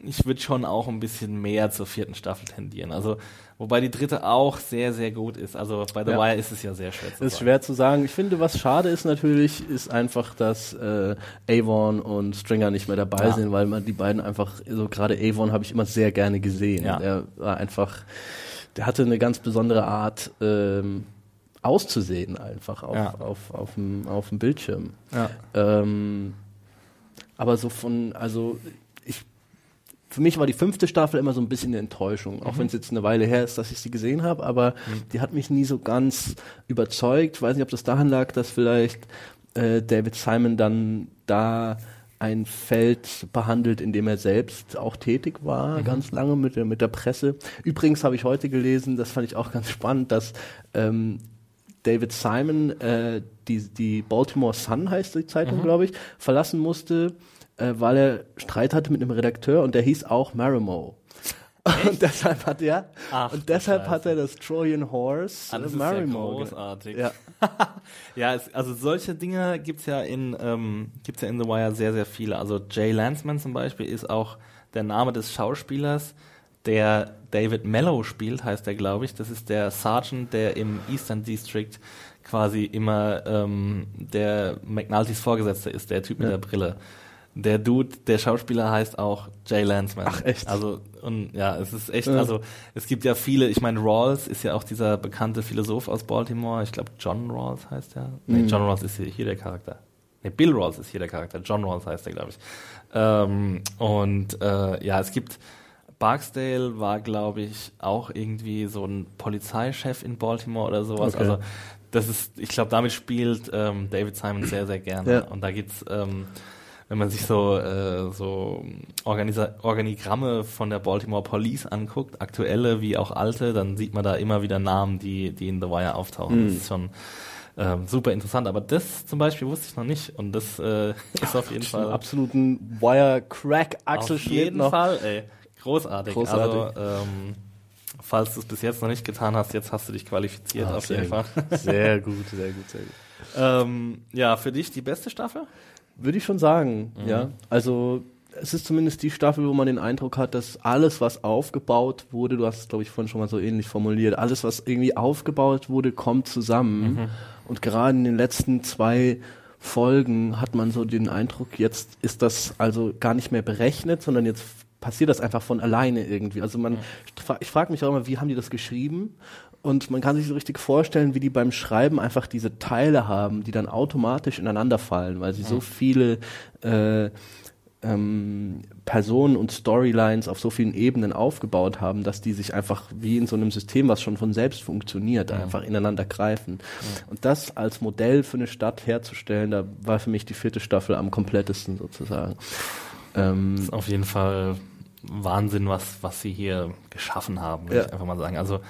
ich würde schon auch ein bisschen mehr zur vierten Staffel tendieren. Also, wobei die dritte auch sehr, sehr gut ist. Also bei The Ja. Wire ist es ja sehr schwer zu Das ist sagen. schwer zu sagen. Ich finde, was schade ist natürlich, ist einfach, dass äh, Avon und Stringer nicht mehr dabei Ja. sind, weil man die beiden einfach, so gerade Avon habe ich immer sehr gerne gesehen. Ja. Der war einfach, der hatte eine ganz besondere Art ähm, auszusehen einfach auf, Ja. auf, auf, dem, auf dem Bildschirm. Ja. Ähm, aber so von, also ich, für mich war die fünfte Staffel immer so ein bisschen eine Enttäuschung, auch wenn es jetzt eine Weile her ist, dass ich sie gesehen habe, aber die hat mich nie so ganz überzeugt. Ich weiß nicht, ob das daran lag, dass vielleicht äh, David Simon dann da ein Feld behandelt, in dem er selbst auch tätig war, ganz lange mit der, mit der Presse. Übrigens habe ich heute gelesen, das fand ich auch ganz spannend, dass ähm, David Simon äh, die, die Baltimore Sun heißt die Zeitung, glaube ich, verlassen musste, äh, weil er Streit hatte mit einem Redakteur und der hieß auch Marimo. Und deshalb hat er Ach, und deshalb hat er das Trojan Horse Ah, das äh, ist ja Marimo. großartig. Ja. Ja, es, also solche Dinge gibt's ja in ähm, gibt's ja in The Wire sehr sehr viele. Also Jay Lanceman zum Beispiel ist auch der Name des Schauspielers, der David Mello spielt, heißt er glaube ich. Das ist der Sergeant, der im Eastern District quasi immer ähm, der McNultys Vorgesetzter ist, der Typ mit der Brille. Der Dude, der Schauspieler heißt auch Jay Lanceman. Ach, echt? Also und ja, es ist echt, Ja. also es gibt ja viele, ich meine, Rawls ist ja auch dieser bekannte Philosoph aus Baltimore. Ich glaube, John Rawls heißt er. Nee, John Rawls ist hier, hier der Charakter. Nee, Bill Rawls ist hier der Charakter. John Rawls heißt er, glaube ich. Ähm, und äh, ja, es gibt Barksdale war, glaube ich, auch irgendwie so ein Polizeichef in Baltimore oder sowas. Okay. Also das ist, ich glaube, damit spielt ähm, David Simon sehr, sehr gerne. Ja. Und da gibt's ähm, wenn man sich so, äh, so Organisa Organigramme von der Baltimore Police anguckt, aktuelle wie auch alte, dann sieht man da immer wieder Namen, die, die in The Wire auftauchen. Das ist schon ähm, super interessant. Aber das zum Beispiel wusste ich noch nicht. Und das äh, ist auf jeden Fall absoluten Wire-Crack auf jeden noch. Fall, ey. Großartig. Großartig. Also, ähm, falls du es bis jetzt noch nicht getan hast, jetzt hast du dich qualifiziert Ah, auf jeden Fall. gut. Sehr gut, sehr gut, sehr gut. ähm, ja, für dich die beste Staffel? Würde ich schon sagen, Mhm. ja. Also es ist zumindest die Staffel, wo man den Eindruck hat, dass alles, was aufgebaut wurde, du hast es, glaube ich, vorhin schon mal so ähnlich formuliert, alles, was irgendwie aufgebaut wurde, kommt zusammen. Mhm. Und gerade in den letzten zwei Folgen hat man so den Eindruck, jetzt ist das also gar nicht mehr berechnet, sondern jetzt passiert das einfach von alleine irgendwie. Also man, ich frage mich auch immer, wie haben die das geschrieben? Und man kann sich so richtig vorstellen, wie die beim Schreiben einfach diese Teile haben, die dann automatisch ineinander fallen, weil sie so viele äh, ähm, Personen und Storylines auf so vielen Ebenen aufgebaut haben, dass die sich einfach wie in so einem System, was schon von selbst funktioniert, Mhm. einfach ineinander greifen. Und das als Modell für eine Stadt herzustellen, da war für mich die vierte Staffel am komplettesten sozusagen. Ähm, Auf jeden Fall Wahnsinn, was, was sie hier geschaffen haben, würde Ja. ich einfach mal sagen. Also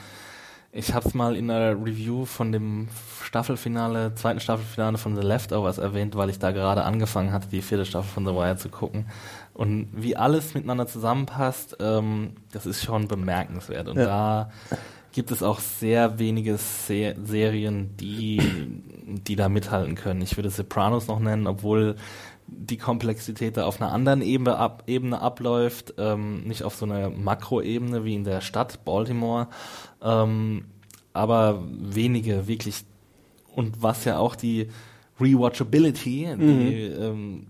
ich habe es mal in einer Review von dem Staffelfinale, zweiten Staffelfinale von The Leftovers erwähnt, weil ich da gerade angefangen hatte, die vierte Staffel von The Wire zu gucken. Und wie alles miteinander zusammenpasst, ähm, das ist schon bemerkenswert. Und Ja. da gibt es auch sehr wenige Se Serien, die, die da mithalten können. Ich würde Sopranos noch nennen, obwohl die Komplexität da auf einer anderen Ebene, ab, Ebene abläuft, ähm, nicht auf so einer Makroebene wie in der Stadt Baltimore, ähm, aber wenige wirklich und was ja auch die Rewatchability die, ähm,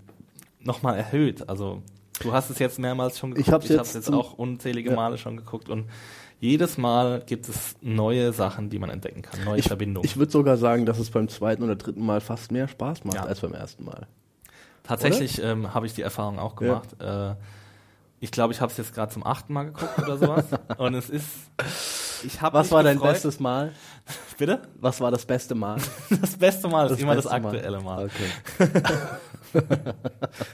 nochmal erhöht. Also du hast es jetzt mehrmals schon geguckt, Ich habe jetzt jetzt zum- auch unzählige Ja. Male schon geguckt und jedes Mal gibt es neue Sachen, die man entdecken kann, neue ich Verbindungen. ich würde sogar sagen, dass es beim zweiten oder dritten Mal fast mehr Spaß macht Ja. als beim ersten Mal. Tatsächlich ähm, habe ich die Erfahrung auch gemacht. Äh, ich glaube, ich habe es jetzt gerade zum achten Mal geguckt oder sowas. Und es ist. Ich habe Was war dein gefreut- bestes Mal? Bitte? Was war das beste Mal? Das beste Mal ist immer das aktuelle Mal. Okay.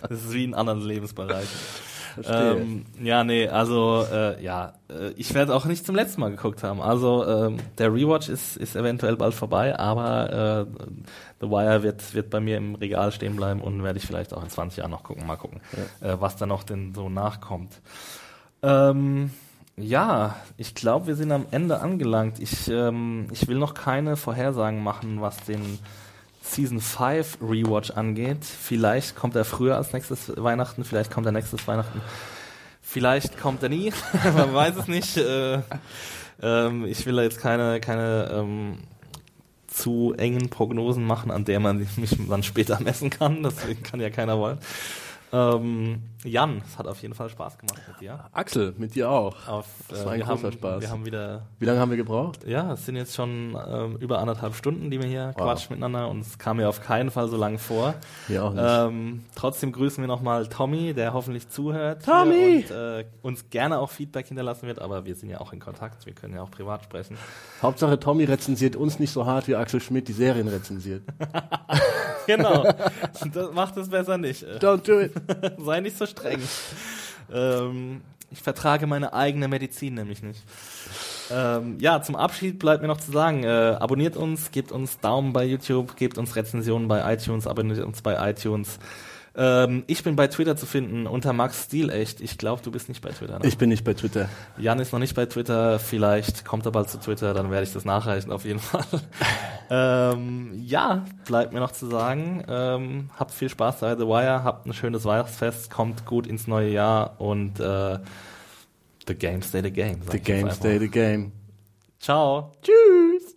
Das ist wie in anderen Lebensbereichen. Ähm, ja, nee, also äh, ja, äh, ich werde auch nicht zum letzten Mal geguckt haben. Also ähm, der Rewatch ist, ist eventuell bald vorbei, aber äh, The Wire wird, wird bei mir im Regal stehen bleiben und werde ich vielleicht auch in 20 Jahren noch gucken, mal gucken, äh, was da noch denn so nachkommt. Ähm, ja, ich glaube, wir sind am Ende angelangt. Ich, ähm, ich will noch keine Vorhersagen machen, was den Season 5 Rewatch angeht. Vielleicht kommt er früher als nächstes Weihnachten, vielleicht kommt er nächstes Weihnachten. Vielleicht kommt er nie, man weiß es nicht. Äh, ähm, ich will da jetzt keine, keine ähm, zu engen Prognosen machen, an der man mich dann später messen kann. Deswegen kann ja keiner wollen. Ähm, Jan, es hat auf jeden Fall Spaß gemacht mit dir. Axel, mit dir auch. Auf, Das war ein großer haben, Spaß. Wir haben wieder, Wie lange haben wir gebraucht? ja, es sind jetzt schon ähm, über anderthalb Stunden, die wir hier Wow. quatschen miteinander und es kam mir auf keinen Fall so lange vor. Hier auch nicht. Ähm, trotzdem grüßen wir nochmal Tommy, der hoffentlich zuhört. Tommy! Und äh, uns gerne auch Feedback hinterlassen wird, aber wir sind ja auch in Kontakt, wir können ja auch privat sprechen. Hauptsache Tommy rezensiert uns nicht so hart wie Axel Schmidt die Serien rezensiert. genau, das macht es besser nicht. Äh, Don't do it. Sei nicht so streng. ähm, ich vertrage meine eigene Medizin nämlich nicht. Ähm, ja, zum Abschied bleibt mir noch zu sagen, äh, abonniert uns, gebt uns Daumen bei YouTube, gebt uns Rezensionen bei iTunes, abonniert uns bei iTunes. Ähm, ich bin bei Twitter zu finden unter Max Stilecht. Ich glaube, du bist nicht bei Twitter. Ne? Ich bin nicht bei Twitter. Jan ist noch nicht bei Twitter, vielleicht kommt er bald zu Twitter, dann werde ich das nachreichen auf jeden Fall. ähm, ja, bleibt mir noch zu sagen, ähm, habt viel Spaß bei The Wire, habt ein schönes Weihnachtsfest, kommt gut ins neue Jahr und äh, the game stay the game. The game stay the game. Ciao. Tschüss.